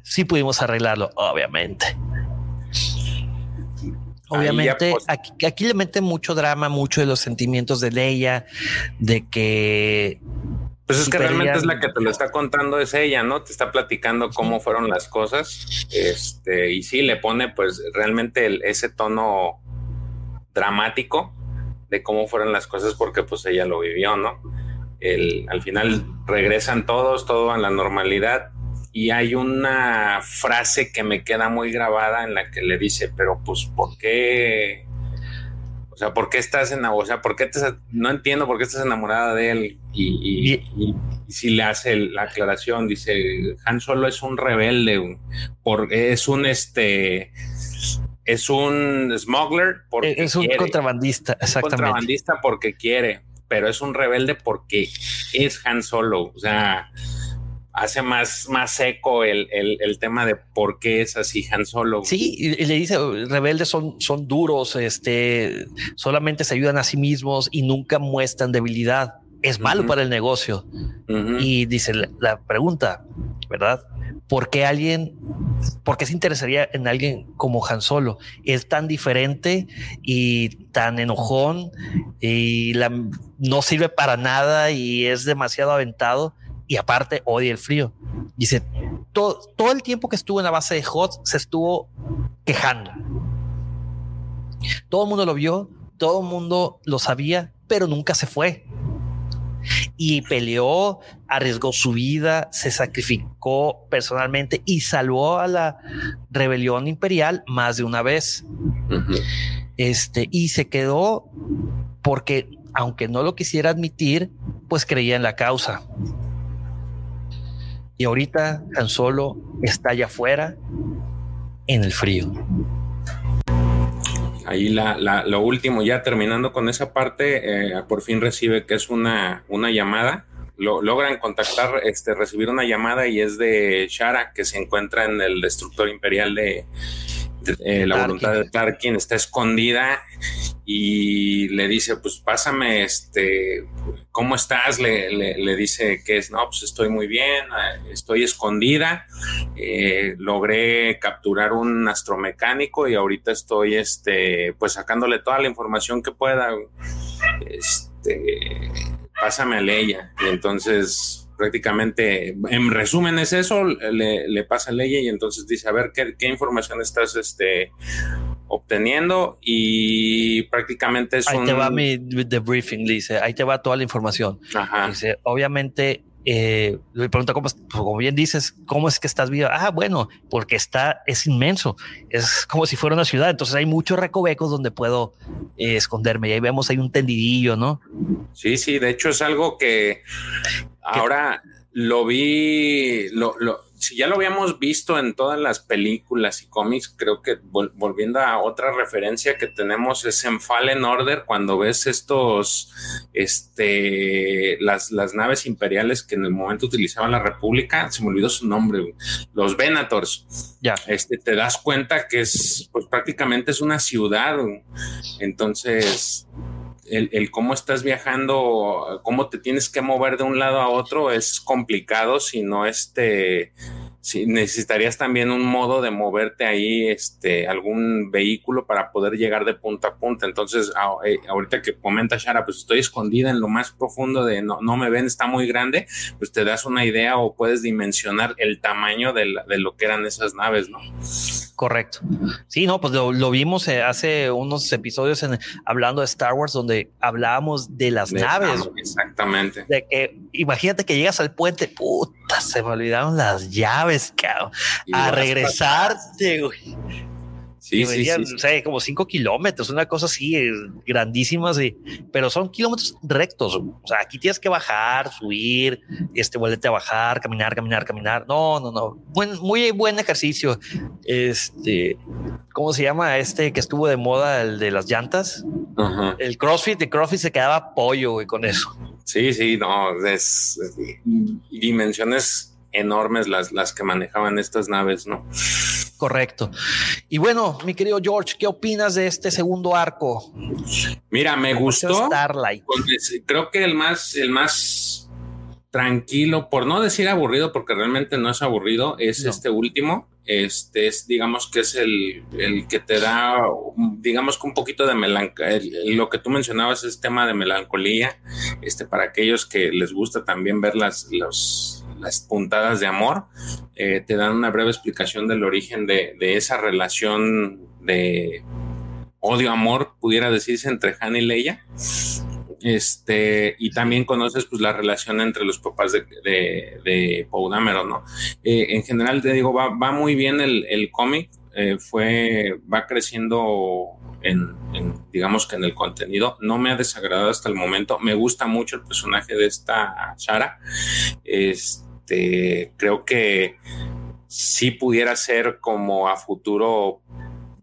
Sí pudimos arreglarlo, obviamente. Obviamente, pues, aquí, aquí, le mete mucho drama, mucho de los sentimientos de Leia, de que.
Pues es que realmente es la que te lo está contando, es ella, ¿no? Te está platicando cómo fueron las cosas. Este, y sí, le pone, pues, realmente ese tono dramático de cómo fueron las cosas porque pues ella lo vivió, ¿no? El, al final regresan todos, todo a la normalidad y hay una frase que me queda muy grabada en la que le dice, pero pues ¿por qué? O sea, ¿por qué estás enamorada? O sea, ¿por qué te, no entiendo por qué estás enamorada de él? Y, y, si le hace la aclaración, dice, Han Solo es un rebelde, porque es un este es un smuggler porque
es un contrabandista, exactamente.
contrabandista porque quiere, pero es un rebelde porque es Han Solo. O sea, hace más, más seco el, tema de por qué es así Han Solo.
Sí, y, le dice rebeldes son, son duros, este solamente se ayudan a sí mismos y nunca muestran debilidad. Es malo para el negocio. Y dice la pregunta, ¿verdad? ¿por qué alguien, por qué se interesaría en alguien como Han Solo? Es tan diferente y tan enojón y no sirve para nada y es demasiado aventado y aparte odia el frío. Dice, todo, todo el tiempo que estuvo en la base de Hot se estuvo quejando. Todo el mundo lo vio, todo el mundo lo sabía, pero nunca se fue y peleó, arriesgó su vida, se sacrificó personalmente y salvó a la rebelión imperial más de una vez. Este, y se quedó porque aunque no lo quisiera admitir, pues creía en la causa. Y ahorita tan solo está allá afuera en el frío.
Ahí la, lo último, ya terminando con esa parte, eh, por fin recibe que es una, una llamada. Lo, logran contactar, este, recibir una llamada y es de Shara, que se encuentra en el destructor imperial de, eh, la voluntad de Tarkin está escondida y le dice, pues pásame, este, ¿cómo estás? Le, dice que es, no, pues estoy muy bien, eh, estoy escondida, eh, logré capturar un astromecánico y ahorita estoy, este, pues sacándole toda la información que pueda, este, pásame a Leia. Y entonces prácticamente, en resumen es eso, le, pasa a Leia y entonces dice, a ver, ¿qué, información estás este, obteniendo? Y prácticamente es
ahí te va mi debriefing, dice, ahí te va toda la información. Dice, obviamente eh, le pregunta cómo, pues, como bien dices, cómo es que estás vivo. Ah, bueno, porque está, es inmenso. Es como si fuera una ciudad. Entonces hay muchos recovecos donde puedo eh, esconderme. Y ahí vemos, hay un tendidillo, ¿no?
Sí, sí. De hecho, es algo que ahora lo vi, lo, lo, si ya lo habíamos visto en todas las películas y cómics, creo que volviendo a otra referencia que tenemos es en Fallen Order, cuando ves estos, este, las, las naves imperiales que en el momento utilizaban la República, se me olvidó su nombre, los Venators. Ya. Este, te das cuenta que es, pues prácticamente es una ciudad. Entonces, el, el, cómo estás viajando, cómo te tienes que mover de un lado a otro es complicado si no este sí, necesitarías también un modo de moverte ahí, este, algún vehículo para poder llegar de punta a punta. Entonces, eh, ahorita que comenta Shara, pues estoy escondida en lo más profundo de no, no me ven, está muy grande, pues te das una idea o puedes dimensionar el tamaño de, lo que eran esas naves, ¿no?
Correcto. Sí, no, pues lo, vimos eh, hace unos episodios en, hablando de Star Wars donde hablábamos de las naves.
exactamente.
De que imagínate que llegas al puente, puta, se me olvidaron las llaves a regresarte, güey. Sí, sí, sí, O sea, como cinco kilómetros, una cosa así eh, grandísima, sí. pero son kilómetros rectos. O sea, aquí tienes que bajar, subir, este, vuelvete a bajar, caminar, caminar, caminar. No, no, no. Buen, muy buen ejercicio. Este, ¿cómo se llama este que estuvo de moda, el de las llantas? El CrossFit, de CrossFit se quedaba pollo, güey, con eso.
Sí, sí, no, es dimensiones enormes las, las que manejaban estas naves, ¿no?
Correcto. Y bueno, mi querido George, ¿qué opinas de este segundo arco?
Mira, me gustó. Starlight. Creo que el más, el más tranquilo, por no decir aburrido, porque realmente no es aburrido, es este último. Este es, digamos que es el, el que te da, digamos que un poquito de melancolía. Lo que tú mencionabas es tema de melancolía. Este, para aquellos que les gusta también ver las, los, las puntadas de amor, eh, te dan una breve explicación del origen de, esa relación de odio-amor, pudiera decirse, entre Han y Leia. Este, y también conoces pues la relación entre los papás de, de, ¿no? Eh, en general te digo, va, muy bien el, cómic, eh, fue, va creciendo en, digamos que en el contenido. No me ha desagradado hasta el momento. Me gusta mucho el personaje de esta Shara. Este, este, creo que si pudiera ser como a futuro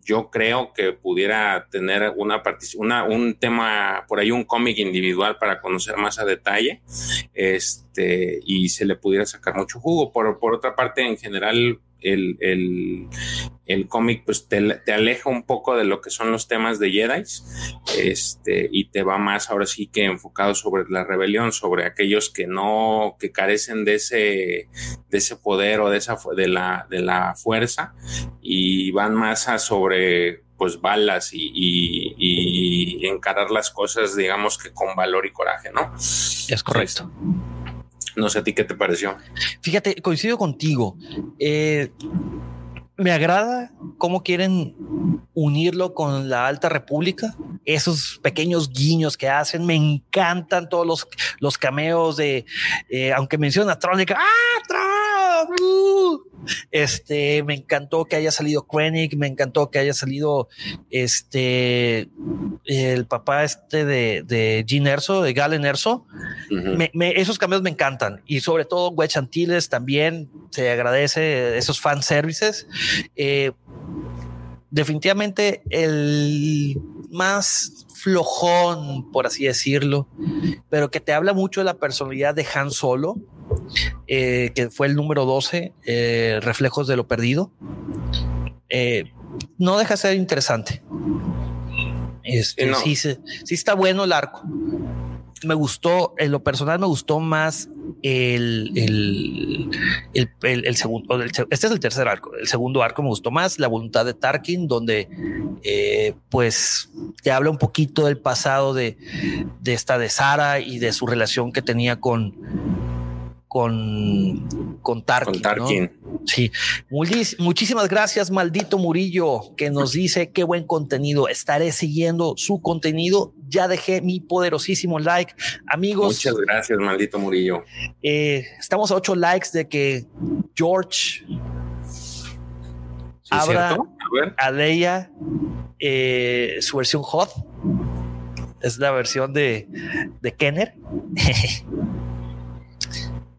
yo creo que pudiera tener una, una un tema por ahí un cómic individual para conocer más a detalle este y se le pudiera sacar mucho jugo. Por, por otra parte en general el, el, el cómic pues te, te, aleja un poco de lo que son los temas de Jedi este, y te va más ahora sí que enfocado sobre la rebelión, sobre aquellos que no, que carecen de ese, de ese poder o de esa, de la, de la fuerza y van más a sobre pues balas y, y, encarar las cosas digamos que con valor y coraje, ¿no?
Es correcto.
No sé a ti qué te pareció.
Fíjate, coincido contigo. Eh, me agrada cómo quieren unirlo con la Alta República. Esos pequeños guiños que hacen, me encantan todos los, los cameos de, eh, aunque menciona Tron, ¡ah, Tron! ¡Uh! Este, me encantó que haya salido Krennic, me encantó que haya salido este, el papá este de, de Gene Erso, de Galen Erso. esos cambios me encantan y sobre todo Wedge Antilles también se agradece esos fan services. Eh, definitivamente el más flojón, por así decirlo, pero que te habla mucho de la personalidad de Han Solo, eh, que fue el número 12, eh, Reflejos de lo Perdido. Eh, no deja de ser interesante. Este, sí, sí, está bueno el arco me gustó, en lo personal me gustó más el, el, el, segundo, este es el tercer arco, el segundo arco me gustó más, la voluntad de Tarkin, donde eh, pues te habla un poquito del pasado de, de esta de Sara y de su relación que tenía con, con, con Tarkin. Sí, muchísimas gracias, maldito Murillo, que nos dice qué buen contenido. Estaré siguiendo su contenido. Ya dejé mi poderosísimo like. Amigos.
Muchas gracias, maldito Murillo.
Eh, estamos a ocho likes de que George abra a, Leia eh, su versión hot. Es la versión de, de Kenner. [LAUGHS]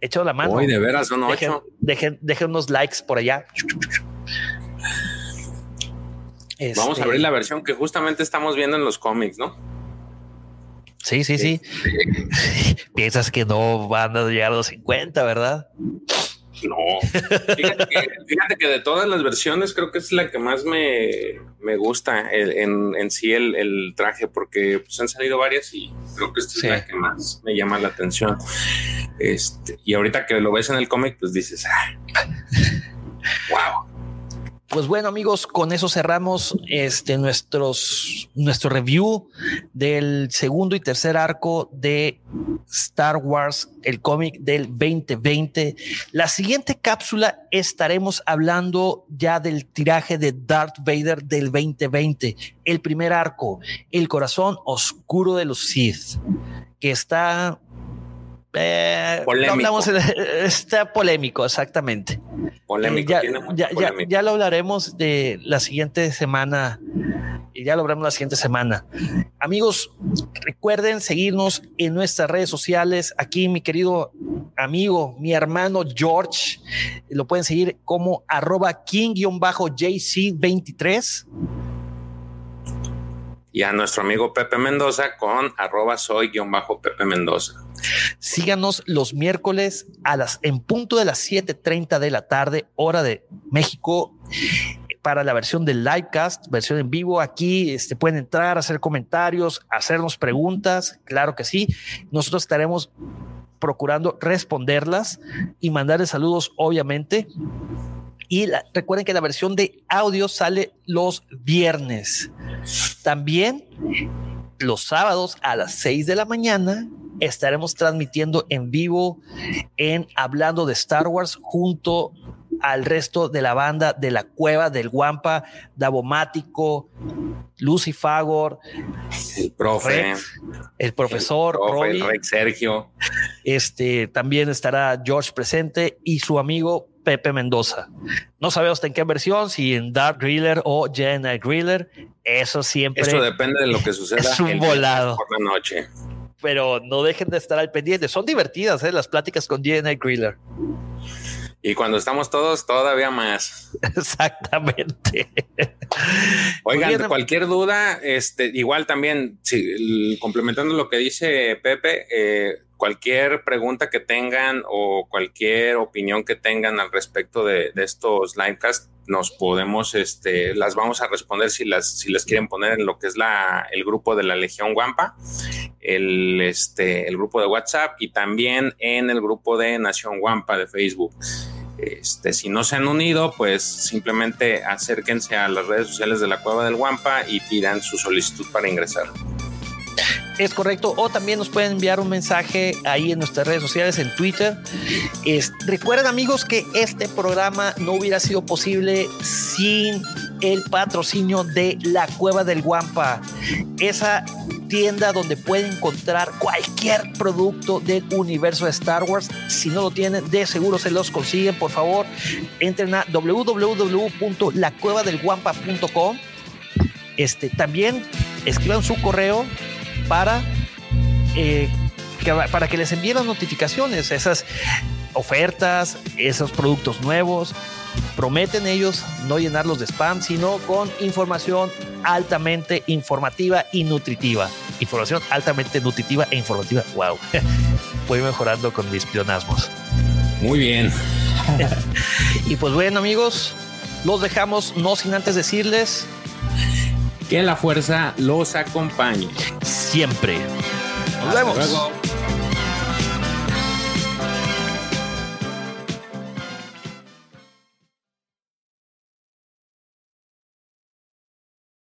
Hecho la mano.
Uy, de veras son ocho.
Dejen, unos likes por allá.
Vamos a abrir este, la versión que justamente estamos viendo en los cómics, ¿no?
Sí, sí, sí. [LAUGHS] Piensas que no van a llegar a los 50, ¿verdad?
No. Fíjate que, de todas las versiones creo que es la que más me, gusta en, sí el, traje, porque pues, han salido varias y creo que esta es la que más me llama la atención. Este, y ahorita que lo ves en el cómic, pues dices, wow.
Pues bueno, amigos, con eso cerramos este nuestros nuestro review del segundo y tercer arco de Star Wars, el cómic del 2020. La siguiente cápsula estaremos hablando ya del tiraje de Darth Vader del 2020, el primer arco, el corazón oscuro de los Sith, que está eh, polémico. [LAUGHS] está polémico, exactamente.
Polémico.
ya, lo hablaremos de la siguiente semana. Y ya lo hablaremos la siguiente semana. Amigos, recuerden seguirnos en nuestras redes sociales. Aquí mi querido amigo, mi hermano George, lo pueden seguir como arroba king-jc23
y a nuestro amigo Pepe Mendoza con arroba soy-pepe Mendoza.
Síganos los miércoles a las en punto de las 7:30 de la tarde, hora de México para la versión del livecast, versión en vivo. Aquí este, pueden entrar, hacer comentarios, hacernos preguntas. Claro que sí. Nosotros estaremos procurando responderlas y mandarles saludos, obviamente. Y recuerden que la versión de audio sale los viernes. También los sábados a las 6 de la mañana estaremos transmitiendo en vivo en Hablando de Star Wars junto al resto de la banda de la Cueva del Guampa, Davomático, Lucy Fagor,
el profe,
el profesor,
el, Sergio.
Este también estará George presente y su amigo Pepe Mendoza. No sabemos en qué versión, si en Dark Griller o Jedi Griller. Eso siempre.
Eso depende de lo que suceda.
Es un volado.
Por la noche.
Pero no dejen de estar al pendiente. Son divertidas ¿eh? las pláticas con Jedi Griller.
Y cuando estamos todos, todavía más. [LAUGHS]
Exactamente.
Oigan, cualquier duda, este, igual también, complementando lo que dice Pepe, eh, cualquier pregunta que tengan o cualquier opinión que tengan al respecto de, estos livecasts, nos podemos, este, las vamos a responder si las, si las quieren poner en lo que es la, el grupo de la Legión Guampa, el, este, el grupo de WhatsApp y también en el grupo de Nación Guampa de Facebook. Este, si no se han unido, pues simplemente acérquense a las redes sociales de la Cueva del Guampa y pidan su solicitud para ingresar.
Es correcto. O también nos pueden enviar un mensaje ahí en nuestras redes sociales, en Twitter. recuerden amigos que este programa no hubiera sido posible sin el patrocinio de la Cueva del Guampa. Esa tienda donde pueden encontrar cualquier producto del universo de Star Wars. Si no lo tienen, de seguro se los consiguen. Por favor, entren a www.lacuevadelguampa.com. Este, también escriban su correo para eh, para que les envíen las notificaciones, esas ofertas, esos productos nuevos. Prometen ellos no llenarlos de spam, sino con información altamente informativa y nutritiva. Información altamente nutritiva e informativa. Wow. [LAUGHS] Voy mejorando con mis plionasmos.
Muy bien. [LAUGHS]
y pues bueno, amigos, los dejamos no sin antes decirles
que la fuerza los acompañe.
Siempre. Nos vemos.